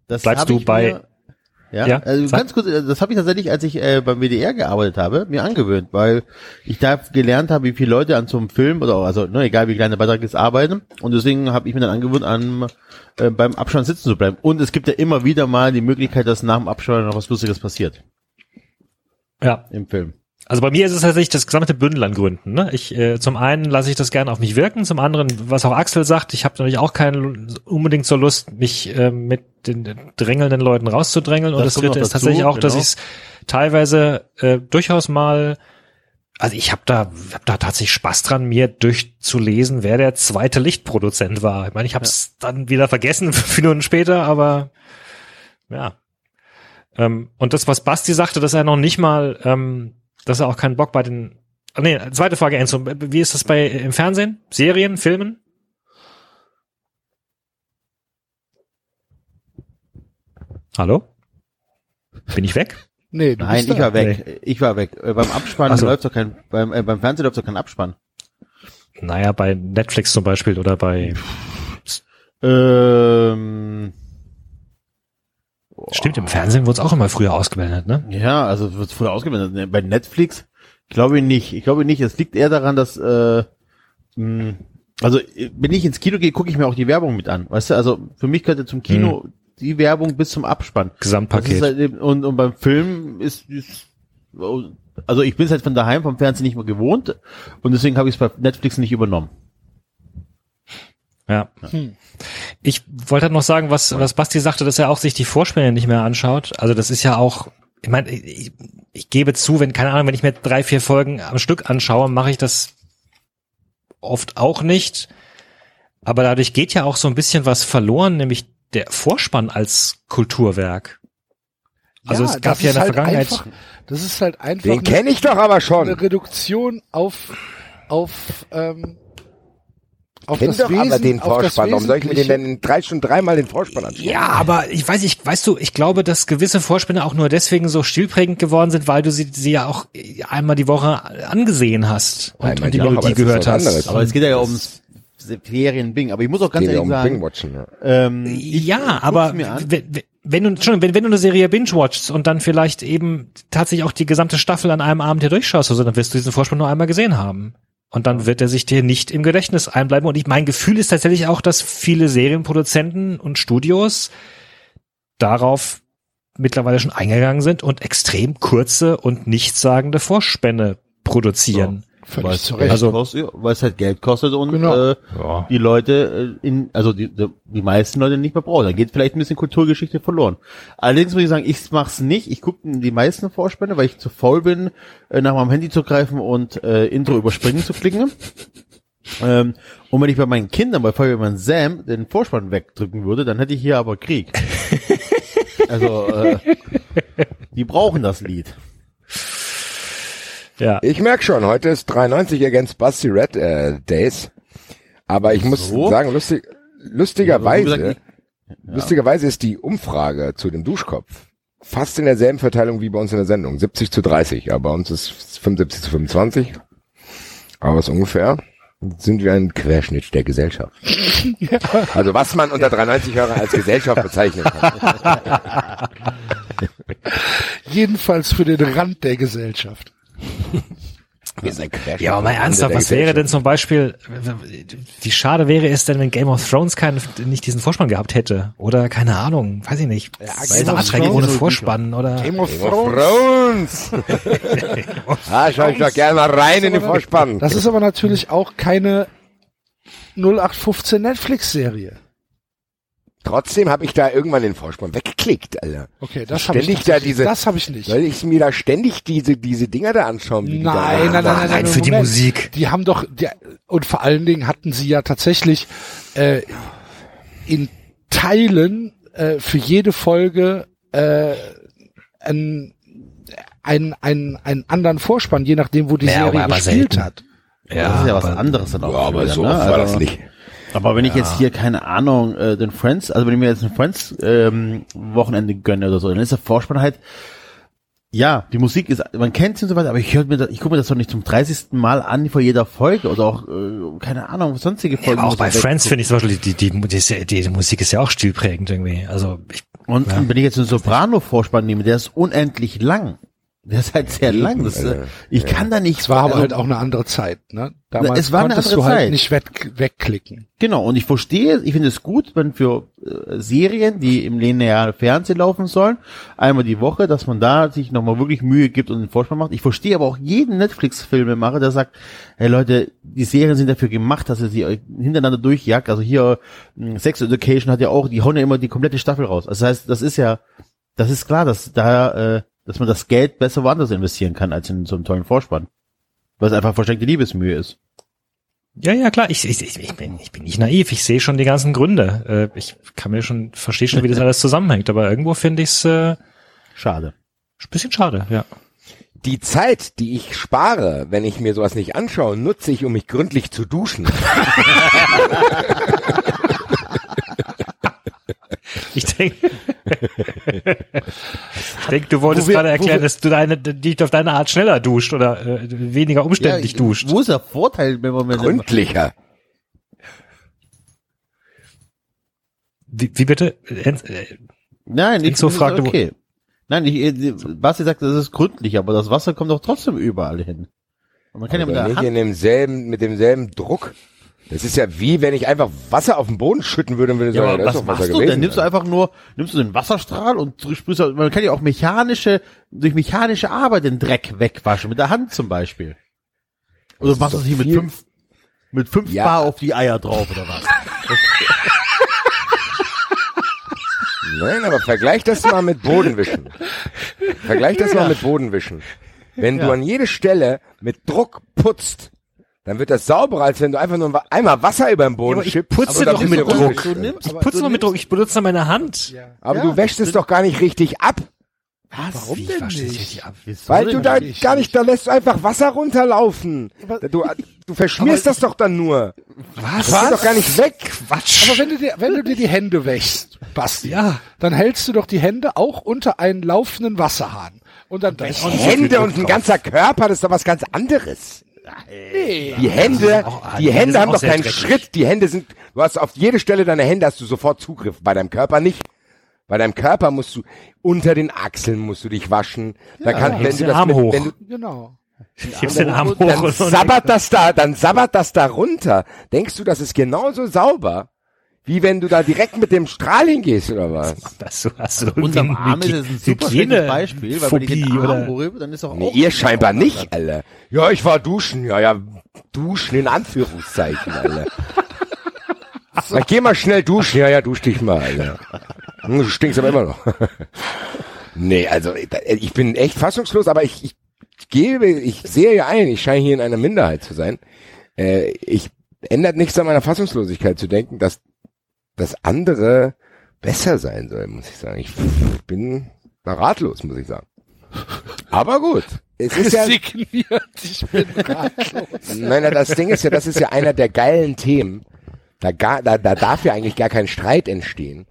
Das Bleibst du bei- Mir, ja, Ja, also sag. ganz kurz, das habe ich tatsächlich, als ich äh, beim WDR gearbeitet habe, mir angewöhnt, weil ich da gelernt habe, wie viele Leute an so einem Film oder also ne, egal wie klein der Beitrag ist, arbeiten und deswegen habe ich mir dann angewöhnt, an, äh, beim Abspann sitzen zu bleiben. Und es gibt ja immer wieder mal die Möglichkeit, dass nach dem Abspann noch was Lustiges passiert Ja. im Film. Also bei mir ist es tatsächlich das gesamte Bündel an Gründen. Ne? Ich äh, zum einen lasse ich das gerne auf mich wirken, zum anderen, was auch Axel sagt, ich habe natürlich auch keine unbedingt so Lust, mich äh, mit den drängelnden Leuten rauszudrängeln. Und Das das kommt dritte ist tatsächlich auch, dass genau. ich es teilweise äh, durchaus mal also ich habe da, hab da tatsächlich Spaß dran, mir durchzulesen, wer der zweite Lichtproduzent war. Ich meine, ich habe es dann wieder vergessen, fünf Minuten später, aber ja. Ähm, und das, was Basti sagte, dass er noch nicht mal, ähm, dass er auch keinen Bock bei den. Ah, nee, zweite Frage, Enzo. Wie ist das bei im Fernsehen? Serien, Filmen? Hallo? Bin ich weg? Nee, du Nein, bist ich da. war weg. Ich war weg. Äh, beim Abspann Ach so. läuft doch kein, beim, äh, beim Fernsehen läuft doch kein Abspann. Naja, bei Netflix zum Beispiel oder bei. Ähm, Stimmt, im Fernsehen wurde es auch immer früher ausgeblendet, ne? Ja, also wird früher ausgeblendet. Ne, Bei Netflix glaube ich nicht. Ich glaube nicht. Es liegt eher daran, dass äh, mh, also äh, wenn ich ins Kino gehe, gucke ich mir auch die Werbung mit an. Weißt du, also für mich gehört ja zum Kino die Werbung bis zum Abspann. Gesamtpaket. halt eben, und, und beim Film ist, ist also ich bin es halt von daheim vom Fernsehen nicht mehr gewohnt und deswegen habe ich es bei Netflix nicht übernommen. Ja. Ich wollte halt noch sagen, was, was Basti sagte, dass er auch sich die Vorspiele nicht mehr anschaut. Also das ist ja auch, ich meine, ich, ich gebe zu, wenn, keine Ahnung, wenn ich mir drei, vier Folgen am Stück anschaue, mache ich das oft auch nicht. Aber dadurch geht ja auch so ein bisschen was verloren, nämlich der Vorspann als Kulturwerk. Also es gab ja in der halt Vergangenheit. Einfach, das ist halt einfach Den kenne ich doch aber schon. eine Reduktion auf auf ähm, auf Kenn das doch Wesen, aber den auf das Vorspann. Warum soll ich mir den denn drei Stunden dreimal den Vorspann anschauen? Ja, aber ich weiß nicht, weißt du, ich glaube, dass gewisse Vorspinne auch nur deswegen so stilprägend geworden sind, weil du sie, sie ja auch einmal die Woche angesehen hast und, Einmal und die die Melodie gehört hast. anderes. Aber es geht ja ums Ferien-Bing. Aber ich muss auch ganz ehrlich um sagen. Ja. ähm, ich Ja, aber wenn du schon, wenn, wenn du eine Serie binge-watchst und dann vielleicht eben tatsächlich auch die gesamte Staffel an einem Abend hier durchschaust, also dann wirst du diesen Vorspann nur einmal gesehen haben. Und dann wird er sich dir nicht im Gedächtnis einbleiben. Und ich, mein Gefühl ist tatsächlich auch, dass viele Serienproduzenten und Studios darauf mittlerweile schon eingegangen sind und extrem kurze und nichtssagende Vorspänne produzieren. Völlig Weil es zu Recht. Also- kostet, ja, weil es halt Geld kostet und Genau. äh, die Leute äh, in, also die, die, die meisten Leute nicht mehr brauchen. Da geht vielleicht ein bisschen Kulturgeschichte verloren. Allerdings muss ich sagen, ich mach's nicht. Ich gucke die meisten Vorspänne, weil ich zu faul bin, äh, nach meinem Handy zu greifen und äh, Intro überspringen zu klicken. Ähm, und wenn ich bei meinen Kindern, bei Feuerwehrmann Sam, den Vorspann wegdrücken würde, dann hätte ich hier aber Krieg. also, äh, die brauchen das Lied. Ja. Ich merk schon, heute ist 93 against Busty Red äh, Days. Aber ich muss So? sagen, lustig, Ja, lustigerweise, wie gesagt, lustigerweise ist die Umfrage zu dem Duschkopf fast in derselben Verteilung wie bei uns in der Sendung. 70 zu 30. Aber bei uns ist 75 zu 25. Aber es ist ungefähr sind wir ein Querschnitt der Gesellschaft. Also was man unter 93 Hörer als Gesellschaft bezeichnen kann. Jedenfalls für den Rand der Gesellschaft. Ja, aber mal ernsthaft, was wäre denn zum Beispiel, wie schade wäre es denn, wenn Game of Thrones keinen, nicht diesen Vorspann gehabt hätte? Oder, keine Ahnung, weiß ich nicht. Game Star of Trek Thrones- ohne Vorspann oder, Game of Thrones. Ah, schau ich doch gerne mal rein in die Vorspann. Das ist aber natürlich auch keine 0815 Netflix-Serie. Trotzdem habe ich da irgendwann den Vorspann weggeklickt, Alter. Okay, das habe ich, Ständig da diese- das habe ich nicht. Soll ich mir da ständig diese, diese Dinger da anschauen? Wie die da Nein, nein, nein, nein, nein, Nein, für die. Musik. Die haben doch, die, und vor allen Dingen hatten sie ja tatsächlich äh, in Teilen äh, für jede Folge äh, einen, einen, einen, einen anderen Vorspann, je nachdem, wo die Ja, Serie gespielt selten. hat. das ist ja was anderes dann auch. Ja, aber wieder, so ne? war Also- das nicht. Aber wenn ich jetzt hier, keine Ahnung, äh, den Friends, also wenn ich mir jetzt ein Friends ähm, Wochenende gönne oder so, dann ist der Vorspann halt, ja, die Musik ist, man kennt sie und so weiter, aber ich höre mir das, ich gucke mir das doch nicht zum 30. Mal an vor jeder Folge oder auch, äh, keine Ahnung, sonstige Ja, Folgen. aber auch bei Friends finde ich zum Beispiel, die, die, die, die, ist ja- die, die Musik ist ja auch stilprägend irgendwie. Also, ich, Und wenn ich jetzt einen Soprano-Vorspann nehme, der ist unendlich lang. Der ist halt sehr lang. Das, äh, ich kann da nicht. Es war aber also- halt auch eine andere Zeit, ne? Damals es war eine konntest andere du halt Zeit. nicht weg, wegklicken. Genau, und ich verstehe, ich finde es gut, wenn für äh, Serien, die im linearen Fernsehen laufen sollen, einmal die Woche, dass man da sich nochmal wirklich Mühe gibt und den Vorspann macht. Ich verstehe aber auch jeden Netflix-Filmemacher, der sagt, hey Leute, die Serien sind dafür gemacht, dass ihr sie euch hintereinander durchjagt. Also hier mh, Sex Education hat ja auch, die hauen ja immer die komplette Staffel raus. Das heißt, das ist ja, das ist klar, dass da, äh, dass man das Geld besser woanders investieren kann als in so einem tollen Vorspann. Weil es einfach versteckte Liebesmühe ist. ja, ja, klar, ich, ich, ich, bin, ich bin nicht naiv, ich sehe schon die ganzen Gründe. Äh, ich kann mir schon, verstehe schon, wie das alles zusammenhängt, aber irgendwo finde ich es äh, Schade. ein bisschen schade, ja. Die Zeit, die ich spare, wenn ich mir sowas nicht anschaue, nutze ich, um mich gründlich zu duschen. Ich denke, ich denke, du wolltest Wo wir- gerade wo erklären, wir- dass du deine, dich auf deine Art schneller duscht oder äh, weniger umständlich duscht. Wo ist der Vorteil, wenn man mit Gründlicher. Wie, wie bitte? Äh, Nein, ich ist fragte, okay. Nein, ich, äh, Basti sagt, das ist gründlich, aber das Wasser kommt doch trotzdem überall hin. Und man kann ja mit Aber der nicht in Hand, demselben, mit demselben Druck. Das ist ja wie, wenn ich einfach Wasser auf den Boden schütten würde und würde ja, sagen, aber da ist was doch Wasser machst du gewesen. denn? Nimmst du einfach nur, nimmst du den Wasserstrahl und sprühst, man kann ja auch mechanische, durch mechanische Arbeit den Dreck wegwaschen, mit der Hand zum Beispiel. Oder ist machst du es hier mit fünf, mit fünf Ja. Bar auf die Eier drauf oder was? Nein, aber vergleich das mal mit Bodenwischen. Vergleich das mal mit Bodenwischen. Wenn du Ja. an jede Stelle mit Druck putzt, dann wird das sauberer, als wenn du einfach nur einmal Wasser über den Boden ich schippst. putze aber doch dann mit Druck. Nimmst, ich putze nur mit Druck, ich benutze meine Hand. Aber Ja, du wäschst es doch gar nicht richtig ab. Warum Wie, denn nicht? Weil du da ich gar nicht, da lässt du einfach Wasser runterlaufen. Aber- Du, du verschmierst das doch dann nur. Was? Das geht doch gar nicht weg. Quatsch. Aber wenn du dir, wenn du dir die Hände wäschst, Basti, Ja. dann hältst du doch die Hände auch unter einen laufenden Wasserhahn. Und dann du Hände und ein ganzer Körper, das ist doch was ganz anderes. Die Hände, auch- die die Hände Hände haben doch keinen dreckig. Schritt. Die Hände sind, du hast auf jede Stelle deiner Hände hast du sofort Zugriff. Bei deinem Körper nicht. Bei deinem Körper musst du, unter den Achseln musst du dich waschen. Da kann, wenn hebst du den das Arm mit, hoch. wenn du, Genau. Hebst den Arm hoch dann sabbert das da, dann sabbert das da runter. Denkst du, das ist genauso sauber, Wie wenn du da direkt mit dem Strahl hingehst, oder was? Hast du, hast du Unterm irgendwie Arm ist ein super schlechtes Beispiel, weil wenn Phobie, Arm oder? berühre, dann ist auch Nee, auch ihr scheinbar nicht, Alter. Ja, ich war duschen. Ja, ja, duschen in Anführungszeichen, Alter. Ich geh mal schnell duschen. Ja, ja, dusch dich mal, Alter. Hm, Du stinkst aber immer noch. nee, also ich bin echt fassungslos, aber ich, ich gebe, ich sehe ja ein, ich scheine hier in einer Minderheit zu sein. Äh, ich ändert nichts an meiner Fassungslosigkeit zu denken, dass das andere besser sein soll, muss ich sagen. Ich bin ratlos, muss ich sagen. Aber gut. Es ist ja, Signiert, ich bin ratlos. nein, nein, das Ding ist ja, das ist ja einer der geilen Themen. Da, gar, da, da darf ja eigentlich gar kein Streit entstehen.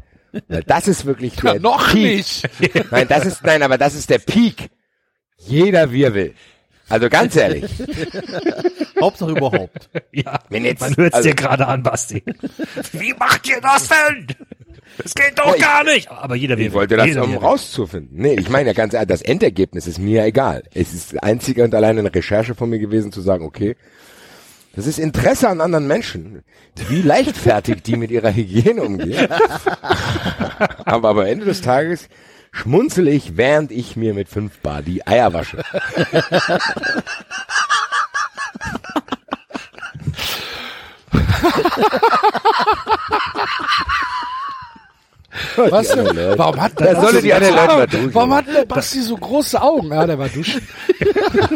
Das ist wirklich der Ja, noch Peak. nicht. Nein, das ist, nein, aber das ist der Peak. Jeder er will. Also ganz ehrlich. Hauptsache überhaupt. Ja, Wenn jetzt, man hört es also- dir gerade an, Basti. Wie macht ihr das denn? Das geht doch Ja, ich- gar nicht. Aber jeder Ich will. wollte das, jeder um rauszufinden. Nee, ich meine ja ganz ehrlich, das Endergebnis ist mir egal. Es ist einzig und allein eine Recherche von mir gewesen, zu sagen, okay, das ist Interesse an anderen Menschen, wie leichtfertig die mit ihrer Hygiene umgehen. aber am Ende des Tages schmunzel ich, während ich mir mit fünf Bar die Eier wasche. Was denn? Warum hat der solle die anderen Leute mal duschen. Warum hat der Basti so große Augen? Ja, der war duschen.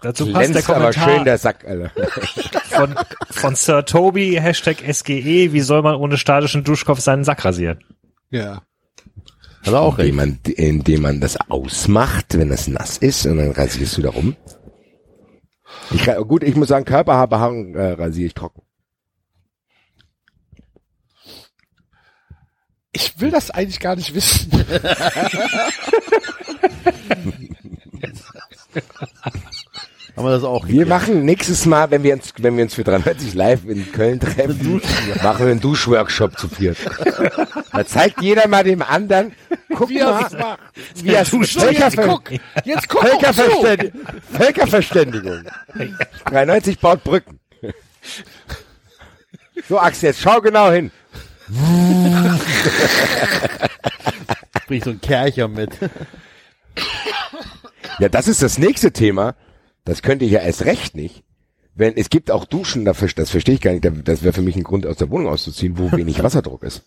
Dazu passt der Glänzt aber Kommentar schön der Sack, Alter. von, von Sir Toby, Hashtag SGE, wie soll man ohne statischen Duschkopf seinen Sack rasieren? Ja. Hat er auch. Indem man, indem man das ausmacht, wenn es nass ist, und dann rasierst du da rum. Ich, gut, ich muss sagen, Körperhaarbehaarung äh, rasiere ich trocken. Ich will das eigentlich gar nicht wissen. Haben wir das auch Wir geklärt. machen nächstes Mal, wenn wir uns, wenn wir uns für 93 live in Köln treffen, machen wir einen Duschworkshop zu viert. Da zeigt jeder mal dem anderen, guck Wie er mal, es macht. wie er jetzt guck. Jetzt guck. Völkerverständ Völkerverständigung. 93 baut Brücken. So, Axel, jetzt schau genau hin. Bringt so ein Kercher mit. Ja, das ist das nächste Thema. Das könnte ich ja erst recht nicht. Wenn, es gibt auch Duschen, das, das verstehe ich gar nicht, das wäre für mich ein Grund, aus der Wohnung auszuziehen, wo wenig Wasserdruck ist.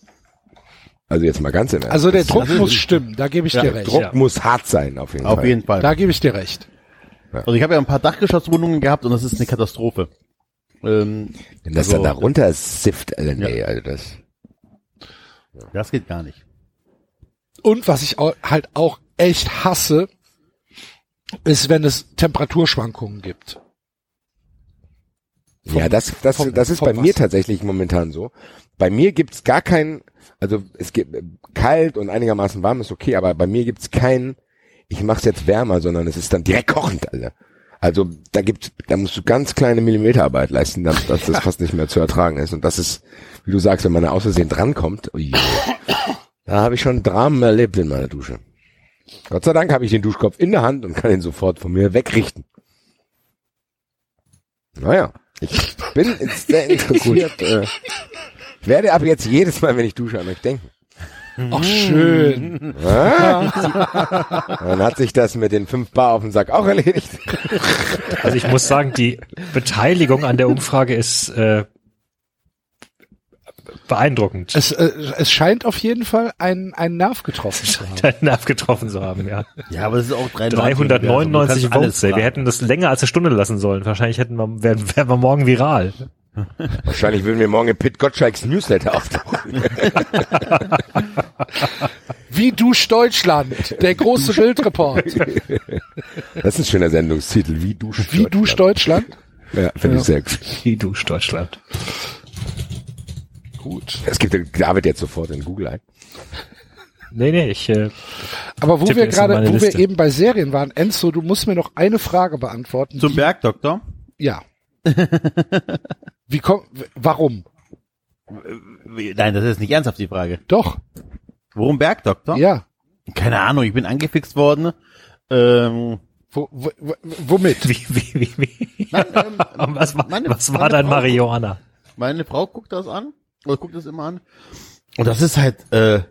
Also jetzt mal ganz im Ernst. Also der Das- Druck muss stimmen, da gebe ich dir recht. Druck muss hart sein, auf jeden Auf Fall. jeden Fall. Da gebe ich dir recht. Also ich habe ja ein paar Dachgeschosswohnungen gehabt und das ist eine Katastrophe. Ähm, Wenn das also, dann da runter sifft, Alter, nee, also das. Das geht gar nicht. Und was ich au- halt auch echt hasse, ist, wenn es Temperaturschwankungen gibt. ja, das, das, vom- das ist vom bei mir Wasser. tatsächlich momentan so. Bei mir gibt's gar keinen, also es gibt äh, kalt und einigermaßen warm ist okay, aber bei mir gibt's keinen, ich mach's jetzt wärmer, sondern es ist dann direkt kochend, Alter. Also da gibt's, da musst du ganz kleine Millimeterarbeit leisten, dass, dass das fast nicht mehr zu ertragen ist. Und das ist, wie du sagst, wenn man da aus Versehen drankommt, ui, da habe ich schon Dramen erlebt in meiner Dusche. Gott sei Dank habe ich den Duschkopf in der Hand und kann ihn sofort von mir wegrichten. Naja, ich bin sehr interessiert. äh, ich werde ab jetzt jedes Mal, wenn ich dusche, an euch denken. Ach, schön. Dann hat sich das mit den fünf Bar auf dem Sack auch erledigt. Also ich muss sagen, die Beteiligung an der Umfrage ist äh, beeindruckend. Es, äh, es scheint auf jeden Fall einen, einen Nerv getroffen zu haben. Deinen Nerv getroffen zu haben, ja. Ja, aber das ist auch 399 Du kannst alles Votes, ey. Wir hätten das länger als eine Stunde lassen sollen. Wahrscheinlich hätten wir, wären, wären wir morgen viral. Wahrscheinlich würden wir morgen in Pit Gottschalks Newsletter auftauchen. Wie duscht Deutschland? Der große Bildreport. Das ist ein schöner Sendungstitel. Wie duscht Wie duscht Deutschland? Ja, finde ich sehr gut. Wie duscht Deutschland. Gut. Es gibt David jetzt sofort in Google ein. Nee, nee, ich, äh, Aber wo wir gerade, wo wir Liste. eben bei Serien waren, Enzo, du musst mir noch eine Frage beantworten. Zum die- Bergdoktor? Ja. Wie kommt, warum? Nein, das ist nicht ernsthaft die Frage. Doch, Worum Bergdoktor? ja. Keine Ahnung, ich bin angefixt worden. Ähm, Wo, wo, wo, womit? Wie, wie, wie, wie? Nein, ähm, was war, meine- was war meine dein Frau- Marihuana? Meine Frau guckt das an, oder guckt das immer an. Und das ist halt, äh,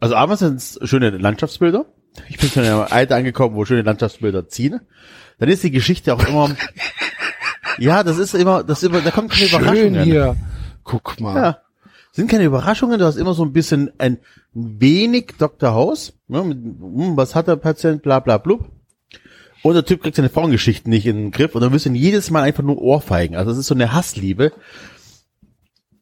also abends sind es schöne Landschaftsbilder. Ich bin schon in einem Alter angekommen, wo schöne Landschaftsbilder ziehen. Dann ist die Geschichte auch immer, ja, das ist immer, das ist immer, da kommt keine Schön Überraschung. hier. Guck mal. Ja. Sind keine Überraschungen, du hast immer so ein bisschen ein wenig Dr. House. Ne, mit, hm, was hat der Patient, bla bla blub. Und der Typ kriegt seine Frauengeschichten nicht in den Griff und dann müssen jedes Mal einfach nur Ohrfeigen. Also das ist so eine Hassliebe.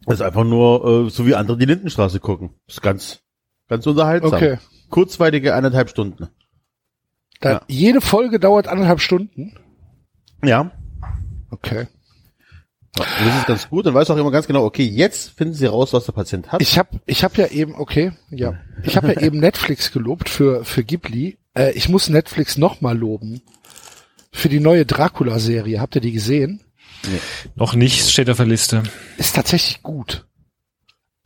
Das ist einfach nur, äh, so wie andere die Lindenstraße gucken. Das ist ganz, ganz unterhaltsam. Okay. Kurzweilige eineinhalb Stunden. Dann, Ja. Jede Folge dauert anderthalb Stunden. Ja. Okay. Ja, das ist ganz gut. Dann weißt du auch immer ganz genau, okay, jetzt finden sie raus, was der Patient hat. Ich habe ich hab ja eben, okay, ja. Ich habe ja eben Netflix gelobt für, für Ghibli. Äh, ich muss Netflix nochmal loben. Für die neue Dracula-Serie. Habt ihr die gesehen? Noch nicht, steht auf der Liste. Ist tatsächlich gut.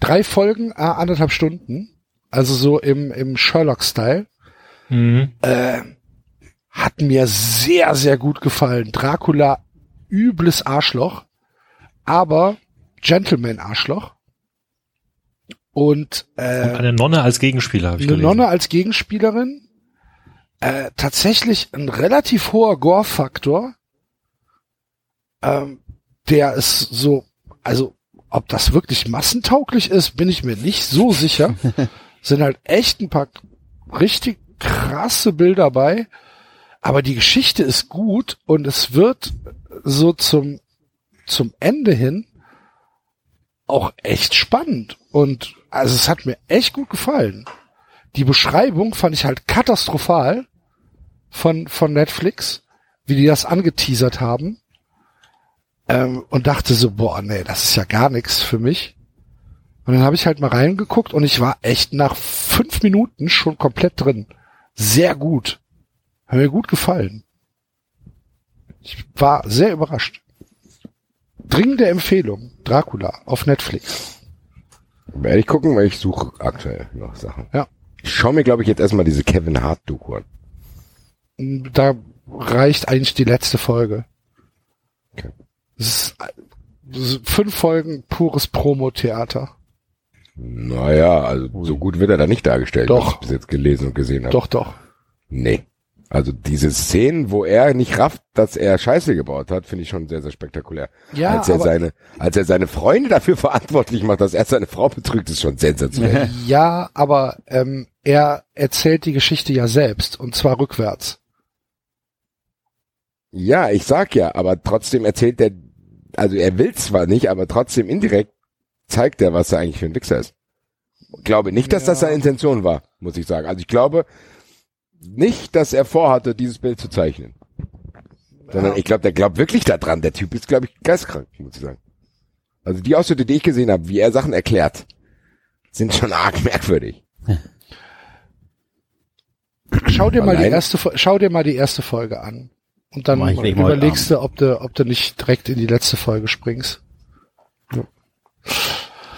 Drei Folgen, äh, anderthalb Stunden. Also so im, im Sherlock-Style. Mhm. Äh, hat mir sehr, sehr gut gefallen. Dracula, übles Arschloch. Aber Gentleman-Arschloch. Und, äh, Und eine Nonne als Gegenspieler habe ich eine gelesen. Nonne als Gegenspielerin. Äh, tatsächlich ein relativ hoher Gore-Faktor. Ähm, der ist so, also ob das wirklich massentauglich ist, bin ich mir nicht so sicher. Sind halt echt ein paar richtig krasse Bilder bei. Aber die Geschichte ist gut und es wird so zum, zum Ende hin auch echt spannend. Und also es hat mir echt gut gefallen. Die Beschreibung fand ich halt katastrophal von, von Netflix, wie die das angeteasert haben. Ähm, und dachte so, boah, nee, das ist ja gar nichts für mich. Und dann habe ich halt mal reingeguckt und ich war echt nach fünf Minuten schon komplett drin. Sehr gut. Hat mir gut gefallen. Ich war sehr überrascht. Dringende Empfehlung. Dracula auf Netflix. Werde ich gucken, weil ich suche aktuell noch Sachen. Ja. Ich schaue mir, glaube ich, jetzt erstmal diese Kevin Hart-Doku an. Da reicht eigentlich die letzte Folge. Okay. Ist, ist fünf Folgen pures Promo-Theater. Naja, also so gut wird er da nicht dargestellt, Doch. was ich bis jetzt gelesen und gesehen habe. Doch, doch. Nee. Also diese Szenen, wo er nicht rafft, dass er Scheiße gebaut hat, finde ich schon sehr, sehr spektakulär. Ja, als er aber- seine, als er seine Freunde dafür verantwortlich macht, dass er seine Frau betrügt, ist schon sensationell. Ja, aber ähm, er erzählt die Geschichte ja selbst und zwar rückwärts. ja, ich sag ja, aber trotzdem erzählt er, also er will zwar nicht, aber trotzdem indirekt zeigt er, was er eigentlich für ein Wichser ist. Glaube nicht, dass das Ja. seine Intention war, muss ich sagen. Also ich glaube nicht, dass er vorhatte, dieses Bild zu zeichnen. Sondern Ja. ich glaube, der glaubt wirklich daran. Der Typ ist, glaube ich, geistkrank, muss ich sagen. Also die Ausschnitte, die ich gesehen habe, wie er Sachen erklärt, sind schon arg merkwürdig. Schau dir mal die erste, schau dir mal die erste Folge an und dann ich überlegst du, ob du, ob du nicht direkt in die letzte Folge springst.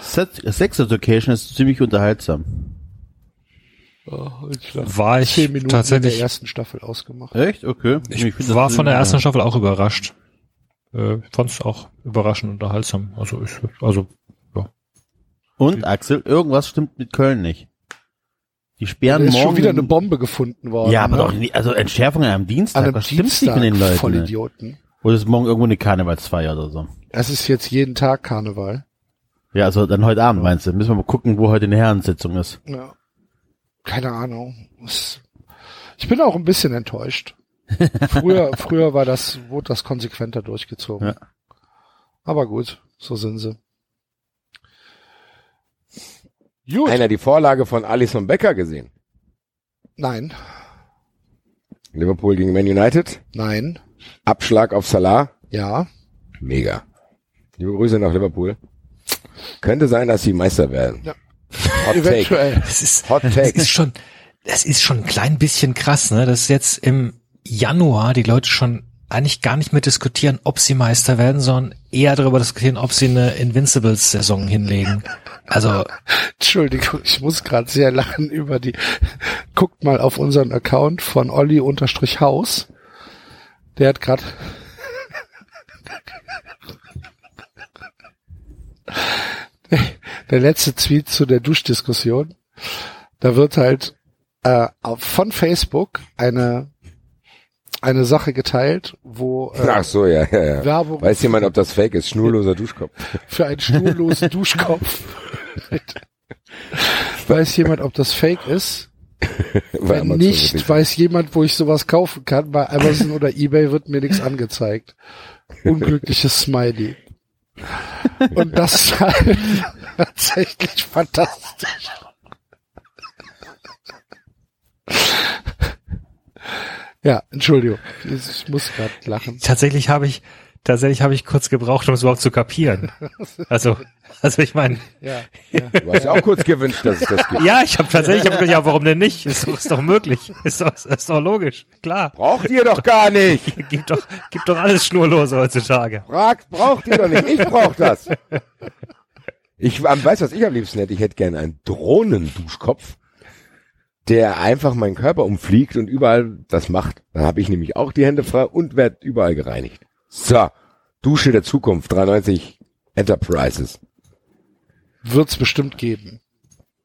Sex Sex Education ist ziemlich unterhaltsam. War ich Zehn Minuten in tatsächlich, der ersten Staffel ausgemacht. Echt? Okay. ich, find das war von der ersten Staffel auch überrascht. Äh, fand es auch überraschend unterhaltsam. Also ich, also Und Axel, irgendwas stimmt mit Köln nicht. Die sperren ist morgen. schon wieder eine Bombe gefunden worden. Ja, aber ne? doch nicht, also Entschärfungen am Dienstag, An einem was stimmt nicht mit den Leuten? voll ne? Oder ist morgen irgendwo eine Karnevalsfeier oder so? Es ist jetzt jeden Tag Karneval. Ja, also dann heute Abend meinst du? Müssen wir mal gucken, wo heute eine Herrensitzung ist. Ja. Keine Ahnung. Ich bin auch ein bisschen enttäuscht. Früher, früher war das, wurde das konsequenter durchgezogen. Ja. Aber gut, so sind sie. Gut. Einer die Vorlage von Alison Becker gesehen. Nein, Liverpool gegen Man United. nein, Abschlag auf Salah. ja. Mega. Liebe Grüße nach Liverpool. Könnte sein, dass sie Meister werden. Ja. Hot Take. Eventuell. es ist, Hot das Take. ist schon, das ist schon ein klein bisschen krass, ne? Dass jetzt im Januar die Leute schon eigentlich gar nicht mehr diskutieren, ob sie Meister werden, sondern eher darüber diskutieren, ob sie eine Invincibles-Saison hinlegen. Also Entschuldigung, ich muss gerade sehr lachen über die guckt mal auf unseren Account von Olli unterstrich Haus. Der hat gerade der letzte Tweet zu der Duschdiskussion. Da wird halt äh, von Facebook eine eine Sache geteilt, wo äh, Ach so, ja, ja, ja. Werbung Weiß jemand, ob das fake ist? Schnurloser Duschkopf. für einen schnurlosen Duschkopf. weiß jemand, ob das Fake ist? Wenn nicht, weiß jemand, wo ich sowas kaufen kann. Bei Amazon oder eBay wird mir nichts angezeigt. Unglückliches Smiley. Und das ist halt tatsächlich fantastisch. Ja, Entschuldigung. Ich muss gerade lachen. Tatsächlich habe ich, tatsächlich habe ich kurz gebraucht, um es überhaupt zu kapieren. Also, also ich meine, Ja, ja. Du hast ja auch kurz gewünscht, dass es das gibt. ja, ich habe tatsächlich, ich hab gedacht, ja, warum denn nicht? Ist doch, ist doch möglich. Ist doch, ist doch logisch. Klar. Braucht ihr doch gar nicht. Gibt doch, gibt doch alles Schnurlose heutzutage. Fragt, braucht ihr doch nicht. Ich brauch das. Ich ähm, weiß, was ich am liebsten hätte. Ich hätte gerne einen Drohnenduschkopf, der einfach meinen Körper umfliegt und überall das macht. Dann habe ich nämlich auch die Hände frei und werde überall gereinigt. So, Dusche der Zukunft, 93 Enterprises. Wird's bestimmt geben.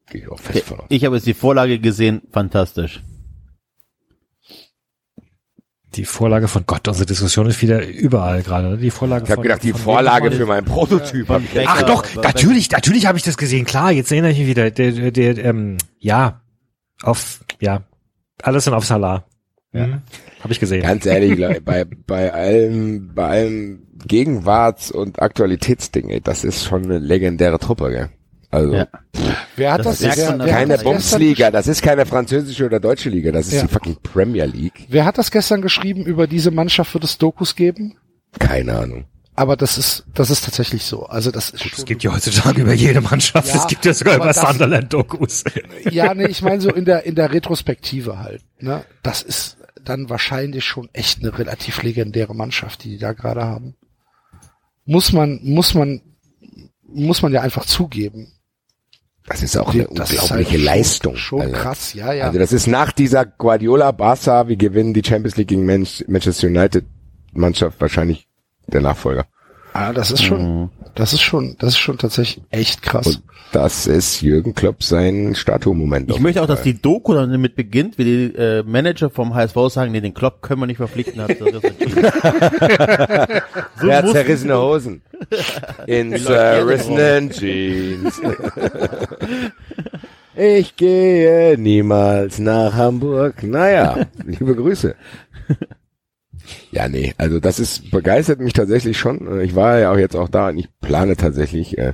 Gehe ich auch fest von aus. Ich habe jetzt die Vorlage gesehen, fantastisch. Die Vorlage von Gott, unsere Diskussion ist wieder überall gerade. ne? Die Vorlage Ich habe gedacht, die von Vorlage für meinen Prototyp. ich Becker- Ach doch, natürlich, natürlich habe ich das gesehen. Klar, jetzt erinnere ich mich wieder. Der, der, der ähm, ja, auf, ja, alles in auf Salah. Ja. Hm, habe ich gesehen. Ganz ehrlich, glaub ich, bei, bei allem, bei allem Gegenwarts- und Aktualitätsding, ey, das ist schon eine legendäre Truppe, gell? Also, Ja. Wer hat Das das, wer hat keine Bumsliga, das ist keine französische oder deutsche Liga, das ist Ja. die fucking Premier League. Wer hat das gestern geschrieben? Über diese Mannschaft wird es Dokus geben? Keine Ahnung. Aber das ist, das ist tatsächlich so. Also das ist Es gibt ja heutzutage über jede Mannschaft. Ja, es gibt ja sogar über das- Sunderland-Dokus. ja, nee, ich meine so in der, in der Retrospektive halt, ne? Das ist dann wahrscheinlich schon echt eine relativ legendäre Mannschaft, die die da gerade haben. Muss man, muss man, muss man ja einfach zugeben. Das ist auch eine Das unglaubliche halt schon- Leistung. Schon Alter. krass, ja, ja. Also das ist nach dieser Guardiola Barca, wir gewinnen die Champions League gegen Man- Manchester United Mannschaft wahrscheinlich der Nachfolger. Ah, das ist schon, das ist schon, das ist schon tatsächlich echt krass. Und das ist Jürgen Klopp sein Statumoment. Ich möchte auch, dass die Doku dann damit beginnt, wie die äh, Manager vom HSV sagen, nee, den Klopp können wir nicht verpflichten. Hat so Wer hat zerrissene Hosen? In zerrissenen Jeans. Ich gehe niemals nach Hamburg. Naja, liebe Grüße. Ja, nee, also das ist begeistert mich tatsächlich schon. Ich war ja auch jetzt auch da und ich plane tatsächlich äh,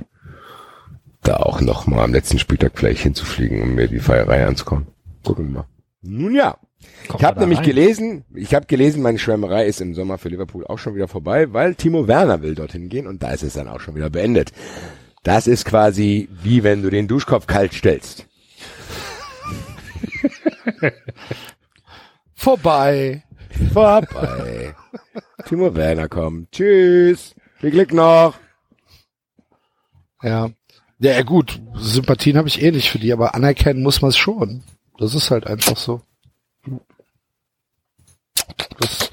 da auch noch mal am letzten Spieltag vielleicht hinzufliegen, um mir die Feierei anzukommen. Gucken wir mal. Nun ja, ich habe nämlich rein? gelesen, ich habe gelesen, meine Schwärmerei ist im Sommer für Liverpool auch schon wieder vorbei, weil Timo Werner will dorthin gehen und da ist es dann auch schon wieder beendet. Das ist quasi wie wenn du den Duschkopf kalt stellst. Vorbei. Vorbei. Timo Werner kommt. Tschüss. Viel Glück noch. Ja. Ja, ja, gut, Sympathien habe ich eh nicht für die, aber anerkennen muss man es schon. Das ist halt einfach so. Das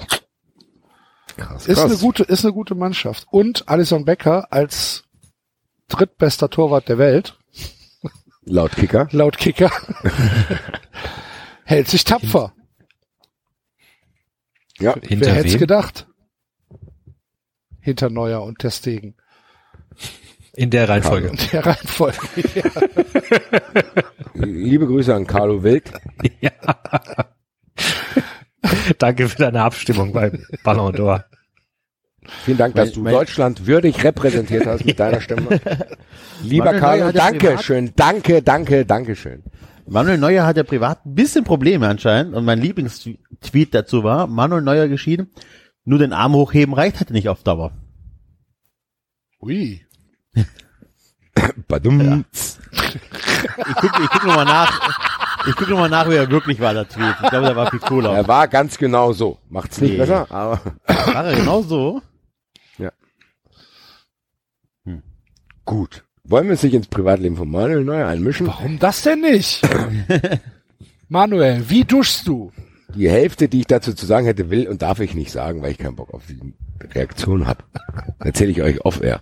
Krass, ist eine gute, ist eine gute Mannschaft. Und Alison Becker als drittbester Torwart der Welt, Laut Kicker. laut Kicker, hält sich tapfer. Ja. Hinter Wer hätte es gedacht? Hinter Neuer und Testegen. In der Reihenfolge. In der Reihenfolge. Liebe Grüße an Carlo Wild. ja. Danke für deine Abstimmung beim Ballon d'Or. Vielen Dank, dass du Deutschland würdig repräsentiert hast mit deiner Stimme. Lieber Carlo, ja danke schön. Danke, danke, danke schön. Manuel Neuer hat ja privat ein bisschen Probleme anscheinend und mein Lieblingstweet dazu war, Manuel Neuer geschrieben, nur den Arm hochheben reicht halt nicht auf Dauer. Ui. Badum. Ich gucke ich guck nochmal nach, ich gucke nochmal nach, wie er wirklich war, der Tweet. Ich glaube, der war viel cooler. Er war ganz genau so. Macht's nicht Nee. besser, aber War er genau so? gut. Wollen wir uns nicht ins Privatleben von Manuel Neuer einmischen? Warum das denn nicht? Manuel, wie duschst du? Die Hälfte, die ich dazu zu sagen hätte, will und darf ich nicht sagen, weil ich keinen Bock auf die Reaktion habe. Erzähle ich euch off-air.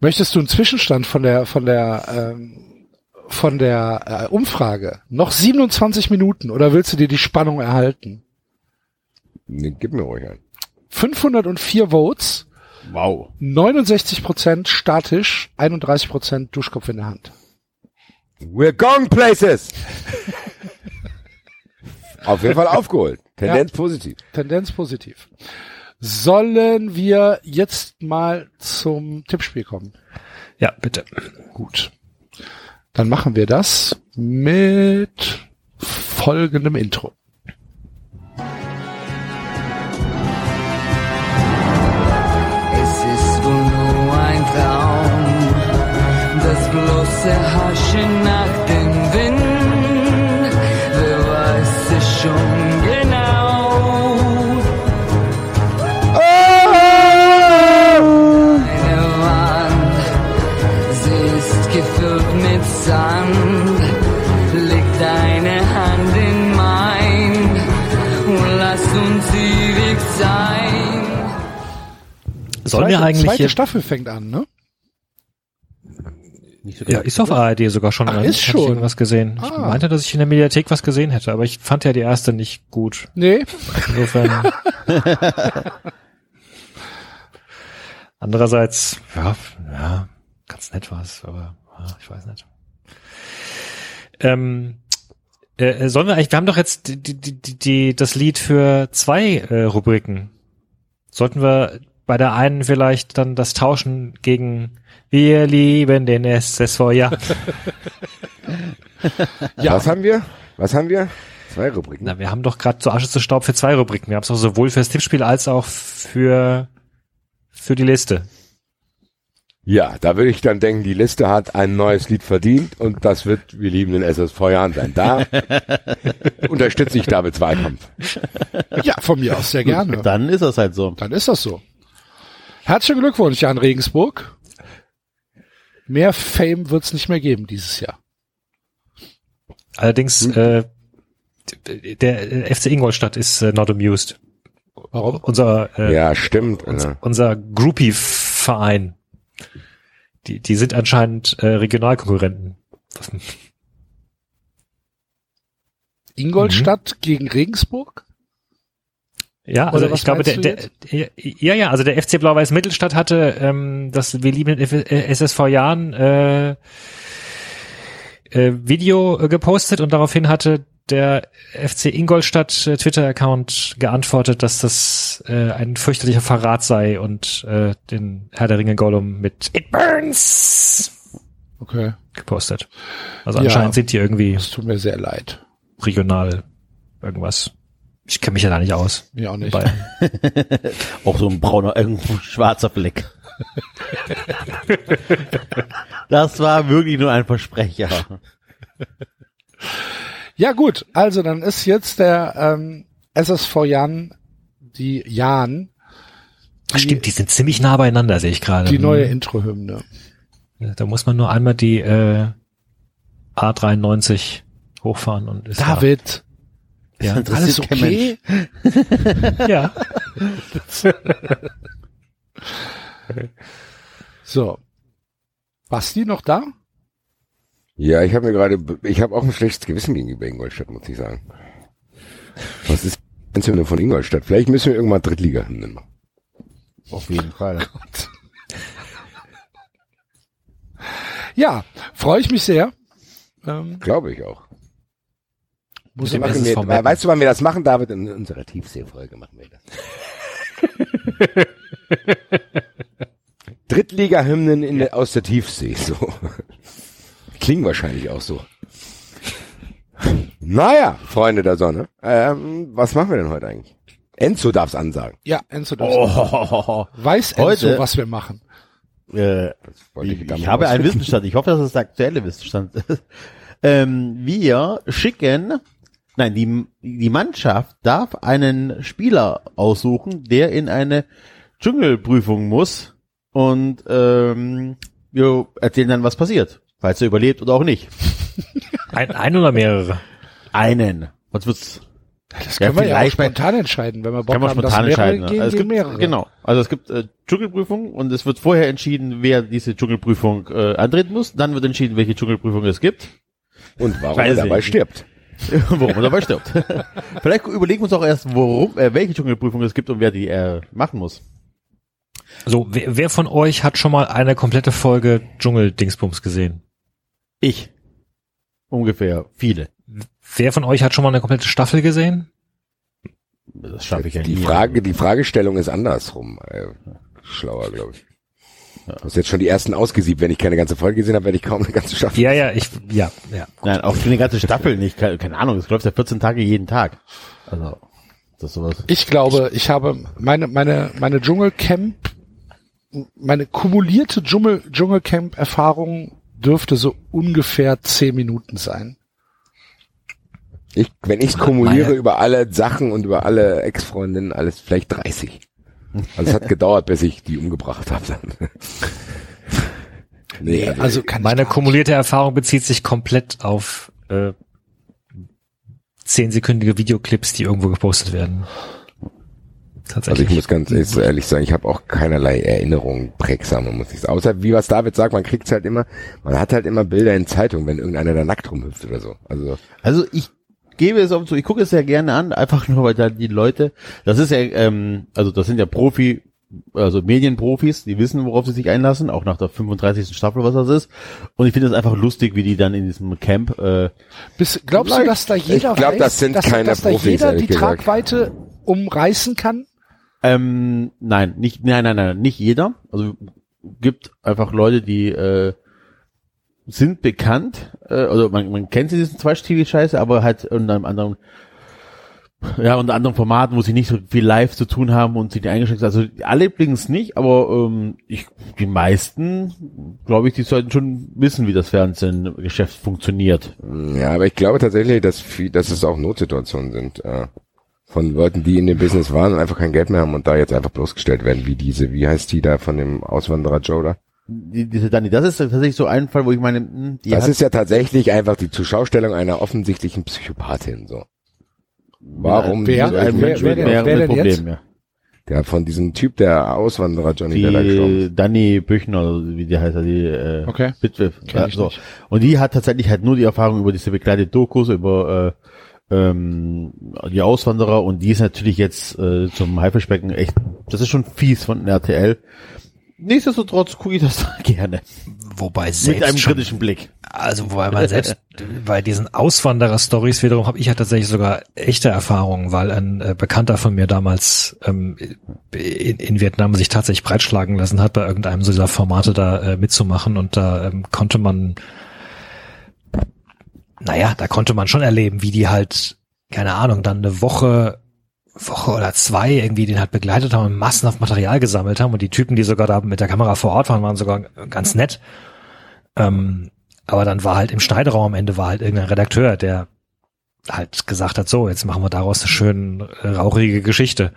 Möchtest du einen Zwischenstand von der von der ähm, von der äh, Umfrage? Noch 27 Minuten oder willst du dir die Spannung erhalten? Nee, Gib mir ruhig ein. 504 Votes, Wow. 69 Prozent statisch, 31 Prozent Duschkopf in der Hand. We're going places! Auf jeden Fall aufgeholt. Tendenz positiv. Tendenz positiv. Sollen wir jetzt mal zum Tippspiel kommen? Ja, bitte. Gut. Dann machen wir das mit folgendem Intro. Das bloße Haschen nach dem Wind. Wer weiß es schon genau? Eine Wand, sie ist gefüllt mit Sand. Leg deine Hand in mein und lass uns ewig sein. Sollen wir zweite, eigentlich zweite hier, Staffel fängt an, ne? Ja, ist auf ARD sogar schon. Ach, ist ich schon. irgendwas gesehen. Ich Ah. meinte, dass ich in der Mediathek was gesehen hätte, aber ich fand ja die erste nicht gut. Nee. Insofern. Andererseits, ja, ja, ganz nett war es, aber ja, ich weiß nicht. Ähm, äh, sollen wir eigentlich, wir haben doch jetzt die, die, die, die, das Lied für zwei äh, Rubriken. Sollten wir bei der einen vielleicht dann das tauschen gegen Wir lieben den SSV, ja. Ja. Was haben wir? Was haben wir? Zwei Rubriken. Na, wir haben doch gerade zu Asche zu Staub für zwei Rubriken. Wir haben es doch sowohl fürs Tippspiel als auch für, für die Liste. Ja, da würde ich dann denken, die Liste hat ein neues Lied verdient und das wird Wir lieben den SSV Jahren sein. Da unterstütze ich Davids Wahlkampf. Ja, von mir aus sehr gerne. Dann ist das halt so. Dann ist das so. Herzlichen Glückwunsch, Jan Regensburg. Mehr Fame wird's nicht mehr geben dieses Jahr. Allerdings, äh, der FC Ingolstadt ist äh, not amused. Warum? Unser, äh, Ja, stimmt. unser, Ja. unser Groupie-Verein. Die, die sind anscheinend äh, Regionalkonkurrenten. Ingolstadt gegen Regensburg? Ja, also ich glaube, der, der, ja, ja, also der FC Blau-Weiß Mittelstadt hatte ähm, das Wir lieben äh, SSV Jahren äh, äh, Video äh, gepostet und daraufhin hatte der FC Ingolstadt äh, Twitter-Account geantwortet, dass das äh, ein fürchterlicher Verrat sei und äh, den Herr der Ringe Gollum mit It Burns Okay. gepostet. Also Ja. anscheinend sind die irgendwie Es tut mir sehr leid. regional irgendwas. Ich kenne mich ja da nicht aus. Mir auch nicht. Auch so ein brauner, irgendwo schwarzer Fleck. das war wirklich nur ein Versprecher. Ja gut, also dann ist jetzt der ähm, SSV Jan, die Jan, Ach, Stimmt, die sind ziemlich nah beieinander, sehe ich gerade. die neue Hm. Introhymne. Da muss man nur einmal die äh, A93 hochfahren und ist David, Ja. alles okay? Ja. So. Basti noch da? Ja, ich habe mir gerade, ich habe auch ein schlechtes Gewissen gegenüber Ingolstadt, muss ich sagen. Was ist die Hymne von Ingolstadt? Vielleicht müssen wir irgendwann Drittliga-Hymnen machen. Auf jeden Fall. Ja, freue ich mich sehr. Ähm, Glaube ich auch. Muss Wir aber- machen wir, Meppen. weißt du, wann wir das machen, David? In unserer Tiefseefolge machen wir das. Drittliga-Hymnen der, aus der Tiefsee, so. Klingen wahrscheinlich auch so. Naja, Freunde der Sonne. Ähm, was machen wir denn heute eigentlich? Enzo darf's ansagen. ja, Enzo, das Oh, weiß Enzo, Heute- was wir machen. äh, ich, ich habe einen. Wissensstand. Ich hoffe, dass es der aktuelle Wissensstand ist. Ähm, wir schicken, nein, die, die Mannschaft darf einen Spieler aussuchen, der in eine Dschungelprüfung muss und ähm, wir erzählen dann, was passiert, falls er überlebt oder auch nicht. Ein, ein oder mehrere? Einen. Was wird's? Das können wir ja auch spontan entscheiden, wenn wir Bock kann man haben, dass spontan mehrere entscheiden. gehen, also es gibt, mehrere. Genau. Also es gibt äh, Dschungelprüfung und es wird vorher entschieden, wer diese Dschungelprüfung äh, antreten muss. Dann wird entschieden, welche Dschungelprüfung es gibt. Und warum er dabei stirbt. warum er dabei stirbt. Vielleicht überlegen wir uns auch erst, worum, äh, welche Dschungelprüfung es gibt und wer die äh, machen muss. So, wer, wer von euch hat schon mal eine komplette Folge Dschungel-Dingsbums gesehen? Ich. Ungefähr. Viele. Wer von euch hat schon mal eine komplette Staffel gesehen? Das schaffe ich ja Die nie. Frage, die Fragestellung ist andersrum. Äh, Schlauer, glaube ich. Du hast jetzt schon die ersten ausgesiebt. Wenn ich keine ganze Folge gesehen habe, werde ich kaum eine ganze Staffel. Ja, ja, ich, ja, ja. Nein, auch für eine ganze Staffel nicht. Keine, keine Ahnung, es läuft ja 14 Tage jeden Tag. Also, das ist sowas. Ich glaube, ich habe meine, meine, meine Dschungelcamp, meine kumulierte Dschungel, Dschungelcamp-Erfahrung dürfte so ungefähr zehn Minuten sein. Ich, wenn ich kumuliere über alle Sachen und über alle Ex-Freundinnen, alles vielleicht 30. Also es hat gedauert, bis ich die umgebracht habe. dann. nee, also, Also kann Meine kumulierte Erfahrung bezieht sich komplett auf äh, zehnsekündige Videoclips, die irgendwo gepostet werden. also Tatsächlich. ich muss ganz ehrlich- ehrlich sagen, ich habe auch keinerlei Erinnerungen prägsame, muss ich sagen. Außer wie was David sagt, man kriegt's halt immer, man hat halt immer Bilder in Zeitungen, wenn irgendeiner da nackt rumhüpft oder so. Also Also ich gebe es auch zu, ich gucke es sehr gerne an, einfach nur weil da die Leute, das ist ja, ähm, also das sind ja Profi, also Medienprofis, die wissen, worauf sie sich einlassen, auch nach der 35. Staffel, was das ist. Und ich finde es einfach lustig, wie die dann in diesem Camp, äh, Bis, glaubst du, dass da jeder Ich glaub, weiß, das sind dass, keine dass da Profis, jeder ehrlich die gesagt. Tragweite umreißen kann? ähm, nein, nicht, nein, nein, nein, nicht jeder. Also gibt einfach Leute, die äh, sind bekannt, äh, also man, man kennt sie diesen Trash-TV-Scheiße, aber halt unter einem anderen, ja, unter anderen Formaten, wo sie nicht so viel live zu tun haben und sie die eingeschränkt sind. Also alle übrigens nicht, aber ähm, ich, die meisten, glaube ich, die sollten schon wissen, wie das Fernsehgeschäft funktioniert. Ja, aber ich glaube tatsächlich, dass, viel, dass es auch Notsituationen sind. Äh, von Leuten, die in dem Business waren und einfach kein Geld mehr haben und da jetzt einfach bloßgestellt werden, wie diese, wie heißt die da von dem Auswanderer Joe da? Die, diese Dani, das ist tatsächlich so ein Fall, wo ich meine, hm, die das hat, ist ja tatsächlich einfach die Zuschaustellung einer offensichtlichen Psychopathin, so. Warum? Wer? die- ein wer- Mensch wer mit mehreren wer denn jetzt? Problemen, ja. Der von diesem Typ, der Auswanderer Johnny, der da gestorben die ist. Danny Büchner, oder wie die heißt, die äh, Okay. Witwe. Kenn ich so. Und die hat tatsächlich halt nur die Erfahrung über diese begleitete Dokus, über äh, ähm, die Auswanderer und die ist natürlich jetzt äh, zum Haifischbecken echt, das ist schon fies von RTL. Nichtsdestotrotz gucke ich das gerne. Wobei Mit selbst einem schon, kritischen Blick. also wobei man selbst bei diesen Auswanderer-Stories wiederum habe ich ja tatsächlich sogar echte Erfahrungen, weil ein äh, Bekannter von mir damals ähm, in, in Vietnam sich tatsächlich breitschlagen lassen hat, bei irgendeinem so dieser Formate da äh, mitzumachen und da ähm, konnte man naja, da konnte man schon erleben, wie die halt, keine Ahnung, dann eine Woche, Woche oder zwei irgendwie den halt begleitet haben und massenhaft Material gesammelt haben und die Typen, die sogar da mit der Kamera vor Ort waren, waren sogar ganz nett. Ähm, aber dann war halt im Schneideraum am Ende war halt irgendein Redakteur, der halt gesagt hat, so, jetzt machen wir daraus eine schön äh, rauchige Geschichte.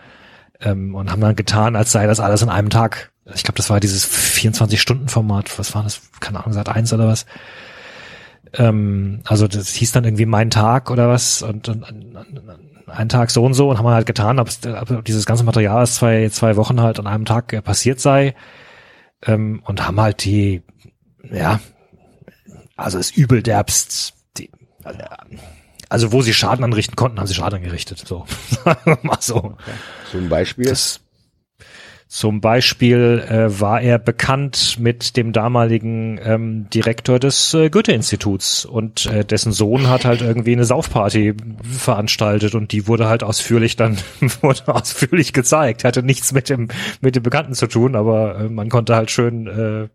Ähm, und haben dann getan, als sei das alles in einem Tag. Ich glaube, das war dieses 24-Stunden-Format, was war das? Keine Ahnung, seit eins oder was? Ähm, also das hieß dann irgendwie mein Tag oder was und, und, und, und ein Tag so und so und haben halt getan, ob, ob dieses ganze Material aus zwei, zwei Wochen halt an einem Tag äh, passiert sei ähm, und haben halt die, ja, also es übel derbst, die, also wo sie Schaden anrichten konnten, haben sie Schaden angerichtet, so, sagen wir mal so. Zum Beispiel. Das, zum Beispiel äh, war er bekannt mit dem damaligen ähm, Direktor des äh, Goethe-Instituts und äh, dessen Sohn hat halt irgendwie eine Saufparty veranstaltet und die wurde halt ausführlich dann wurde ausführlich gezeigt. Hatte nichts mit dem mit dem Bekannten zu tun, aber äh, man konnte halt schön äh,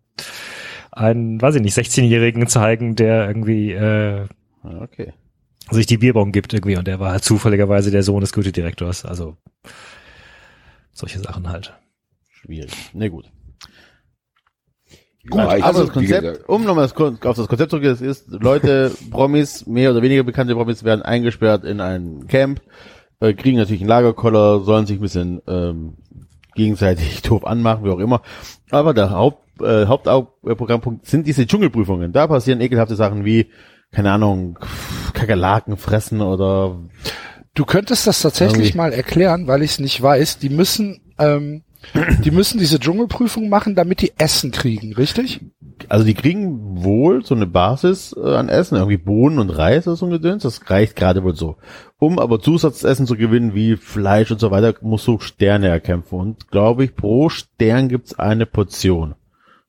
einen, weiß ich nicht, 16-Jährigen zeigen, der irgendwie äh, Okay. sich die Bierbong gibt irgendwie und der war halt zufälligerweise der Sohn des Goethe-Direktors. Also solche Sachen halt. Schwierig. Na gut. Ja, ich- also das Konzept, um nochmal auf das Konzept zurück, es ist, Leute, Promis, mehr oder weniger bekannte Promis werden eingesperrt in ein Camp, äh, kriegen natürlich einen Lagerkoller, sollen sich ein bisschen ähm, gegenseitig doof anmachen, wie auch immer. Aber der Haupt, äh, Hauptprogrammpunkt sind diese Dschungelprüfungen. Da passieren ekelhafte Sachen wie keine Ahnung, Kakerlaken fressen oder Du könntest das tatsächlich Irgendwie. mal erklären, weil ich es nicht weiß. Die müssen, ähm, die müssen diese Dschungelprüfung machen, damit die Essen kriegen, richtig? also die kriegen wohl so eine Basis äh, an Essen, irgendwie Bohnen und Reis oder so ein Gedöns, das reicht gerade wohl so. Um aber Zusatzessen zu gewinnen, wie Fleisch und so weiter, musst du Sterne erkämpfen. Und glaube ich, pro Stern gibt's eine Portion.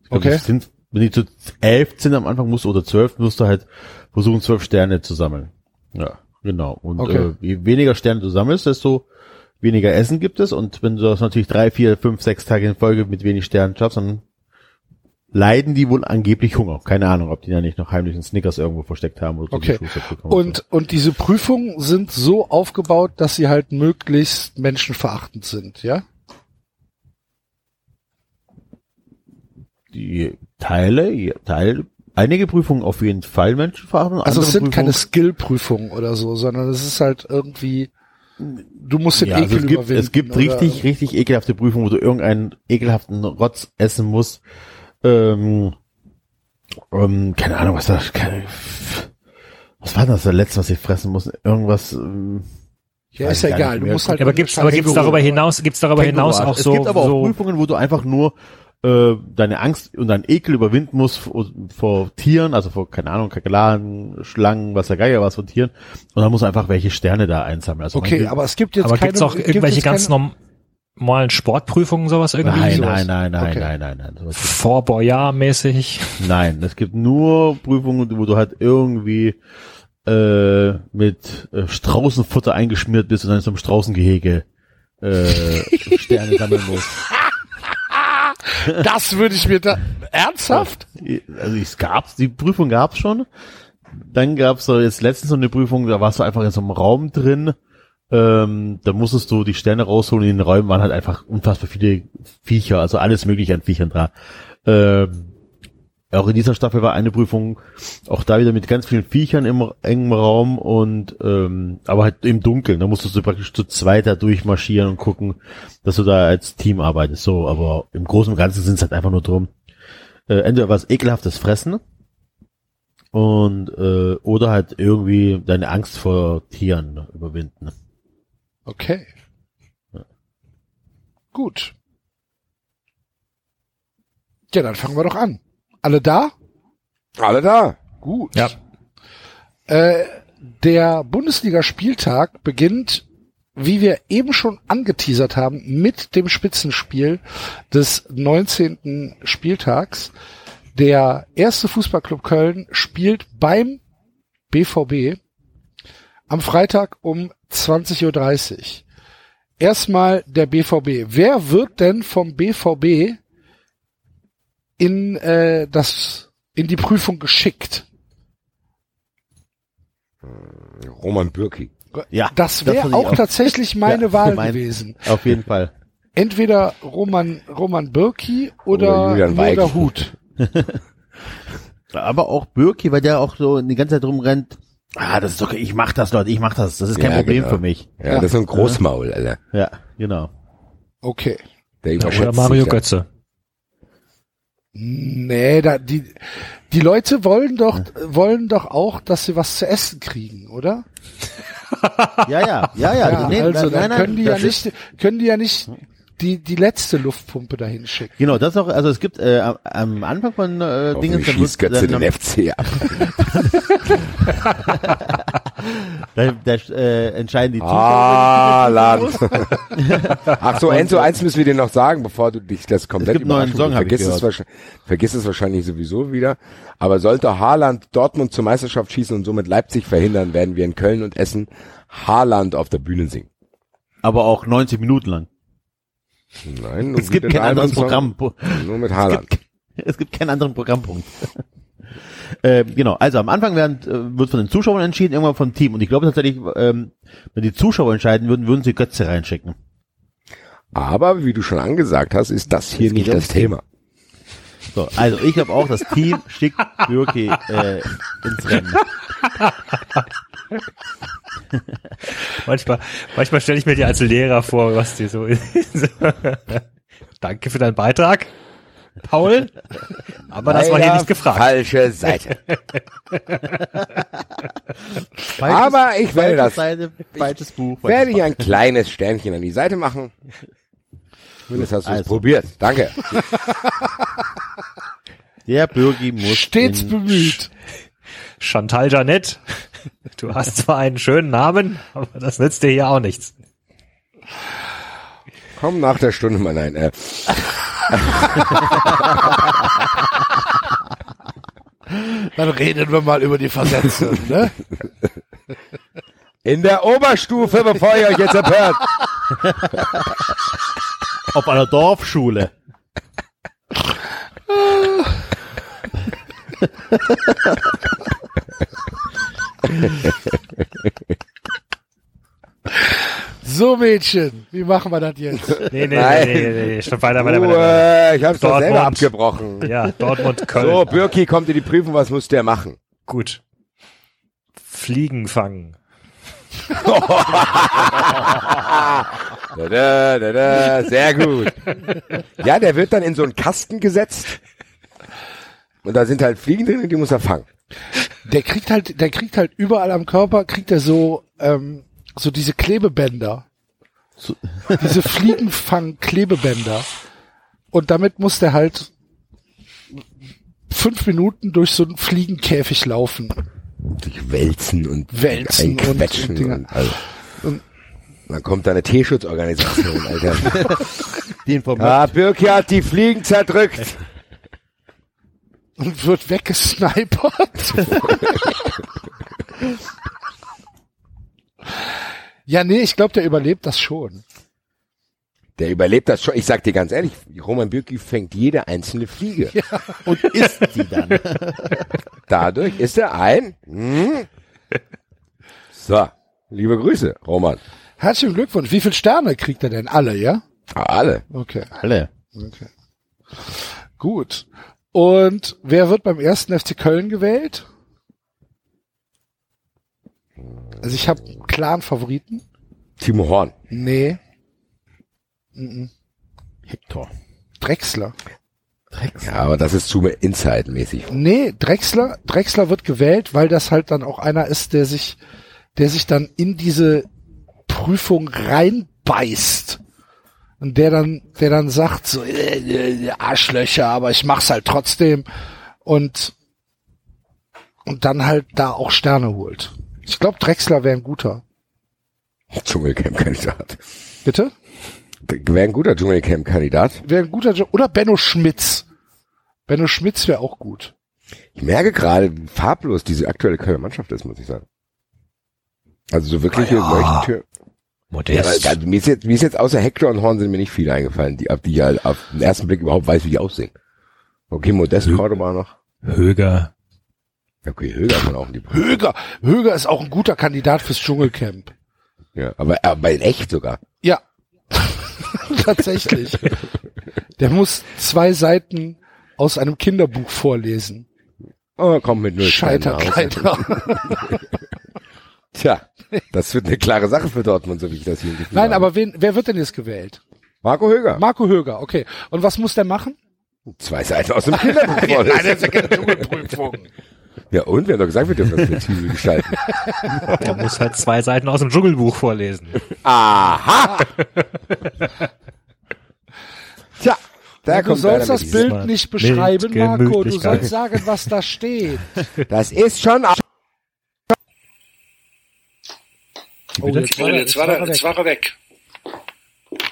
Ich glaub, Okay. Sind, wenn die zu elf sind am Anfang musst du, oder zwölf, musst du halt versuchen, zwölf Sterne zu sammeln. Ja, genau. Und Okay. äh, je weniger Sterne du sammelst, desto weniger Essen gibt es. Und wenn du das natürlich drei, vier, fünf, sechs Tage in Folge mit wenig Sternen schaffst, dann leiden die wohl angeblich Hunger. Keine Ahnung, ob die da nicht noch heimlich einen Snickers irgendwo versteckt haben oder so Okay. bekommen. Und, und diese Prüfungen sind so aufgebaut, dass sie halt möglichst menschenverachtend sind, ja? die Teile, Teil, einige Prüfungen auf jeden Fall Menschenverachtend. Also es sind keine Prüfungen- Skill-Prüfungen oder so, sondern es ist halt irgendwie, du musst den ja, also Ekel es gibt, überwinden. es gibt oder- richtig, richtig ekelhafte Prüfungen, wo du irgendeinen ekelhaften Rotz essen musst. Ähm, ähm, keine Ahnung, was das, keine, was war das der letzte, was ich fressen muss? Irgendwas, ähm, Ja, ist ja egal, du musst halt aber gibt's, aber gibt's darüber hinaus, gibt's darüber hinaus auch es so, gibt aber auch so Prüfungen, wo du einfach nur äh, deine Angst und deinen Ekel überwinden musst vor, vor Tieren, also vor, keine Ahnung, Kakerlaken, Schlangen, was der Geier was von Tieren. Und dann musst du einfach welche Sterne da einsammeln. Also Okay, manche- aber es gibt jetzt aber keine, gibt's auch irgendwelche ganz keine, normalen Sportprüfungen, sowas irgendwie? Nein, sowas. nein, nein, nein, Okay. nein, nein, nein, sowas gibt's Fort Boyard mäßig. Nein, es gibt nur Prüfungen, wo du halt irgendwie äh, mit äh, Straußenfutter eingeschmiert bist und dann in so einem Straußengehege äh, Sterne sammeln musst. Das würde ich mir da, ernsthaft? Also es gab's, die Prüfung gab's schon. Dann gab's so jetzt letztens so eine Prüfung, da warst du einfach in so einem Raum drin. Ähm, da musstest du die Sterne rausholen. In den Räumen waren halt einfach unfassbar viele Viecher, also alles mögliche an Viechern da. Ähm, auch in dieser Staffel war eine Prüfung, auch da wieder mit ganz vielen Viechern im engen Raum und ähm, aber halt im Dunkeln. Da musstest du praktisch zu zweit da durchmarschieren und gucken, dass du da als Team arbeitest. So, aber im Großen und Ganzen sind es halt einfach nur drum, äh, entweder was ekelhaftes fressen und äh, oder halt irgendwie deine Angst vor Tieren überwinden. Okay. Gut. Ja, dann fangen wir doch an. Alle da? Alle da. Gut. Ja. Äh, der Bundesligaspieltag beginnt, wie wir eben schon angeteasert haben, mit dem Spitzenspiel des 19. Spieltags. Der erste Fußballclub Köln spielt beim BVB am Freitag um 20.30 Uhr. Erstmal der BVB. Wer wird denn vom BVB in äh, das in die Prüfung geschickt? Roman Bürki. Ja, Das wäre auch auch. tatsächlich meine Ja, Wahl mein- gewesen. Auf jeden Fall. Entweder Roman Roman Birki oder, Oder Julian Hut. Aber auch Birki, weil der auch so die ganze Zeit rumrennt. Ah, das ist okay, ich mach das, Leute, ich mach das. Das ist kein Ja, Problem genau. für mich. Ja, das ist ein Großmaul, Alter. Ja, genau. Okay. Der Ja, überschätzt oder Mario sich. Götze. Nee, da die die Leute wollen doch wollen doch auch, dass sie was zu essen kriegen, oder? Ja, ja, ja, ja. Ja, nee, also nein, nein, können die ja nicht können die ja nicht die die letzte Luftpumpe dahin schicken. Genau, das auch, also es gibt äh, am- am Anfang von äh, Dingen, Hoffentlich dann schießt wird- Götze dann- den FC ab. da, da äh, entscheiden die Ah, Laden. Zuschauer. Ach so, Enzo, eins müssen wir dir noch sagen, bevor du dich das komplett Es gibt neuen Song, vergisst, es vergisst es wahrscheinlich sowieso wieder. Aber sollte Haaland Dortmund zur Meisterschaft schießen und somit Leipzig verhindern, werden wir in Köln und Essen Haaland auf der Bühne singen. aber auch 90 Minuten lang. Nein, nur Es gibt kein anderes anderen Programm. Nur mit Es Haaland. gibt, es gibt keinen anderen Programmpunkt. äh, genau, also am Anfang werden, äh, wird von den Zuschauern entschieden, irgendwann vom Team. Und ich glaube tatsächlich, ähm, wenn die Zuschauer entscheiden würden, würden sie Götze reinschicken. Aber wie du schon angesagt hast, ist das hier Es geht nicht das Team. Thema. So, also ich glaube auch, das Team schickt Bürki äh, ins Rennen. Manchmal, manchmal stelle ich mir die als Lehrer vor, was die so Danke für deinen Beitrag. Paul. Aber das war hier Leider nicht gefragt. Falsche Seite. Aber ich werde das, Seite, falsches Buch. werde ich ein kleines Sternchen an die Seite machen. Zumindest hast du es Also. probiert. Danke. Der Bürgi muss Stets bemüht. Chantal Janette. Du hast zwar einen schönen Namen, aber das nützt dir hier auch nichts. Komm nach der Stunde mal nein. Äh, Dann reden wir mal über die Versetzung, ne? in der Oberstufe, bevor ihr euch jetzt empört. auf einer Dorfschule. So, Mädchen, wie machen wir das jetzt? Nee, nee, nee, Nein. nee, nee, nee. Stopp, weiter, weiter, weiter, weiter. Ruhe, ich hab's doch Dortmund. selber abgebrochen. Ja, Dortmund, Köln. So, Birki kommt in die Prüfung, was muss der machen? Gut. Fliegen fangen. Da, da, da, da, sehr gut. Ja, der wird dann in so einen Kasten gesetzt. Und da sind halt Fliegen drin und die muss er fangen. Der kriegt halt, der kriegt halt überall am Körper, kriegt er so, ähm, so diese Klebebänder. Diese Fliegenfang-Klebebänder. Und damit muss der halt fünf Minuten durch so einen Fliegenkäfig laufen. Durch Wälzen und Wälzen und- einquetschen und Dinger. und, also. Und- dann kommt da eine Tierschutzorganisation, Alter. Die informiert. Ah, Birki hat die Fliegen zerdrückt. Und wird weggesnipert. ja, nee, ich glaube, der überlebt das schon. Der überlebt das schon. Ich sag dir ganz ehrlich, Roman Birki fängt jede einzelne Fliege. Und isst sie dann. Dadurch ist er ein. Hm? So, liebe Grüße, Roman. Herzlichen Glückwunsch. Wie viele Sterne kriegt er denn? Alle, ja? Alle. Okay. Alle. Okay. Gut. Und wer wird beim ersten FC Köln gewählt? Also ich habe einen klaren Favoriten. Timo Horn. Nee. Mhm. Hector. Drexler. Ja, aber das ist zu Inside-mäßig. Nee, Drexler, Drexler wird gewählt, weil das halt dann auch einer ist, der sich, der sich dann in diese Prüfung reinbeißt. Und der dann, der dann sagt so, äh, äh, Arschlöcher, aber ich mach's halt trotzdem. Und, und dann halt da auch Sterne holt. Ich glaube, Drexler wäre ein guter. Dschungelcamp-Kandidat. Bitte? Wäre ein guter Dschungelcamp-Kandidat. Wäre ein guter. Oder Benno Schmitz. Benno Schmitz wäre auch gut. Ich merke gerade, wie farblos diese aktuelle Kölner Mannschaft ist, muss ich sagen. Also so wirklich Ah, ja. Ja, Modest. weil, also mir ist jetzt, mir ist jetzt außer Hector und Horn sind mir nicht viele eingefallen, die, auf die ich halt auf den ersten Blick überhaupt weiß, wie die aussehen. Okay, Modest Cordoba noch. Höger. Okay, Höger kann auch in die Höger. Höger ist auch ein guter Kandidat fürs Dschungelcamp. Ja, aber, aber in echt sogar. Ja. Tatsächlich. Der muss zwei Seiten aus einem Kinderbuch vorlesen. Oh, kommt mit null Scheiter, Sternen aus. Kleiner. Tja, das wird eine klare Sache für Dortmund, so wie ich das hier Gefühl Nein, habe. aber wen, wer wird denn jetzt gewählt? Marco Höger. Marco Höger, okay. Und was muss der machen? Zwei Seiten aus dem Kinderbuch vorlesen. ja keine Dschungelprüfung. Ja, und? Wir haben doch gesagt, wir dürfen das flexibel gestalten. Der muss halt zwei Seiten aus dem Dschungelbuch vorlesen. Aha! Tja, da du kommt sollst das Bild nicht beschreiben, Marco. Du sollst sagen, was da steht. Das ist schon... Oh, jetzt war, er, jetzt war, er, jetzt war er weg.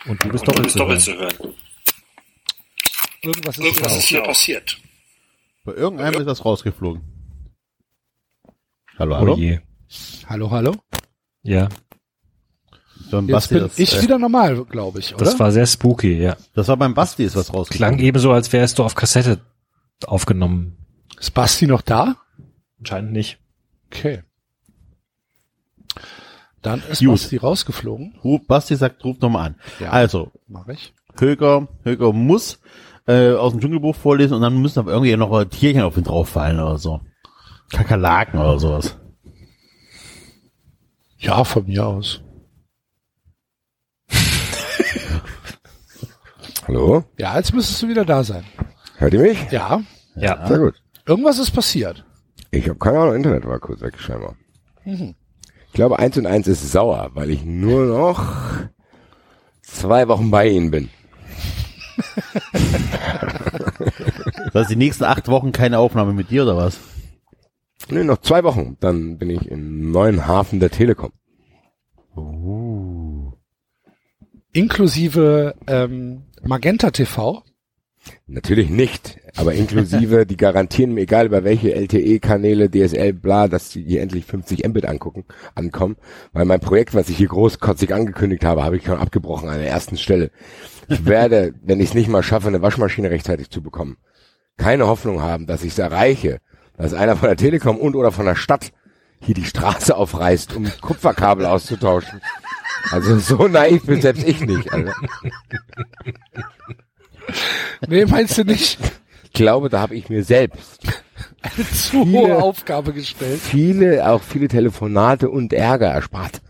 Und du bist doppelt zu hören. hören. Irgendwas ist, Irgendwas hier ist hier passiert. Bei irgendeinem ist was rausgeflogen. Hallo, Oh hallo. je. Hallo, hallo. Ja, So, Jetzt Basti bin das, ich äh, wieder normal, glaube ich, oder? das war sehr spooky, ja. das war beim Basti ist was rausgeflogen. Klang ebenso, als wärst du auf Kassette aufgenommen. ist Basti noch da? Anscheinend nicht. Okay. Dann ist Gut. Basti rausgeflogen. Ruf, Basti sagt, ruf nochmal an. Ja. Also, Mach ich. Höger, Höger muss äh, aus dem Dschungelbuch vorlesen und dann müssen aber irgendwie noch Tierchen auf ihn drauf fallen oder so. Kakerlaken oder sowas. Ja, von mir aus. Hallo? Ja, jetzt müsstest du wieder da sein. Hört ihr mich? Ja. Ja. Sehr gut. Irgendwas ist passiert. Ich habe keine Ahnung, Internet war kurz weg, scheinbar. Mhm. Ich glaube, eins und eins ist sauer, weil ich nur noch zwei Wochen bei Ihnen bin. Das heißt, die nächsten acht Wochen keine Aufnahme mit dir oder was? Nee, noch zwei Wochen. Dann bin ich im neuen Hafen der Telekom. Inklusive ähm, Magenta TV. Natürlich nicht, aber inklusive, die garantieren mir, egal über welche LTE-Kanäle, DSL, bla, dass die hier endlich 50 Mbit angucken, ankommen, weil mein Projekt, was ich hier großkotzig angekündigt habe, habe ich schon abgebrochen an der ersten Stelle. Ich werde, wenn ich es nicht mal schaffe, eine Waschmaschine rechtzeitig zu bekommen, keine Hoffnung haben, dass ich es erreiche, dass einer von der Telekom und oder von der Stadt hier die Straße aufreißt, um Kupferkabel auszutauschen. Also so naiv bin selbst ich nicht, Alter. Nee, meinst du nicht? Ich glaube, da habe ich mir selbst Eine zu Viele- hohe Aufgabe gestellt. viele, auch viele Telefonate und Ärger erspart.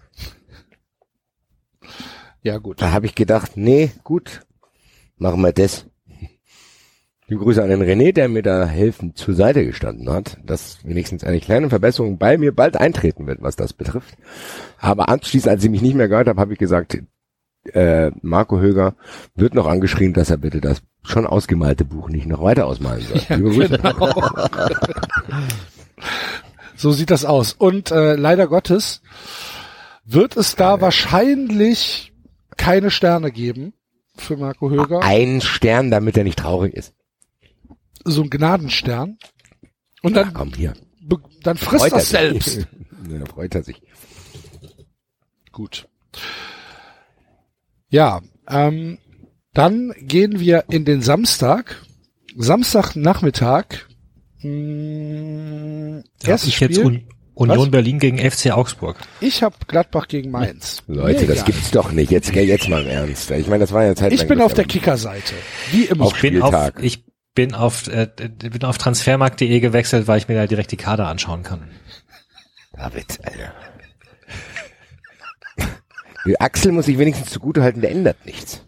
Ja, gut. Da habe ich gedacht, nee, gut, machen wir das. Die Grüße an den René, der mir da helfend zur Seite gestanden hat, dass wenigstens eine kleine Verbesserung bei mir bald eintreten wird, was das betrifft. Aber anschließend, als ich mich nicht mehr gehört habe, habe ich gesagt, äh, Marco Höger wird noch angeschrien, dass er bitte das schon ausgemalte Buch nicht noch weiter ausmalen soll. Liebe Grüße. So sieht das aus. Und äh, leider Gottes wird es da wahrscheinlich keine Sterne geben für Marco Höger. Ein Stern, damit er nicht traurig ist. So ein Gnadenstern. Und dann, Komm hier. dann frisst Freut er selbst. Ja, da freut er sich. Gut. Ja, ähm, dann gehen wir in den Samstag. Samstagnachmittag. Mh, hab erstes ich jetzt Spiel. Un Union Was? Berlin gegen FC Augsburg. Ich habe Gladbach gegen Mainz. Leute, Mir das gibt's doch nicht. Jetzt, jetzt mal im Ernst. Ich meine, das war ja Zeit Ich bin auf der Kickerseite. Wie immer. Auf Ich bin auf, Spieltag. ich bin auf, äh, bin auf transfermarkt.de gewechselt, weil ich mir da direkt die Kader anschauen kann. David, Alter. Die Axel muss sich wenigstens zugutehalten, der ändert nichts.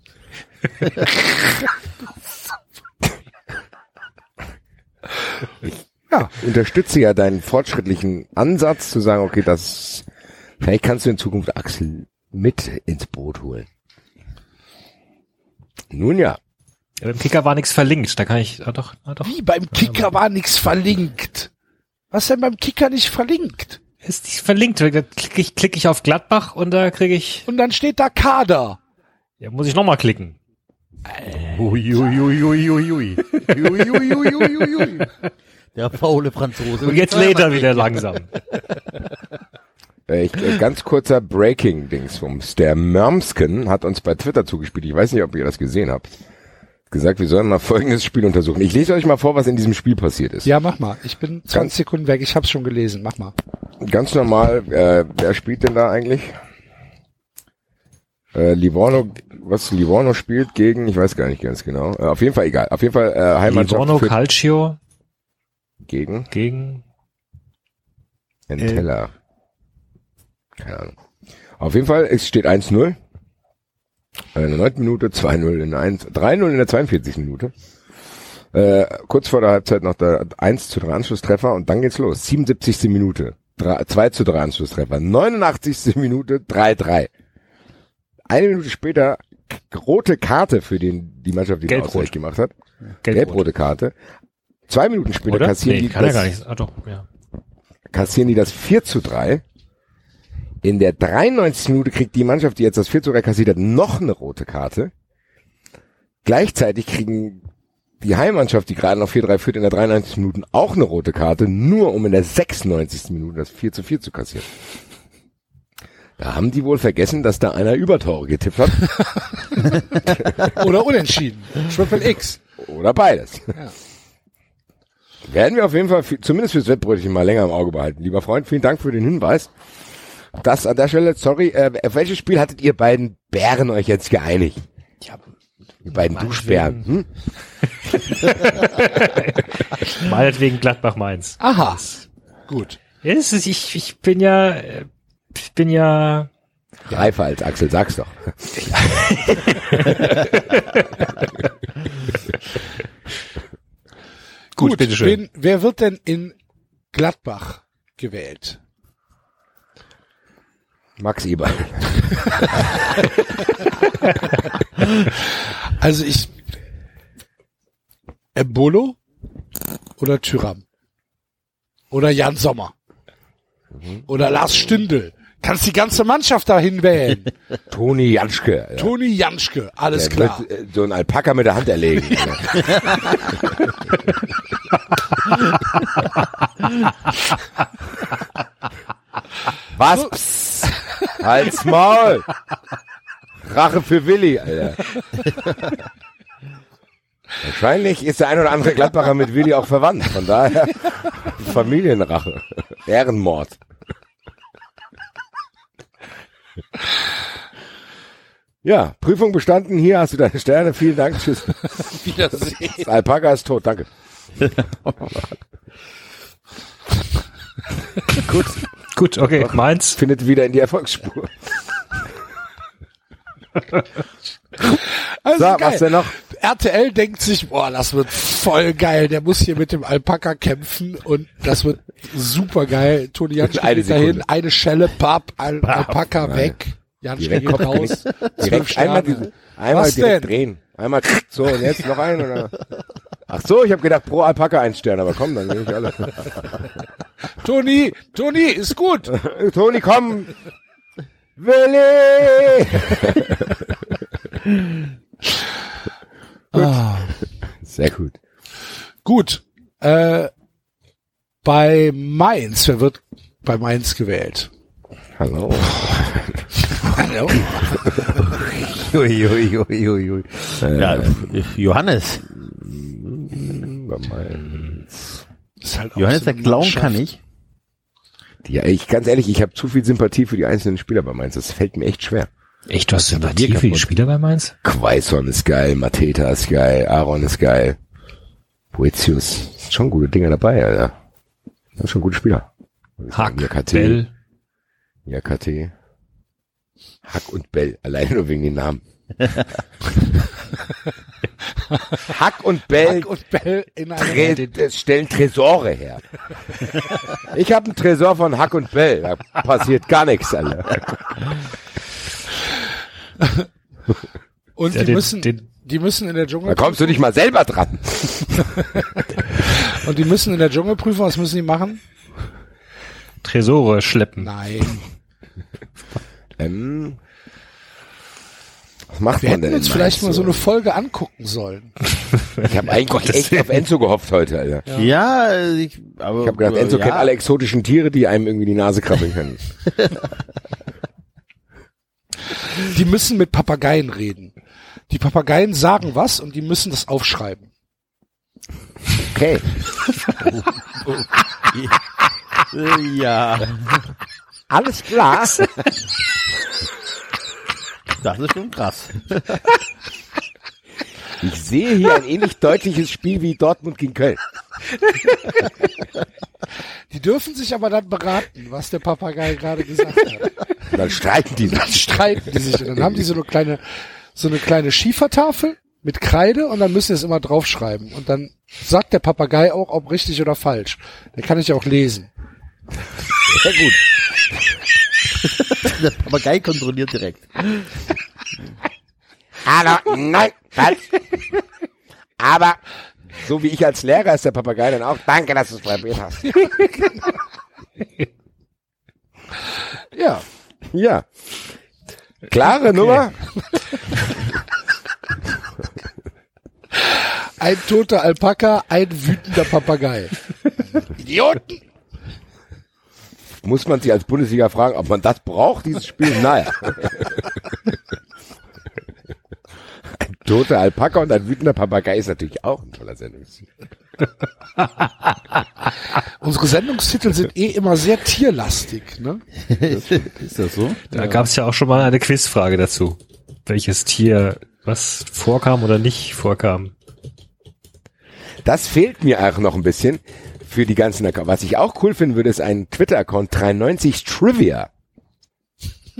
Ja. Ich unterstütze ja deinen fortschrittlichen Ansatz zu sagen, okay, das, vielleicht kannst du in Zukunft Axel mit ins Boot holen. Nun ja. Ja, beim Kicker war nichts verlinkt, da kann ich, ah, doch, ah, doch. Wie beim Kicker war nichts verlinkt. Was denn beim Kicker nicht verlinkt? Ist nicht verlinkt, da klicke ich, klicke ich auf Gladbach und da kriege ich, Und dann steht da Kader. ja, muss ich nochmal klicken. Ui, ui, ui, ui, ui, ui. Ui, ui, ui, ui, ui, ui. Der faule Franzose. Und jetzt lädt er wieder langsam. Äh, Ich, äh, ganz kurzer Breaking-Dingsbums. Der Mörmsken hat uns bei Twitter zugespielt. Ich weiß nicht, ob ihr das gesehen habt. Gesagt, wir sollen mal folgendes Spiel untersuchen. Ich lese euch mal vor, was in diesem Spiel passiert ist. Ja, mach mal. Ich bin 20 Ganz- Sekunden weg. Ich hab's schon gelesen. Mach mal. Ganz normal, äh, wer spielt denn da eigentlich? Äh, Livorno, was Livorno spielt gegen, ich weiß gar nicht ganz genau. Äh, auf jeden Fall egal. Auf jeden Fall äh, Heimmannschaft Livorno für- Calcio gegen gegen, Entella. Keine Ahnung. Auf jeden Fall, es steht 1-0. In der 9. Minute, 2-0 in der 1, 3-0 in der 42. Minute. Äh, kurz vor der Halbzeit noch der 1 zu 3 Anschlusstreffer und dann geht's los. 77. Minute, 3, 2 zu 3 Anschlusstreffer. 89. Minute, 3-3. Eine Minute später rote Karte für den, die Mannschaft, die den. Ausgleich gemacht hat. Gelb-rot. Gelb-rote Karte. Zwei Minuten später oder? kassieren Nee, die das-. Ah, doch, ja. kassieren die das 4 zu 3. In der 93. Minute kriegt die Mannschaft, die jetzt das 4 zu 3 kassiert hat, noch eine rote Karte. Gleichzeitig kriegen die Heimmannschaft, die gerade noch 4-3 führt, in der 93. Minute auch eine rote Karte, nur um in der 96. Minute das 4 zu 4 zu kassieren. Da haben die wohl vergessen, dass da einer Übertore getippt hat. Oder unentschieden. Triple X. Oder beides. Ja. Werden wir auf jeden Fall, für, zumindest fürs Wettbrötchen mal länger im Auge behalten. Lieber Freund, vielen Dank für den Hinweis. Das an der Stelle, sorry, äh, auf welches Spiel hattet ihr beiden Bären euch jetzt geeinigt? Ja, Die beiden Duschbären. Hm? meinetwegen Gladbach Mainz. Aha. Gut. Es ist, ich, ich bin ja, äh, ich bin ja, Reifer als Axel, sag's doch. Gut, Gut, bitteschön. wen, wer wird denn in Gladbach gewählt? Max Eberl. Also ich Embolo oder Tyram? Oder Jan Sommer? Oder Lars Stindl? Kannst die ganze Mannschaft dahin wählen. Toni Janschke. Ja. Toni Janschke, alles Der klar. Wird, äh, so ein Alpaka mit der Hand erlegen. Was? Psst. Halt's Maul. Rache für Willi, Alter. Wahrscheinlich ist der ein oder andere Gladbacher mit Willi auch verwandt. Von daher Familienrache. Ehrenmord. Ja, Prüfung bestanden. Hier hast du deine Sterne. Vielen Dank. Tschüss. Wiedersehen. Das Alpaka ist tot. Danke. Gut. Gut, okay. Meins. Findet wieder in die Erfolgsspur. Also So, geil. was denn noch? RTL denkt sich, boah, das wird voll geil. Der muss hier mit dem Alpaka kämpfen und das wird super geil. Toni Janschke Eine geht dahin, Sekunde. eine Schelle, papp, Al Alpaka Nein. weg. Janschke Kopfknick. raus. Direkt einmal, diesen, einmal Was direkt denn? drehen. Einmal so und jetzt noch ein oder? Ach so, ich habe gedacht pro Alpaka ein Stern, aber komm, dann nehme ich alle. Toni, Toni, ist gut. Toni, komm. Willi! Ah. Sehr gut. Gut. Äh, bei Mainz, wer wird bei Mainz gewählt? Hallo. Hallo. Ui, ui, ui, ui, ui. Ja, Johannes. Bei Mainz. Ist halt Johannes der Mannschaft. kann ich. Ja, ich ganz ehrlich, ich habe zu viel Sympathie für die einzelnen Spieler bei Mainz. Das fällt mir echt schwer. Echt, du hast Sympathie für die? Spieler bei Mainz? Quaison ist geil, Mateta ist geil, Aaron ist geil, Boetius. Sind schon gute Dinge dabei, Alter. Das sind schon gute Spieler. Hack, KT. Bell. Ja, KT. Hack und Bell, alleine nur wegen den Namen. Hack und Bell Hack und Bell in einer tre stellen Tresore her. Ich habe einen Tresor von Hack und Bell. Da passiert gar nichts, Alter. Und Ja, die den- müssen, den- die müssen in der Dschungel Da kommst du nicht mal selber dran. und die müssen in der Dschungelprüfung, was müssen die machen? Tresore schleppen. Nein. Ähm, was macht Wir man hätten denn uns in vielleicht Mainz mal so eine Folge angucken sollen. Ich habe eigentlich echt auf Enzo gehofft heute, Alter. Ja, ich, aber. Ich habe gedacht, Enzo ja. kennt alle exotischen Tiere, die einem irgendwie die Nase krabbeln können. Die müssen mit Papageien reden. Die Papageien sagen was und die müssen das aufschreiben. Okay. Ja, Alles klar. das ist schon krass. Ich sehe hier ein ähnlich deutliches Spiel wie Dortmund gegen Köln. Die dürfen sich aber dann beraten, was der Papagei gerade gesagt hat. Dann streiten die Dann sich. streiten die sich und dann haben die so eine kleine, so eine kleine Schiefertafel mit Kreide und dann müssen sie es immer draufschreiben. Und dann sagt der Papagei auch, ob richtig oder falsch. Der kann ich auch lesen. Sehr gut. Der Papagei kontrolliert direkt. Hallo, nein, falsch. Aber so wie ich als Lehrer ist der Papagei dann auch. Danke, dass du es probiert hast. Ja. Ja. Klare Nummer. Ein toter Alpaka, ein wütender Papagei. Idioten! Muss man sich als Bundesliga fragen, ob man das braucht, dieses Spiel? Naja. Ein toter Alpaka und ein wütender Papagei ist natürlich auch ein toller Sendungstitel. Unsere Sendungstitel sind eh immer sehr tierlastig, ne? ist das so? Da gab es ja auch schon mal eine Quizfrage dazu. Welches Tier was vorkam oder nicht vorkam. Das fehlt mir auch noch ein bisschen für die ganzen Accounts. Was ich auch cool finden würde, ist ein Twitter-Account 93 Trivia.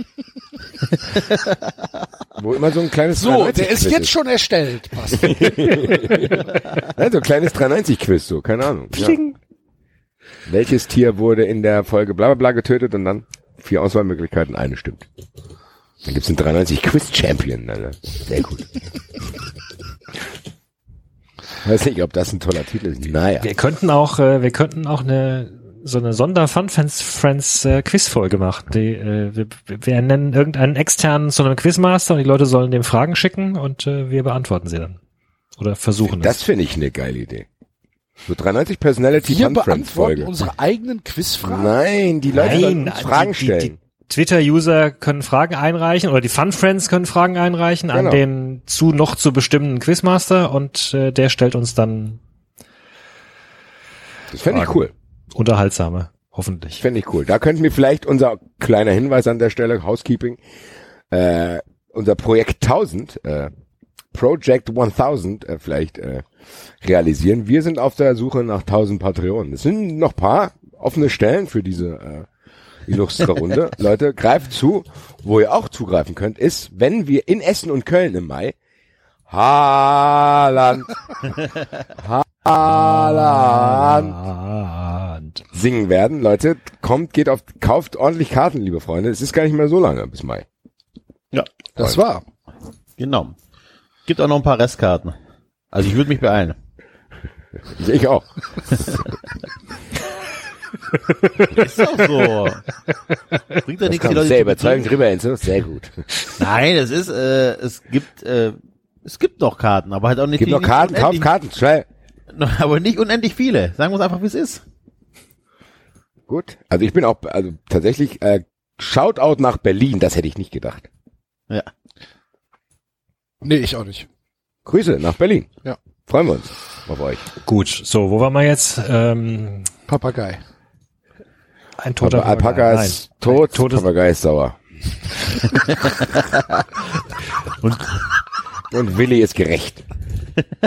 wo immer so ein kleines So, 93 der ist Quiz jetzt schon erstellt. Passt. Ja, so ein kleines 390-Quiz, so, keine Ahnung. Ja. Welches Tier wurde in der Folge bla bla bla getötet und dann vier Auswahlmöglichkeiten, eine stimmt. Dann gibt's einen 390-Quiz-Champion, Alter. Sehr gut. Weiß nicht, ob das ein toller Titel ist. Naja. Wir könnten auch, äh, wir könnten auch eine so eine Sonder Fun Friends Friends äh, Quizfolge machen. Die, äh, wir, wir nennen irgendeinen externen zu einem Quizmaster und die Leute sollen dem Fragen schicken und äh, wir beantworten sie dann. Oder versuchen Das finde ich eine geile Idee. So 390 Personality Wir Fun Friends beantworten Folge. unsere eigenen Quizfragen. Nein, die Leute sollen uns Fragen die, die, stellen. Twitter-User können Fragen einreichen oder die Fun-Friends können Fragen einreichen Genau. an den zu noch zu bestimmenden Quizmaster und äh, der stellt uns dann Das fände ich cool. unterhaltsame, hoffentlich. Fände ich cool. Da könnten wir vielleicht unser kleiner Hinweis an der Stelle, Housekeeping, äh, unser Projekt 1000, äh, Project 1000 äh, vielleicht äh, realisieren. Wir sind auf der Suche nach 1000 Patreonen. Es sind noch paar offene Stellen für diese äh, illustre Runde. Leute, greift zu. Wo ihr auch zugreifen könnt, ist, wenn wir in Essen und Köln im Mai Haaland Haaland singen werden. Leute, kommt, geht auf, kauft ordentlich Karten, liebe Freunde. Es ist gar nicht mehr so lange bis Mai. Ja, Das war. genau. Gibt auch noch ein paar Restkarten. Also ich würde mich beeilen. Ich auch. Ist doch so. Bringt ja Das nichts, die Leute sehr überzeugend rüber. Sehr gut. Nein, es ist, äh, es gibt, äh, es gibt noch Karten, aber halt auch nicht, Gib noch Karten, kauf unendlich- Karten, schnell. Aber nicht unendlich viele. Sagen wir es einfach, wie es ist. Gut. Also ich bin auch, also tatsächlich, äh, Shoutout nach Berlin, das hätte ich nicht gedacht. Ja. Nee, ich auch nicht. Grüße nach Berlin. Ja. Freuen wir uns auf euch. Gut, so, wo waren wir jetzt? Ähm, Papagei. Ein toter Aber Alpaka Papagei. ist tot, totes- Papagei ist sauer. Und Und Willi ist gerecht.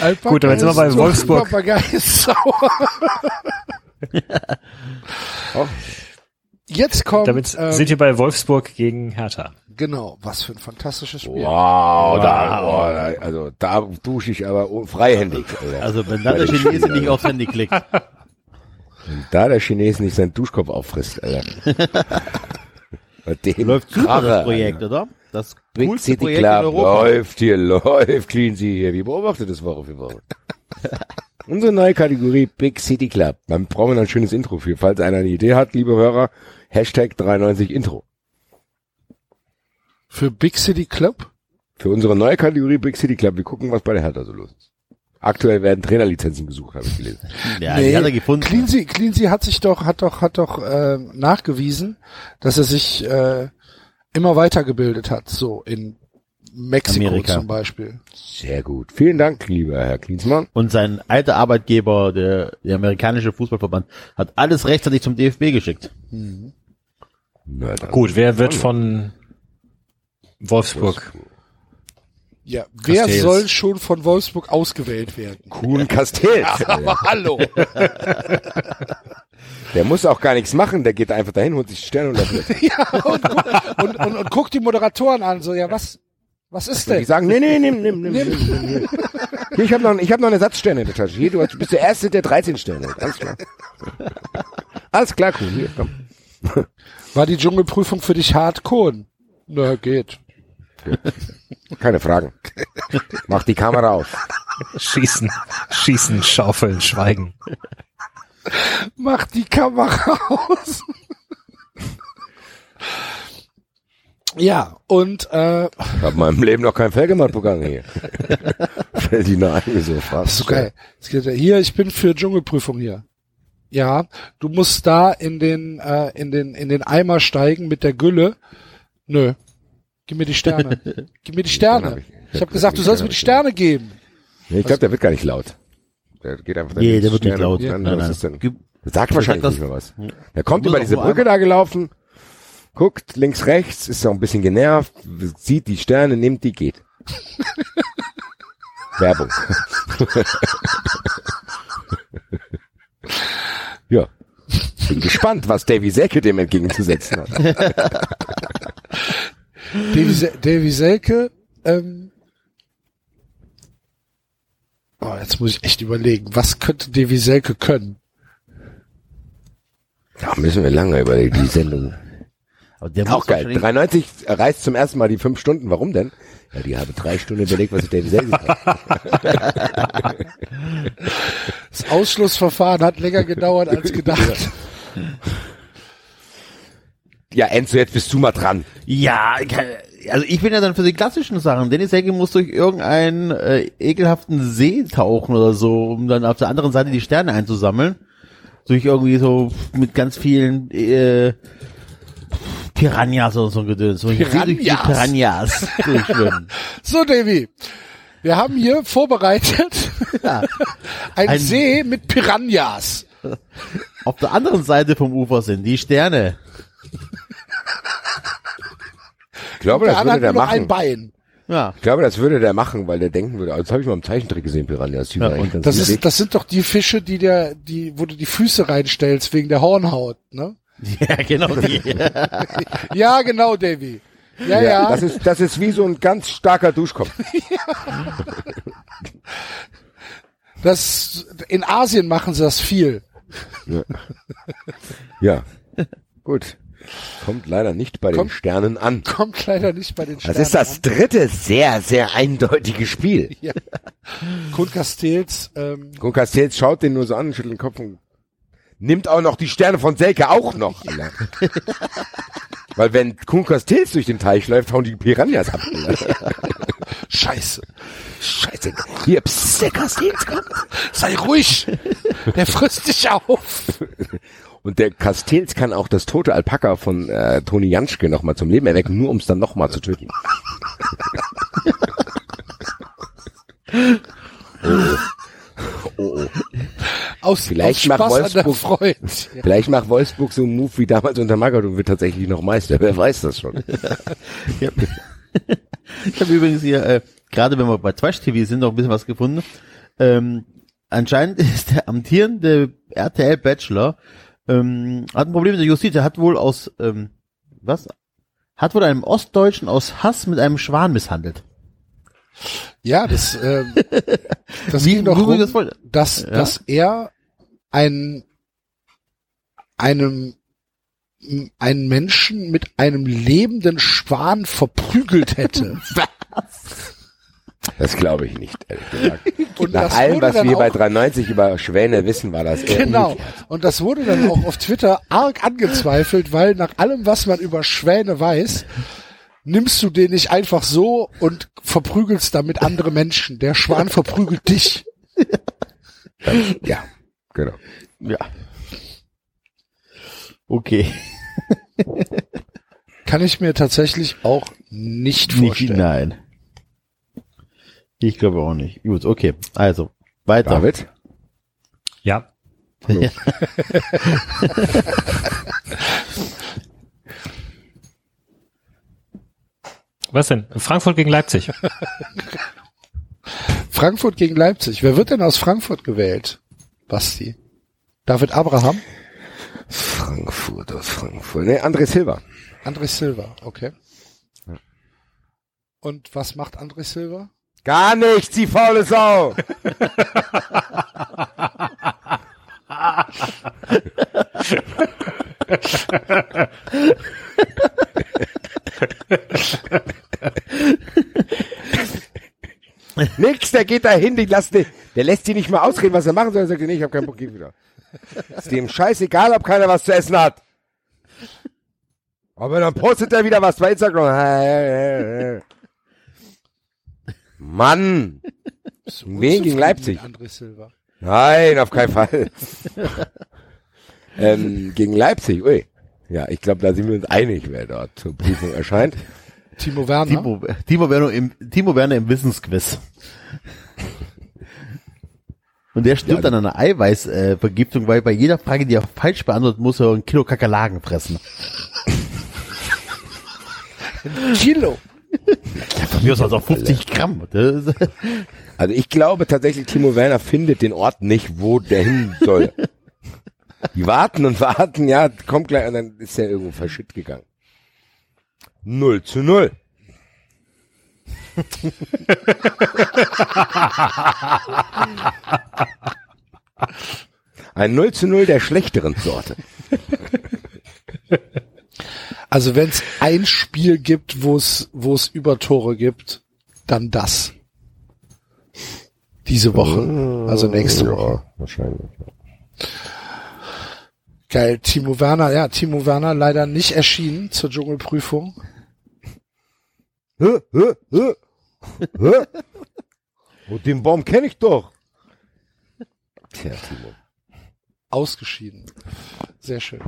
Alpaka Gut, aber jetzt sind wir ist bei Wolfsburg. Papagei ist sauer. Oh. Jetzt kommt, Damit ähm, sind wir bei Wolfsburg gegen Hertha. genau, was für ein fantastisches Spiel. Wow, Da, oh, da, also da dusche ich aber freihändig. Alter. also wenn dann der Chinese nicht aufs Handy klickt. Wenn da der Chinese nicht seinen Duschkopf auffrisst, Alter. Läuft super das Projekt, oder? Das Big coolste City Projekt Club in Europa. läuft hier, läuft, clean sie hier. Wie beobachtet das Woche für Woche? Unsere neue Kategorie Big City Club. Dann brauchen wir noch ein schönes Intro für. Falls einer eine Idee hat, liebe Hörer, Hashtag 93 Intro. Für Big City Club? Für unsere neue Kategorie Big City Club. Wir gucken, was bei der Hertha so los ist. Aktuell werden Trainerlizenzen gesucht, habe ich gelesen. Ja, die hat er gefunden. Cleansy, Cleansy hat sich doch, hat doch, hat doch äh, nachgewiesen, dass er sich äh, immer weitergebildet hat, so in Mexiko Amerika. zum Beispiel. Sehr gut. Vielen Dank, lieber Herr Klinsmann. Und sein alter Arbeitgeber, der, der amerikanische Fußballverband, hat alles rechtzeitig zum DFB geschickt. Na, dann- Gut, wer wird von Wolfsburg? Ja, wer Castells. soll schon von Wolfsburg ausgewählt werden? Kuhn Castells. Aber hallo. Der muss auch gar nichts machen. Der geht einfach dahin, holt sich die Sterne und ja, und, und, und, und guckt die Moderatoren an, so, ja, was, was ist Und die denn? sagen, nee, nee, nimm, nimm, nimm, nimm, nimm hier. hier, ich habe noch, ich hab noch eine Satzsterne in der Tasche. Hier, du hast- bist der Erste, der 13 Sterne hat. Alles klar. Alles klar, Kuhn. Hier, komm. War die Dschungelprüfung für dich hart, Kohn? Na, geht. Keine Fragen. Mach die Kamera auf. Schießen, schießen, schaufeln, schweigen. Mach die Kamera aus. ja, und äh, Ich habe in meinem Leben noch kein Felgemann begangen hier. Fällt die ein, so fast. so geil. Hier, ich bin für Dschungelprüfung hier. Ja, du musst da in den äh, in den in den Eimer steigen mit der Gülle. Nö. Gib mir die Sterne. Gib mir die Sterne. Ich habe gesagt, du sollst mir die Sterne geben. Nee, ich glaube, der wird gar nicht laut. Der geht einfach Nee, der wird nicht Sterne laut. guckt an, Nein, was nein. ist denn? Sagt wahrscheinlich das- nicht mehr was. Er kommt über diese Brücke da gelaufen, guckt links, rechts, ist auch ein bisschen genervt, sieht die Sterne, nimmt die, geht. Werbung. ja. Bin gespannt, was Davy Selke dem entgegenzusetzen hat. Davy, Davy Selke, ähm, oh, jetzt muss ich echt überlegen, was könnte Davy Selke können? Da müssen wir lange überlegen, die Sendung. Aber der Auch geil. wahrscheinlich- 93 reißt zum ersten Mal die fünf Stunden. Warum denn? Ja, die habe drei Stunden überlegt, was ich David Selke kann. Das Ausschlussverfahren hat länger gedauert als gedacht. Ja, Enzo, jetzt bist du mal dran. Ja, also ich bin ja dann für die klassischen Sachen. Dennis Hecke muss durch irgendeinen äh, ekelhaften See tauchen oder so, um dann auf der anderen Seite die Sterne einzusammeln. Durch irgendwie so mit ganz vielen äh, Piranhas oder so ein Gedöns. So Piranhas? Durch die Piranhas durchschwimmen. So, Davy, wir haben hier vorbereitet Ja. ein, Ein- See mit Piranhas. Auf der anderen Seite vom Ufer sind die Sterne. Ich glaube, das würde der noch ein machen. Bein. Ja. Ich glaube, das würde der machen, weil der denken würde, also das habe ich mal im Zeichentrick gesehen, Piranhas. Ganz Das ist, das sind doch die Fische, die der, die, wo du die Füße reinstellst wegen der Hornhaut, ne? Ja, genau die. Ja, genau, Davy. Ja, ja. Das ist, das ist wie so ein ganz starker Duschkopf. Das, in Asien machen sie das viel. Ja. Gut. Kommt leider nicht bei den Kommt- Sternen an. Kommt leider nicht bei den Das Sternen ist das an. dritte sehr, sehr eindeutige Spiel. Ja. Kurt Castells, ähm, Und Castells schaut den nur so an, schüttelt den Kopf und nimmt auch noch die Sterne von Selke auch noch. Alter. Weil wenn Kuhn Castells durch den Teich läuft, hauen die Piranhas ab. Scheiße. Scheiße. Hier, psst, der Castells kommt. Sei ruhig. Der frisst dich auf. Und der Castells kann auch das tote Alpaka von äh, Toni Janschke nochmal zum Leben erwecken, nur um es dann nochmal zu töten. oh, oh. Aus, Vielleicht aus macht Spaß Wolfsburg-. Ja. Vielleicht macht Wolfsburg so einen Move wie damals unter Magath und wird tatsächlich noch Meister. Wer weiß das schon. Ja. Ich habe übrigens hier, äh, gerade wenn wir bei Trash TV sind, noch ein bisschen was gefunden. Ähm, anscheinend ist der amtierende RTL Bachelor ähm, hat ein Problem mit der Justiz. Er hat wohl aus ähm, was? Hat wohl einem Ostdeutschen aus Hass mit einem Schwan misshandelt. Ja, das, ähm, das Wie- ging doch rum, das dass, Ja. dass er ein, einem, einen Menschen mit einem lebenden Schwan verprügelt hätte. Das glaube ich nicht, ehrlich gesagt. Und Nach das allem, wurde was dann wir bei auch- 93 über Schwäne wissen, war das eher Genau. umgekehrt. Und das wurde dann auch auf Twitter arg angezweifelt, weil nach allem, was man über Schwäne weiß, nimmst du den nicht einfach so und verprügelst damit andere Menschen. Der Schwan verprügelt dich. Ja, genau. Ja. Okay. Kann ich mir tatsächlich auch nicht vorstellen. nein. Ich glaube auch nicht. Gut, okay. Also, weiter. David? Ja. Ja. Was denn? Frankfurt gegen Leipzig. Frankfurt gegen Leipzig. Wer wird denn aus Frankfurt gewählt? Basti. David Abraham? Frankfurt aus Frankfurt. Nee, André Silva. André Silva, okay. Und was macht André Silva? Gar nichts, die faule Sau. Nix, der geht da hin, der lässt die nicht mal ausreden, was er machen soll. Er sagt, nee, ich hab keinen Bock, geh wieder. Ist dem scheißegal, ob keiner was zu essen hat. Aber dann postet er wieder was bei Instagram. Mann! Wen gegen Leipzig? Nein, auf keinen Fall. ähm, gegen Leipzig, ui. Ja, ich glaube, da sind wir uns einig, wer dort zur Prüfung erscheint. Timo Werner. Timo, Timo, Werner im, Timo Werner im Wissensquiz. Und der stirbt an einer Eiweißvergiftung, äh, weil bei jeder Frage, die er falsch beantwortet, muss er ein Kilo Kakerlaken fressen. Kilo. Von mir aus also 50 Gramm. Also ich glaube tatsächlich, Timo Werner findet den Ort nicht, wo der hin soll. Die warten und warten, ja, kommt gleich und dann ist er irgendwo verschütt gegangen. 0 zu 0. Ein 0 zu 0 der schlechteren Sorte. Also wenn es ein Spiel gibt, wo es wo es Übertore gibt, dann das. Diese Woche, also nächste Woche. Wahrscheinlich. Geil, Timo Werner, ja, Timo Werner leider nicht erschienen zur Dschungelprüfung. Hä, hä, hä, hä? Oh, den Baum kenne ich doch. Tja, Timo. Ausgeschieden. Sehr schön.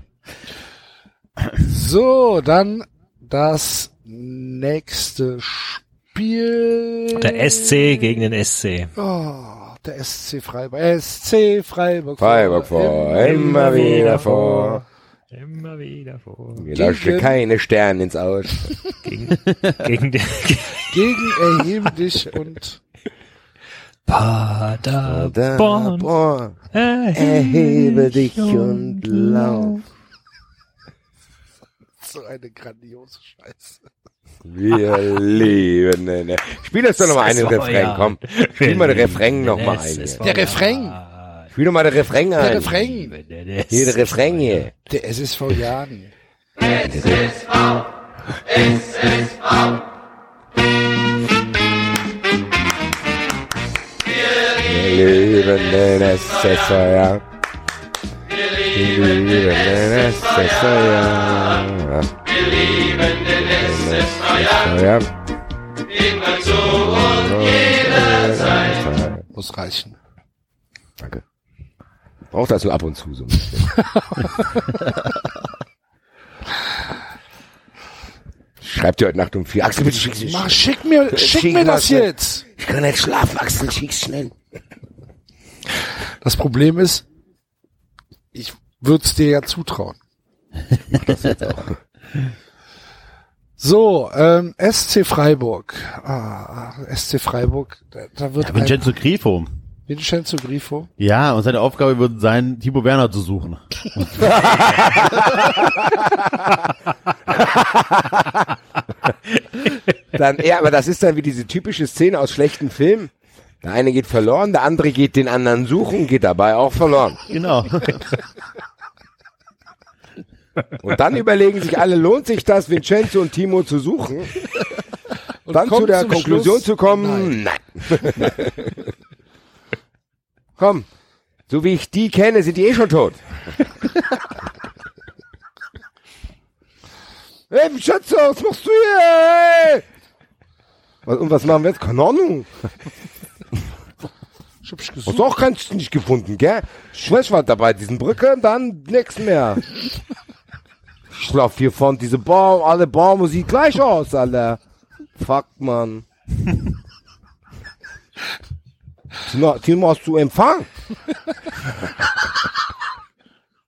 So, dann das nächste Spiel. Der SC gegen den SC. Oh, der SC Freiburg. SC Freiburg. Freiburg vor, immer wieder vor. Immer wieder vor. Wir löschen keine Sterne ins Aus. Gegen, gegen den, Gegen erhebe dich und Paderborn. Boah, Erhebe dich und lauf. So eine grandiose Scheiße. Wir leben. Ne, ne. Spiel das doch noch mal einen Refrain, komm. Spiel mal den Refrain noch mal ein. Der Refrain. Spiel doch mal den Refrain Der ein. Refrain. Hier der Refrain hier. Der SSV Jaden. Wir leben den SSV, ja. Wir lieben den ja. Wir lieben den Ja. immer zu und jederzeit. Muss reichen. Danke. Braucht das nur ab und zu so ein bisschen. Schreibt ihr heute Nacht um vier. Axel, bitte schick's mir. Mach, schick mir, schick mir das schnell. jetzt. Ich kann nicht schlafen, Axel, schick's schnell. Das Problem ist, ich würde es dir ja zutrauen. So, ähm, SC Freiburg. Ah, SC Freiburg, da, da wird Ja, Vincenzo Grifo. Vincenzo Grifo. Ja, und seine Aufgabe wird sein, Timo Werner zu suchen. Dann, ja, aber das ist dann wie diese typische Szene aus schlechten Filmen. Der eine geht verloren, der andere geht den anderen suchen, geht dabei auch verloren. Genau. Und dann überlegen sich alle, lohnt sich das, Vincenzo und Timo zu suchen? Und dann zu der Konklusion Schluss, zu kommen, nein. Komm, so wie ich die kenne, sind die eh schon tot. hey, Vincenzo, was machst du hier? Was, und was machen wir jetzt? Keine Ahnung. Ich hab Hast gesucht. du auch keins nicht gefunden, gell? Schlecht war dabei, diesen Brücke, dann nix mehr. Ich lauf hier vorne diese Baum, alle Bäume sieht gleich aus, Alter. Fuck, man. Timo, Timo, hast du Empfang?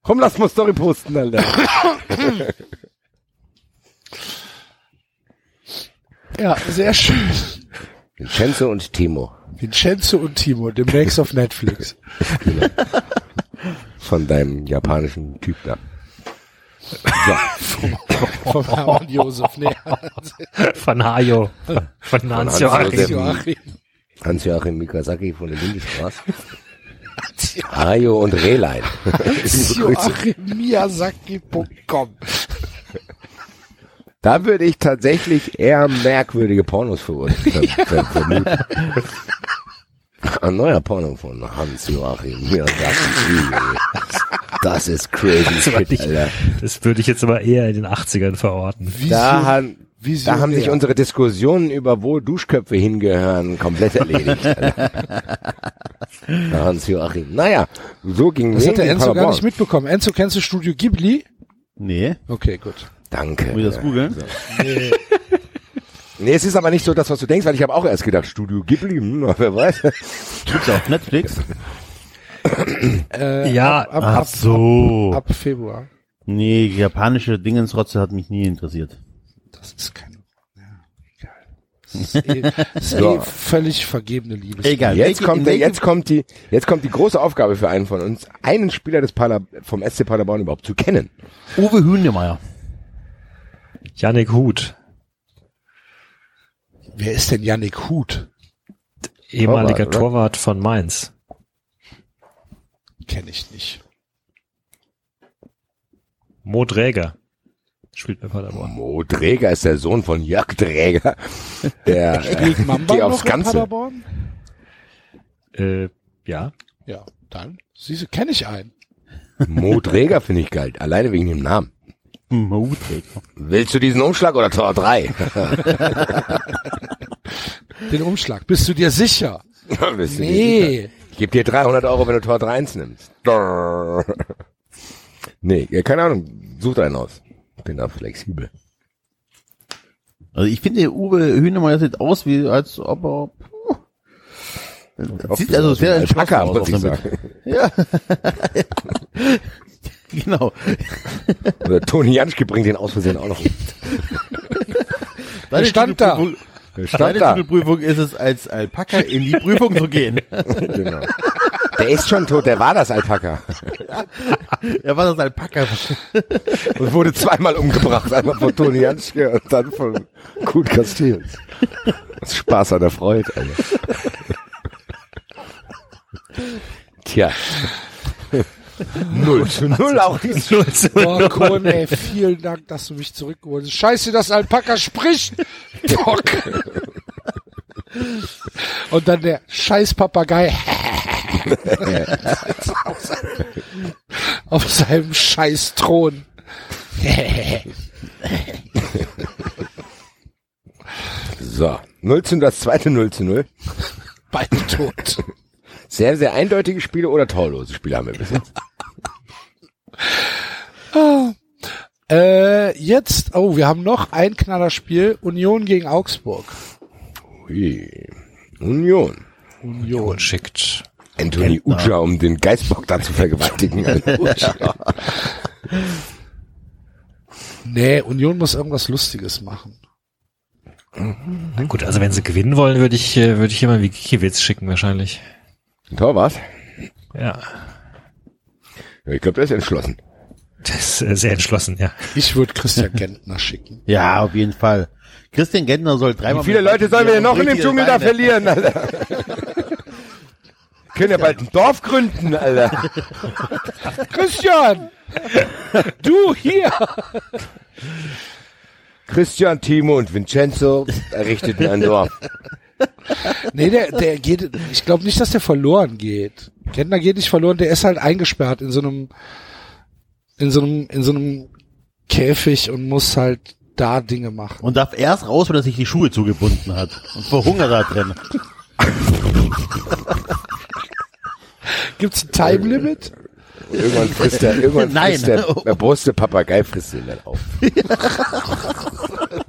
Komm, lass mal Story posten, Alter. Ja, sehr schön. Vincenzo und Timo Vincenzo und Timo, demnächst auf Netflix. von deinem japanischen Typ da. Von Hermann Josef. Nee, Von Hajo. Von Hans Hans-Josef. Joachim. Joachim. Hans-Joachim Mikasaki von der Lindestraße. Hajo und Rehlein. Joachim Miyazaki.com. Da würde ich tatsächlich eher merkwürdige Pornos verurteilen. Ein neuer Porno von Hans-Joachim Miyazaki. Das ist crazy Das, shit, nicht, Alter. das würde ich jetzt aber eher in den 80ern verorten. Da, haben, da Visionär. haben sich unsere Diskussionen über wo Duschköpfe hingehören komplett erledigt. Alter. Hans-Joachim. Naja, so ging Das hat der Enzo gar nicht mitbekommen. Enzo, kennst du Studio Ghibli? Nee. Okay, gut. Danke. Muss ich das googeln? Nee. Nee, es ist aber nicht so das, was du denkst, weil ich habe auch erst gedacht, Studio Ghibli, hm, wer weiß. Gibt's auf Netflix? Äh, Ja, ab, ab, Ach ab, so. ab Februar. Nee, japanische Dingensrotze hat mich nie interessiert. Das ist keine. Ja, egal. Das ist eh, das ist So. eh völlig vergebene Liebe. Egal. Jetzt welche- kommt, der, welche- jetzt kommt die, jetzt kommt die große Aufgabe für einen von uns, einen Spieler des Pader, vom SC Paderborn überhaupt zu kennen. Uwe Hühnemeier. Yannick Huth. Wer ist denn Yannick Huth? Ehemaliger Torwart? Torwart von Mainz. Kenne ich nicht. Mo Dräger. Spielt bei Paderborn. Mo Dräger ist der Sohn von Jörg Dräger. Der Spielt äh, Mamba noch aufs in Ganze. Paderborn? Äh, ja. Ja, dann. Siehst du, kenne ich einen. Mo Dräger finde ich geil. Alleine wegen dem Namen. Moträger. Willst du diesen Umschlag oder Tor 3? Den Umschlag. Bist du dir sicher? Bist du dir sicher? Ich gebe dir 300 Euro, wenn du Tor 1 nimmst. Nee, ja, keine Ahnung. Such einen aus. Bin da flexibel. Also ich finde, Uwe Hühnemeier sieht aus, wie als ob er... Sieht also wie sehr ein aus muss ich sagen. Ja. genau. Oder Toni Janschke bringt den aus Versehen auch noch. Deine stand da. Stand Deine da. Titelprüfung ist es, als Alpaka in die Prüfung zu gehen. Genau. Der ist schon tot, der war das Alpaka. Er war das Alpaka. Und wurde zweimal umgebracht. Einmal von Toni Janschke und dann von Kurt Castells. Das Spaß an der Freude, Alter. Tja. Null zu null auch nicht. Boah, Kohn, ey, vielen Dank, dass du mich zurückgeholt hast. Scheiße, dass Alpaka spricht. Bock. Und dann der scheiß Papagei. auf, seinem, auf seinem scheiß Thron. So. 0 zu 0, das zweite 0 zu 0. Beide tot. Sehr, sehr eindeutige Spiele oder torlose Spiele haben wir bis jetzt. Äh, jetzt, oh, wir haben noch ein Knallerspiel. Union gegen Augsburg. Ui. Union. Union. schickt. Anthony Uja, um den Geistbock da zu vergewaltigen. Nee, Union muss irgendwas Lustiges machen. Na gut, also wenn sie gewinnen wollen, würde ich, äh, würde ich jemanden wie Kiewitz schicken wahrscheinlich. Ein Tor? Ja. Ja, ich glaube, der ist entschlossen. Das ist äh, sehr entschlossen, ja. Ich würde Christian Gentner schicken. Ja, auf jeden Fall. Christian Gentner soll dreimal... Wie viele Leute sollen wir denn noch in dem Dschungel da verlieren, Alter? Können ja bald ein Dorf gründen, Alter. Christian! Du hier! Christian, Timo und Vincenzo errichteten ein Dorf. Nee, der, der geht, ich glaube nicht, dass der verloren geht. Gentner geht nicht verloren, der ist halt eingesperrt in so einem, in so einem, in so einem Käfig und muss halt da Dinge machen. Und darf erst raus, wenn er sich die Schuhe zugebunden hat. Und verhungert da drin. Gibt's ein Time Limit? Irgendwann frisst der, irgendwann Nein. frisst der, der Brust der Papagei frisst ihn dann auf.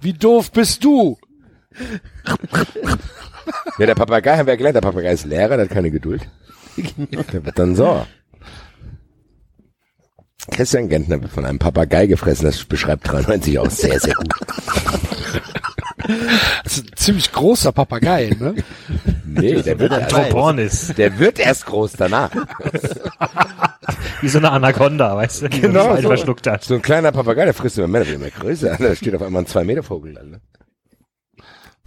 Wie doof bist du? Ja, der Papagei haben wir ja gelernt, der Papagei ist Lehrer, der hat keine Geduld. Der wird dann sauer. Christian Gentner wird von einem Papagei gefressen, das beschreibt 93 auch sehr, sehr gut. Das ist ein ziemlich großer Papagei, ne? Nee, der wird, erst, der wird erst groß danach. Wie so eine Anaconda, weißt du? die Genau, so. verschluckt hat. So ein kleiner Papagei, der frisst immer mehr, der wird immer größer. Da steht auf einmal ein zwei Meter Vogel dann, ne?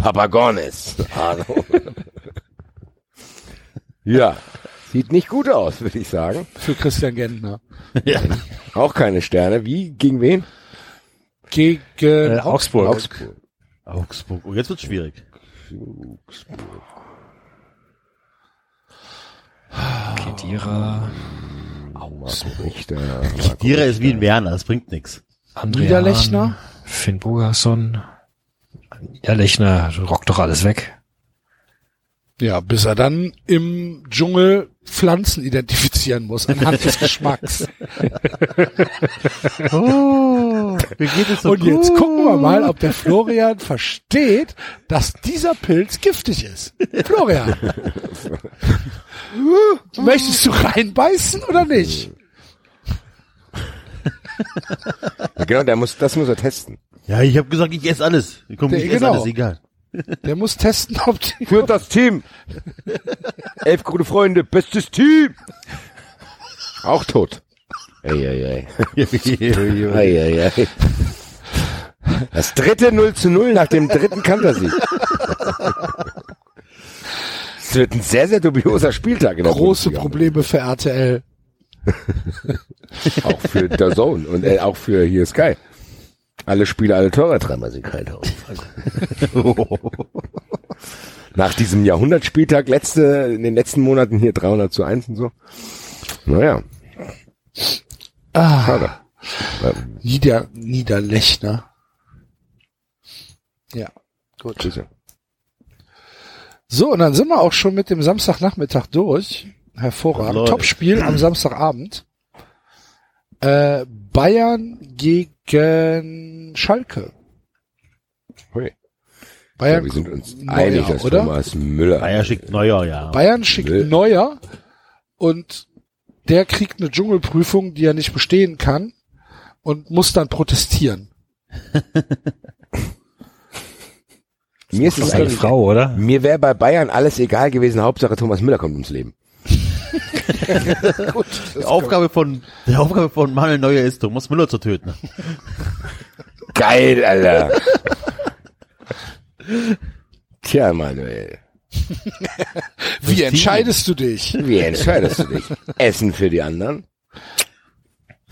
Papagones. Ja. Sieht nicht gut aus, würde ich sagen. Für Christian Gentner. Auch keine Sterne. Wie? Gegen wen? Gegen Äh, Augsburg. Augsburg. Augsburg. Oh, jetzt wird's schwierig. Kedira, Richter. Dira ist wie ein Werner, das bringt nix. Andrea, Niederlechner? Finn Bogason. Ja, Lechner rockt doch alles weg. Ja, bis er dann im Dschungel Pflanzen identifizieren muss, anhand des Geschmacks. Oh, mir geht es so Und jetzt gucken wir mal, ob der Florian versteht, dass dieser Pilz giftig ist. Florian. Möchtest du reinbeißen oder nicht? Ja, genau, der muss, das muss er testen. Ja, ich habe gesagt, ich esse alles. Komm, ich Der- esse genau. alles, egal. Der muss testen, ob die Führt das Team. Elf gute Freunde, bestes Team. Auch tot. Ei, ei, ei. ei, ei, ei. Das dritte 0 zu 0 nach dem dritten Kantersieg. Es wird ein sehr, sehr dubioser Spieltag in der Große Bundesliga. Probleme für RTL. Auch für der Zone und äh, auch für hier Sky. Alle Spiele, alle Tore, dreimal Sieg, kein Tor. Nach diesem Jahrhundertspieltag, letzte, in den letzten Monaten hier 300 zu 1 und so. Naja, Ah, schade. Nieder, Niederlechner. Ja, gut. Sicher. So, und dann sind wir auch schon mit dem Samstagnachmittag durch. Hervorragend. Topspiel am Samstagabend. Äh, Bayern gegen Schalke. Hui. Bayern, Ja, wir sind uns Neuer, einig, dass oder? Thomas Müller. Bayer schickt Neuer, ja. Bayern schickt Will. Neuer und der kriegt eine Dschungelprüfung, die er nicht bestehen kann und muss dann protestieren. Mir ist Das es ist eine Frau, oder? mir wäre bei Bayern alles egal gewesen, Hauptsache Thomas Müller kommt ums Leben. Die Aufgabe von, die Aufgabe von Manuel Neuer ist, Thomas Müller zu töten. Geil, Alter. Tja, Manuel. Wie entscheidest du dich? Wie entscheidest du dich? Essen für die anderen?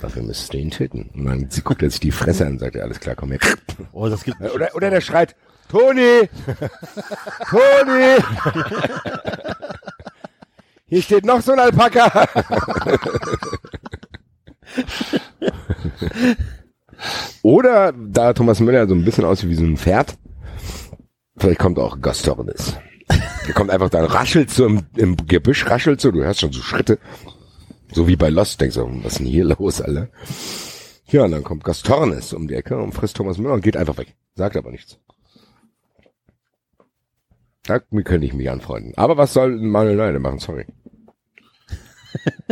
Dafür müsstest du ihn töten. Und dann sie guckt er sich die Fresse an und sagt, ja, alles klar, komm her. Oh, das gibt, Oder, oder der schreit, Toni! Toni! Hier steht noch so ein Alpaka! Oder, da Thomas Müller so ein bisschen aussieht wie so ein Pferd, vielleicht kommt auch Gastornis. Der kommt einfach dann, raschelt so im, im Gebüsch, raschelt so, du hörst schon so Schritte. So wie bei Lost, denkst du, was ist denn hier los, Alter? Ja, und dann kommt Gastornis um die Ecke und frisst Thomas Müller und geht einfach weg. Sagt aber nichts. Damit könnte ich mich anfreunden. Aber was soll Manuel Neuer denn machen? Sorry.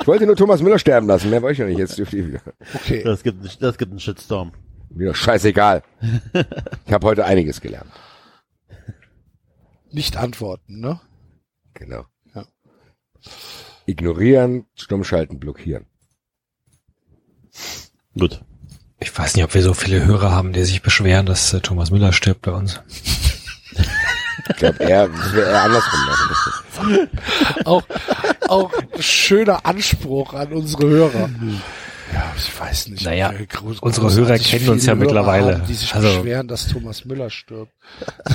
ich wollte nur Thomas Müller sterben lassen. Mehr wollte ich ja nicht. Jetzt dürft ihr wieder. Okay. das gibt, das gibt einen Shitstorm. Wieder scheißegal. Ich habe heute einiges gelernt. Nicht antworten, ne? Genau. Ja. Ignorieren, stummschalten, blockieren. Gut. Ich weiß nicht, ob wir so viele Hörer haben, die sich beschweren, dass äh, Thomas Müller stirbt bei uns. Ich glaube, das wäre eher andersrum. Ne? Auch, auch schöner Anspruch an unsere Hörer. Ja, ich weiß nicht. Naja, wir groß- unsere großartig Hörer kennen uns ja mittlerweile. Haben, die sich Also- beschweren, dass Thomas Müller stirbt.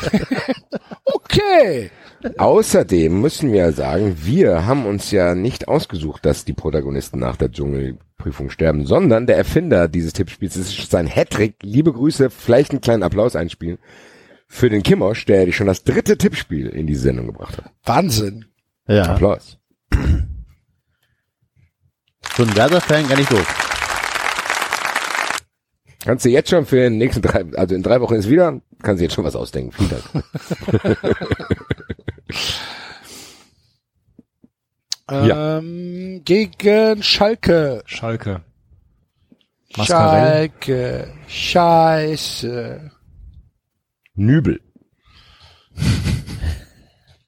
okay. Außerdem müssen wir sagen, wir haben uns ja nicht ausgesucht, dass die Protagonisten nach der Dschungelprüfung sterben, sondern der Erfinder dieses Tippspiels das ist sein Hattrick. Liebe Grüße, vielleicht einen kleinen Applaus einspielen für den Kimosch, der schon das dritte Tippspiel in die Sendung gebracht hat. Wahnsinn. Ja. Applaus. So ein Werder-Fan gar nicht doof. Kannst du jetzt schon für den nächsten drei, also in drei Wochen ist wieder, kannst du jetzt schon was ausdenken. Vielen Dank. Ja. Ähm, gegen Schalke. Schalke. Mascarell. Schalke. Scheiße. Nübel.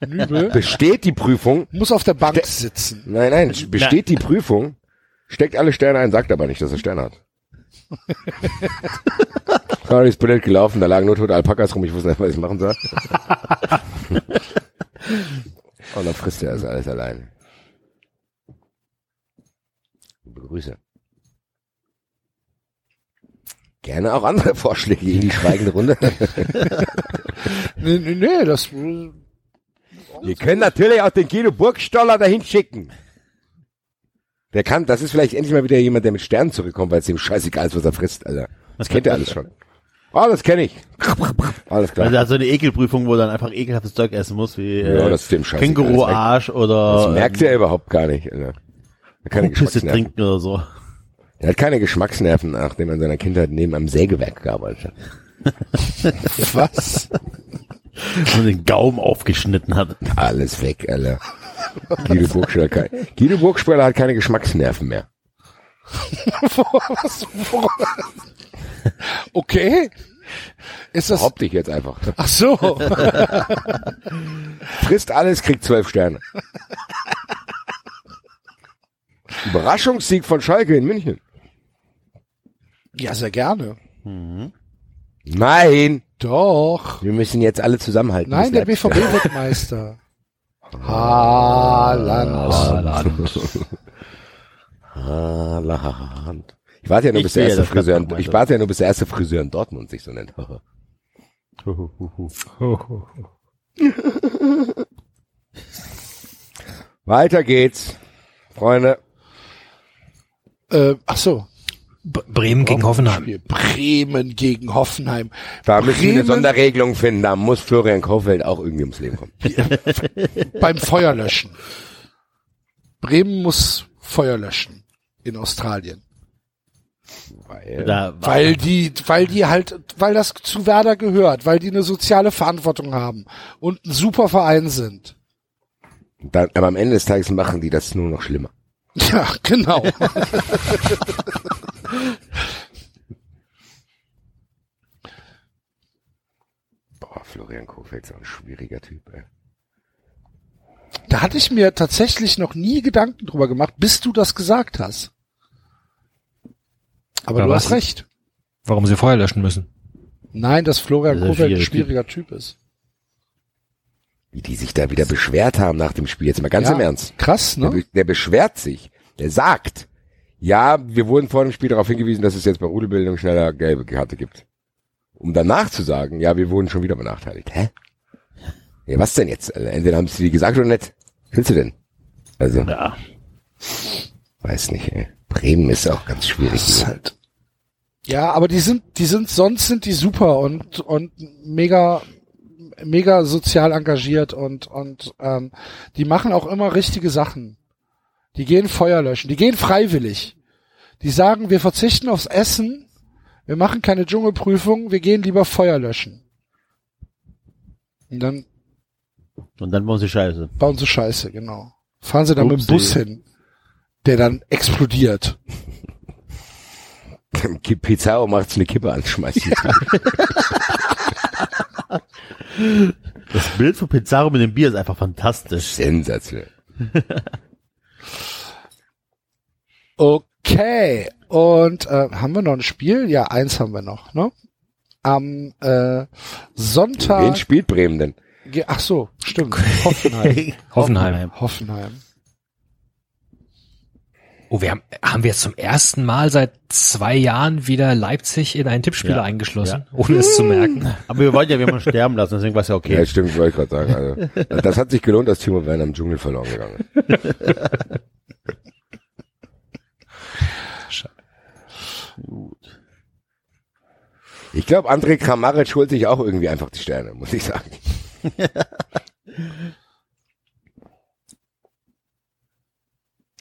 Nübel Besteht die Prüfung? muss auf der Bank Ste- sitzen. Nein, nein, besteht die Prüfung, steckt alle Sterne ein, sagt aber nicht, dass er Sterne hat. Sorry, ist blöd gelaufen, da lagen nur tote Alpakas rum, ich wusste nicht, was ich machen soll. Und dann frisst er das alles allein. Grüße. Gerne auch andere Vorschläge in die schweigende Runde. Nee, nee, nee, das, Wir können natürlich auch den Guido Burgstoller dahin schicken. Der kann, das ist vielleicht endlich mal wieder jemand, der mit Sternen zurückkommt, weil es ihm scheißegal ist, was er frisst, Alter. Das kennt er alles schon. Ah, das kenne ich. Alles klar. Also er hat so eine Ekelprüfung, wo er dann einfach ekelhaftes Zeug essen muss, wie Ja, äh, das ist dem scheißegal. Känguru-Arsch oder Das merkt er überhaupt gar nicht, Alter. Er hat keine Pisse Geschmacksnerven. trinken oder so. Er hat keine Geschmacksnerven, nachdem er in seiner Kindheit neben einem Sägewerk gearbeitet hat. was? Und den Gaumen aufgeschnitten hat. Alles weg, Alter. Guido Burgstaller, kein, Guido Burgstaller hat keine Geschmacksnerven mehr. was? Okay. Ist das, Behaupte ich jetzt einfach. ach so. Frisst alles, kriegt zwölf Sterne. Überraschungssieg von Schalke in München. Ja, sehr gerne. Nein, Doch. wir müssen jetzt alle zusammenhalten. Nein, der BVB wird Meister. Haaland. Haaland. Ich warte ja nur, Ich bis der erste Friseur, weiter. ich warte ja nur, bis der erste Friseur in Dortmund sich so nennt. Weiter geht's. Freunde, Äh, ach so. Bremen gegen Hoffenheim. Spiel. Bremen gegen Hoffenheim. da müssen wir eine Sonderregelung finden. Da muss Florian Kofeld auch irgendwie ums Leben kommen. beim Feuer löschen. Bremen muss Feuer löschen in Australien. Weil, Weil die, weil die halt, weil das zu Werder gehört, weil die eine soziale Verantwortung haben und ein super Verein sind. dann, aber am Ende des Tages machen die das nur noch schlimmer. Ja, genau. Boah, Florian Kofeld ist auch ein schwieriger Typ, ey. Da hatte ich mir tatsächlich noch nie Gedanken drüber gemacht, bis du das gesagt hast. Aber Ja, du hast recht. Warum sie Feuer löschen müssen. Nein, dass Florian Das Kofeld ein schwieriger schwieriger Typ ist. Wie die sich da wieder beschwert haben nach dem Spiel. Jetzt mal ganz Ja, im Ernst. Krass, Der, ne? be- der beschwert sich. Der sagt, ja, wir wurden vor dem Spiel darauf hingewiesen, dass es jetzt bei Rudelbildung schneller gelbe Karte gibt. Um danach zu sagen, ja, wir wurden schon wieder benachteiligt. Hä? Ja, was denn jetzt? Also, Entweder haben sie dir gesagt oder nicht. Willst du denn? Also, ja. weiß nicht, ey. Bremen ist auch ganz schwierig. Das ist halt. Ja, aber die sind, die sind, sonst sind die super und, und mega, mega sozial engagiert und, und, ähm, die machen auch immer richtige Sachen. Die gehen Feuer löschen, die gehen freiwillig. Die sagen, wir verzichten aufs Essen, wir machen keine Dschungelprüfung, wir gehen lieber Feuer löschen. Und dann Und dann bauen sie Scheiße. bauen sie Scheiße, genau. Fahren sie dann mit dem Upsi. Bus hin, der dann explodiert. Pizarro macht eine Kippe an, schmeißt die. Das Bild von Pizarro mit dem Bier ist einfach fantastisch. Sensationell. Okay. Und äh, haben wir noch ein Spiel? Ja, eins haben wir noch, ne? Am äh, Sonntag. Wen spielt Bremen denn? Ach so, stimmt. Hoffenheim. Hoffenheim. Hoffenheim. Oh, wir haben, haben wir jetzt zum ersten Mal seit zwei Jahren wieder Leipzig in einen Tippspieler Ja. eingeschlossen, ohne es zu merken. Aber wir wollten ja jemanden sterben lassen, deswegen war es ja okay. Ja, stimmt, wollte ich gerade sagen. Also, das hat sich gelohnt, dass Timo Werner im Dschungel verloren gegangen ist. Gut. Ich glaube, André Kramaric holt sich auch irgendwie einfach die Sterne, muss ich sagen.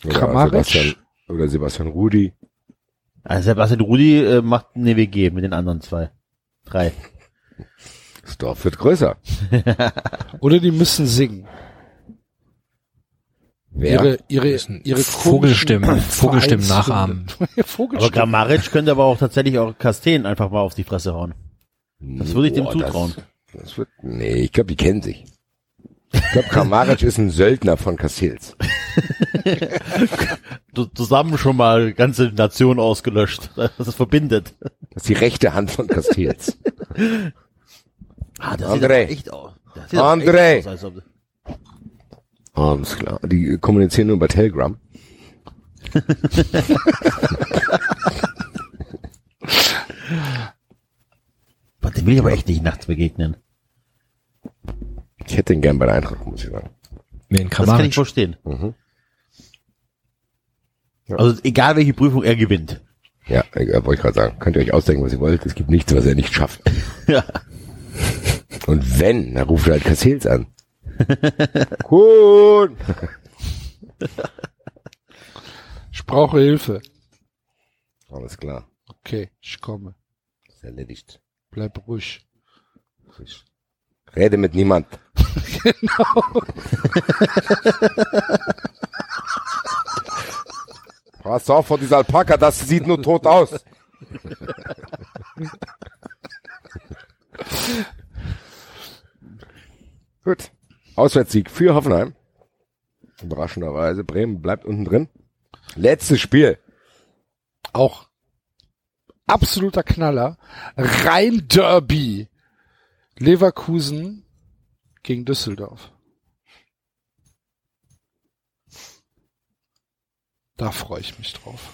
Oder Kramaric? Sebastian, oder Sebastian Rudi. Also Sebastian Rudi äh, macht eine WG mit den anderen zwei. Drei. Das Dorf wird größer. Oder die müssen singen. Wer? Ihre, ihre, ihre Vogelstimmen, Vogelstimmen. Aber Vogelstimmen. Grammaric könnte aber auch tatsächlich auch Kasten einfach mal auf die Fresse hauen. Das würde ich dem Boah, zutrauen. Das, das wird, nee, ich glaube, die kennen sich. Ich glaube, Kramaric ist ein Söldner von Cassils. Du, zusammen schon mal ganze Nation ausgelöscht. Das ist verbindet. Das ist die rechte Hand von Castells. Ah, das André. sieht echt aus. Das sieht André. echt aus, ob- Alles klar. Die kommunizieren nur über Telegram. Boah, dem will ich aber echt nicht nachts begegnen. Ich hätte ihn gern bei der Eintracht, muss ich sagen. Wen Das kann ich Kramaric. verstehen. Mhm. Ja. Also egal welche Prüfung er gewinnt. Ja, äh, wollte ich gerade sagen. Könnt ihr euch ausdenken, was ihr wollt. Es gibt nichts, was er nicht schafft. Ja. Und wenn, dann ruft er halt Cassils an. Gut. Ich brauche Hilfe. Alles klar. Okay, ich komme. Ist erledigt. Bleib ruhig. Ich rede mit niemand. genau. Pass auf vor dieser Alpaka, das sieht nur tot aus. Gut. Auswärtssieg für Hoffenheim. Überraschenderweise. Bremen bleibt unten drin. Letztes Spiel. Auch absoluter Knaller. Rhein Derby. Leverkusen gegen Düsseldorf. Da freue ich mich drauf.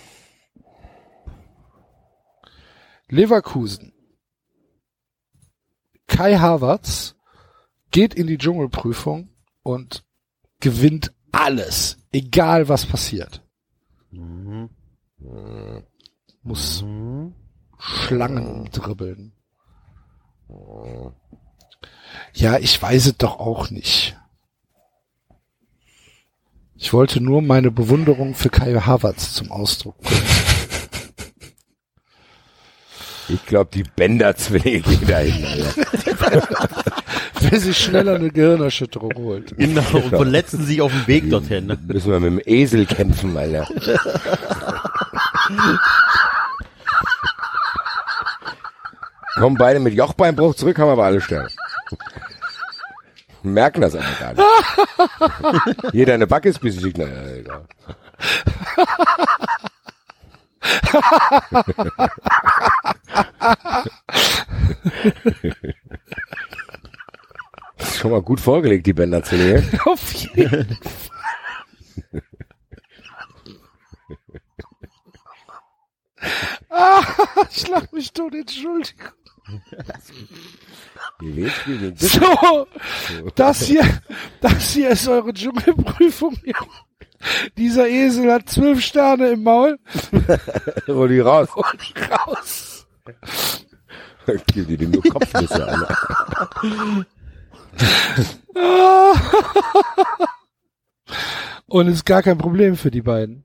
Leverkusen. Kai Havertz geht in die Dschungelprüfung und gewinnt alles, egal was passiert. Muss Schlangen dribbeln. Ja, ich weiß es doch auch nicht. Ich wollte nur meine Bewunderung für Kai Havertz zum Ausdruck bringen. Ich glaube, die Bender-Zwillinge gehen dahin. Alter. Wer sich schneller eine Gehirnerschütterung holt. Genau, und verletzen sich auf dem Weg dorthin. Ne? Müssen wir mit dem Esel kämpfen, Alter. Kommen beide mit Jochbeinbruch zurück, haben aber alle Sterne. Merken das aber gar nicht. Jeder eine Backe ist besiegt. Naja, egal. Schon mal gut vorgelegt, die Bänder zu legen. Auf jeden Ah, ich lach mich tot, Entschuldigung. Die So, das hier, das hier ist eure Dschungelprüfung. Dieser Esel hat zwölf Sterne im Maul. Hol die raus. Und raus. Gib dir nur Kopfnüsse an. Und ist gar kein Problem für die beiden.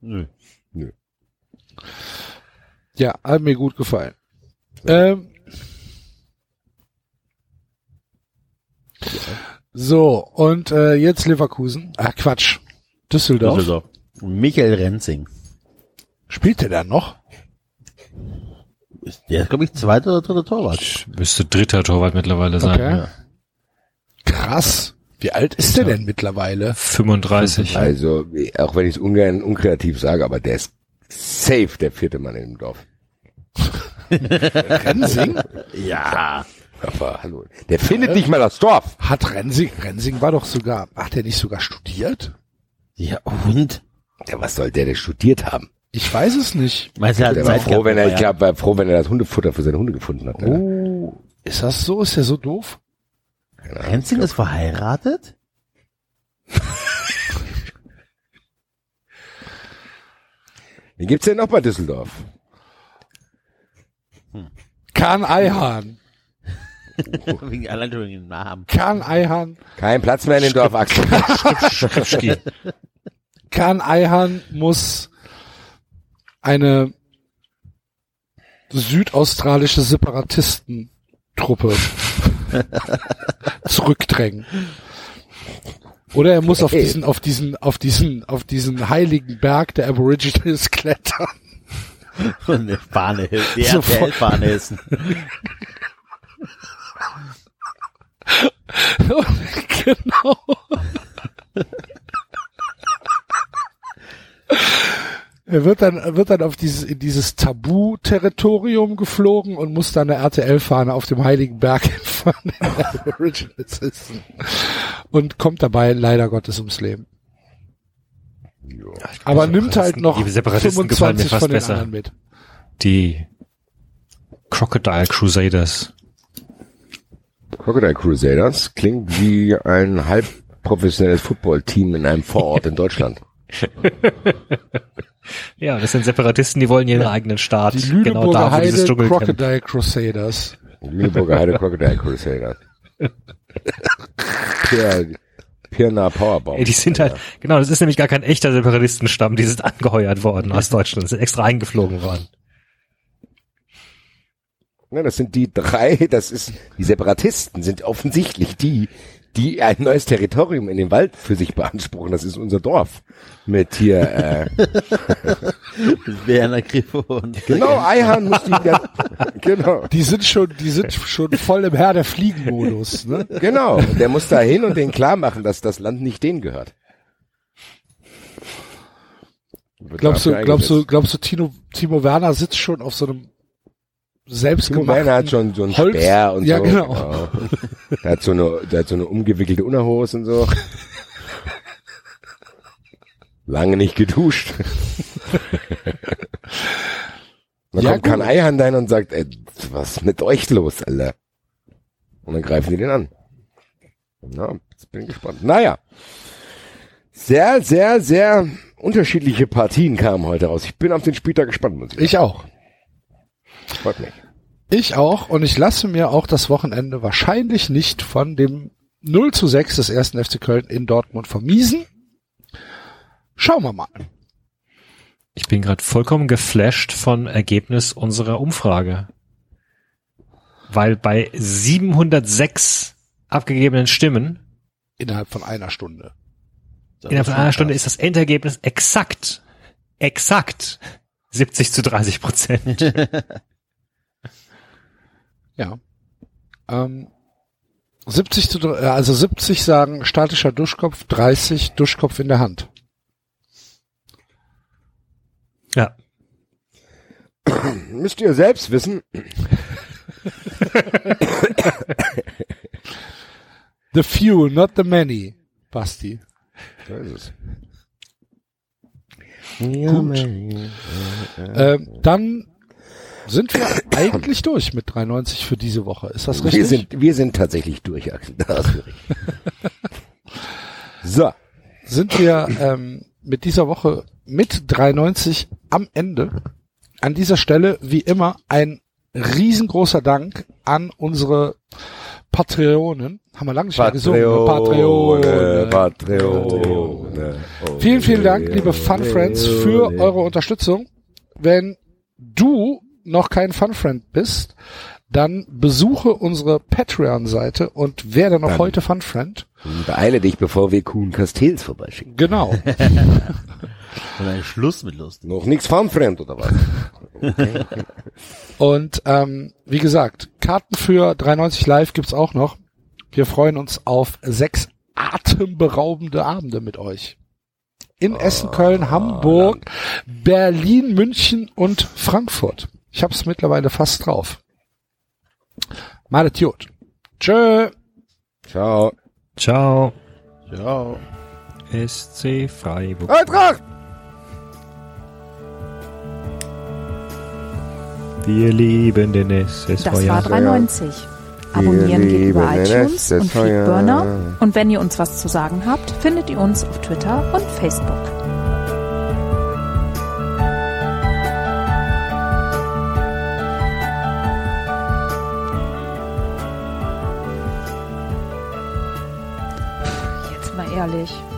Nö. Nö. Ja, hat mir gut gefallen. Ähm, so, und äh, jetzt Leverkusen. Ah, Quatsch. Düsseldorf. Düsseldorf. Michael Renzing. Spielt der da noch? Der ist, glaube ich, zweiter oder dritter Torwart. Müsste dritter Torwart mittlerweile sein. Okay. Ja. Krass. Wie alt ist der denn mittlerweile? 35. Also, auch wenn ich es ungern unkreativ sage, aber der ist safe der vierte Mann im Dorf. Rensing? Ja. Aber hallo. Der findet nicht mal das Dorf. Hat Rensing, Rensing war doch sogar, hat der nicht sogar studiert? Ja, und? Ja, was soll der denn studiert haben? Ich weiß es nicht. Meinst du, er hat Der war Zeit froh, gehabt, wenn er, ich ja. glaube, war froh, wenn er das Hundefutter für seine Hunde gefunden hat. Alter. Oh, ist das so? Ist der so doof? Renzing ist verheiratet? Wen gibt's denn noch bei Düsseldorf? Kahn Eihahn. Wegen allein schon wegen dem Namen. Kahn Eihahn. Kein Platz mehr in dem Dorf, Axel. Kahn Eihahn muss eine südaustralische Separatistentruppe zurückdrängen. Oder er muss auf Hey. diesen, auf diesen, auf diesen, auf diesen heiligen Berg der Aborigines klettern. Und eine Fahne, die Sofort. RTL-Fahne ist. Genau. Er wird dann, er wird dann auf dieses, in dieses Tabu-Territorium geflogen und muss dann eine RTL-Fahne auf dem Heiligen Berg hissen. Und kommt dabei leider Gottes ums Leben. Aber nimmt halt noch Die Separatisten gefallen mir 25 fast von den besser. anderen mit. Die Crocodile Crusaders. Crocodile Crusaders klingt wie ein halb professionelles Footballteam in einem Vorort in Deutschland. Ja, das sind Separatisten, die wollen ihren eigenen Staat. Die genau da, wo dieses Heide Dschungelcamp. Crocodile Crusaders. Lüneburger Heide Crocodile Crusaders. Pier, Pirna Powerbomb. Ey, die sind halt, genau, das ist nämlich gar kein echter Separatistenstamm, die sind angeheuert worden aus Deutschland, sind extra eingeflogen worden. Ja, das sind die drei, das ist, die Separatisten sind offensichtlich die, die ein neues Territorium in den Wald für sich beanspruchen. Das ist unser Dorf. Mit hier, äh, Werner Griffo und genau, Eihahn muss die, ja, genau, Die sind schon, die sind schon voll im Herr der Fliegen-Modus, ne? genau. Der muss da hin und denen klar machen, dass das Land nicht denen gehört. Glaubst du, glaubst du, glaubst du, Tino, Timo Werner sitzt schon auf so einem Selbstgemachten Werner hat schon so einen Holz- Speer und ja, so. genau. Der hat so eine, der hat so eine umgewickelte Unterhose und so. Lange nicht geduscht. Dann Ja, kommt kein gut. Eihand ein und sagt, ey, was ist mit euch los, Alter? Und dann greifen die den an. Na, jetzt bin ich gespannt. Naja. Sehr, sehr, sehr unterschiedliche Partien kamen heute raus. Ich bin auf den Spieltag gespannt, muss ich sagen. Ich auch. Freut mich. Ich auch. Und ich lasse mir auch das Wochenende wahrscheinlich nicht von dem 0 zu 6 des ersten FC Köln in Dortmund vermiesen. Schauen wir mal. Ich bin gerade vollkommen geflasht von Ergebnis unserer Umfrage. Weil bei 706 abgegebenen Stimmen Innerhalb von einer Stunde. innerhalb von einer Stunde ist das Endergebnis exakt, exakt 70 zu 30 Prozent. Ja. Ähm, 70 zu, äh, also 70 sagen statischer Duschkopf, 30 Duschkopf in der Hand. ja. Müsst ihr selbst wissen, The few, not the many, Basti. so ist es. Gut. Ähm, dann sind wir eigentlich durch mit 93 für diese Woche. Ist das richtig? Wir sind, wir sind tatsächlich durch, so. sind wir ähm, mit dieser Woche mit 93 am Ende. An dieser Stelle, wie immer, ein riesengroßer Dank an unsere Patreonen. Haben wir lange nicht mehr gesungen. ne? Patreone, Patreone. Patreone. Oh, Vielen, vielen Dank, yeah, liebe Fun Friends, für eure Unterstützung. Wenn du noch kein Fun Friend bist, dann besuche unsere Patreon-Seite und werde noch Dann. heute Fun Friend. Beeile dich, bevor wir Kuhn Castells vorbeischicken. Genau. Und ein Schluss mit Lust. Noch nichts Farmfremd oder was? Und ähm, wie gesagt, Karten für 93 Live gibt's auch noch. Wir freuen uns auf sechs atemberaubende Abende mit euch. In Essen, Köln, Hamburg, Berlin, München und Frankfurt. Ich habe es mittlerweile fast drauf. Malet Jod. Tschö. Ciao. Ciao. Ciao. SC Freiburg. Eintracht! Wir lieben den SSV. Das war 93. Abonnieren Wir geht über iTunes und. Feedburner. Und wenn ihr uns was zu sagen habt, findet ihr uns auf Twitter und Facebook. Jetzt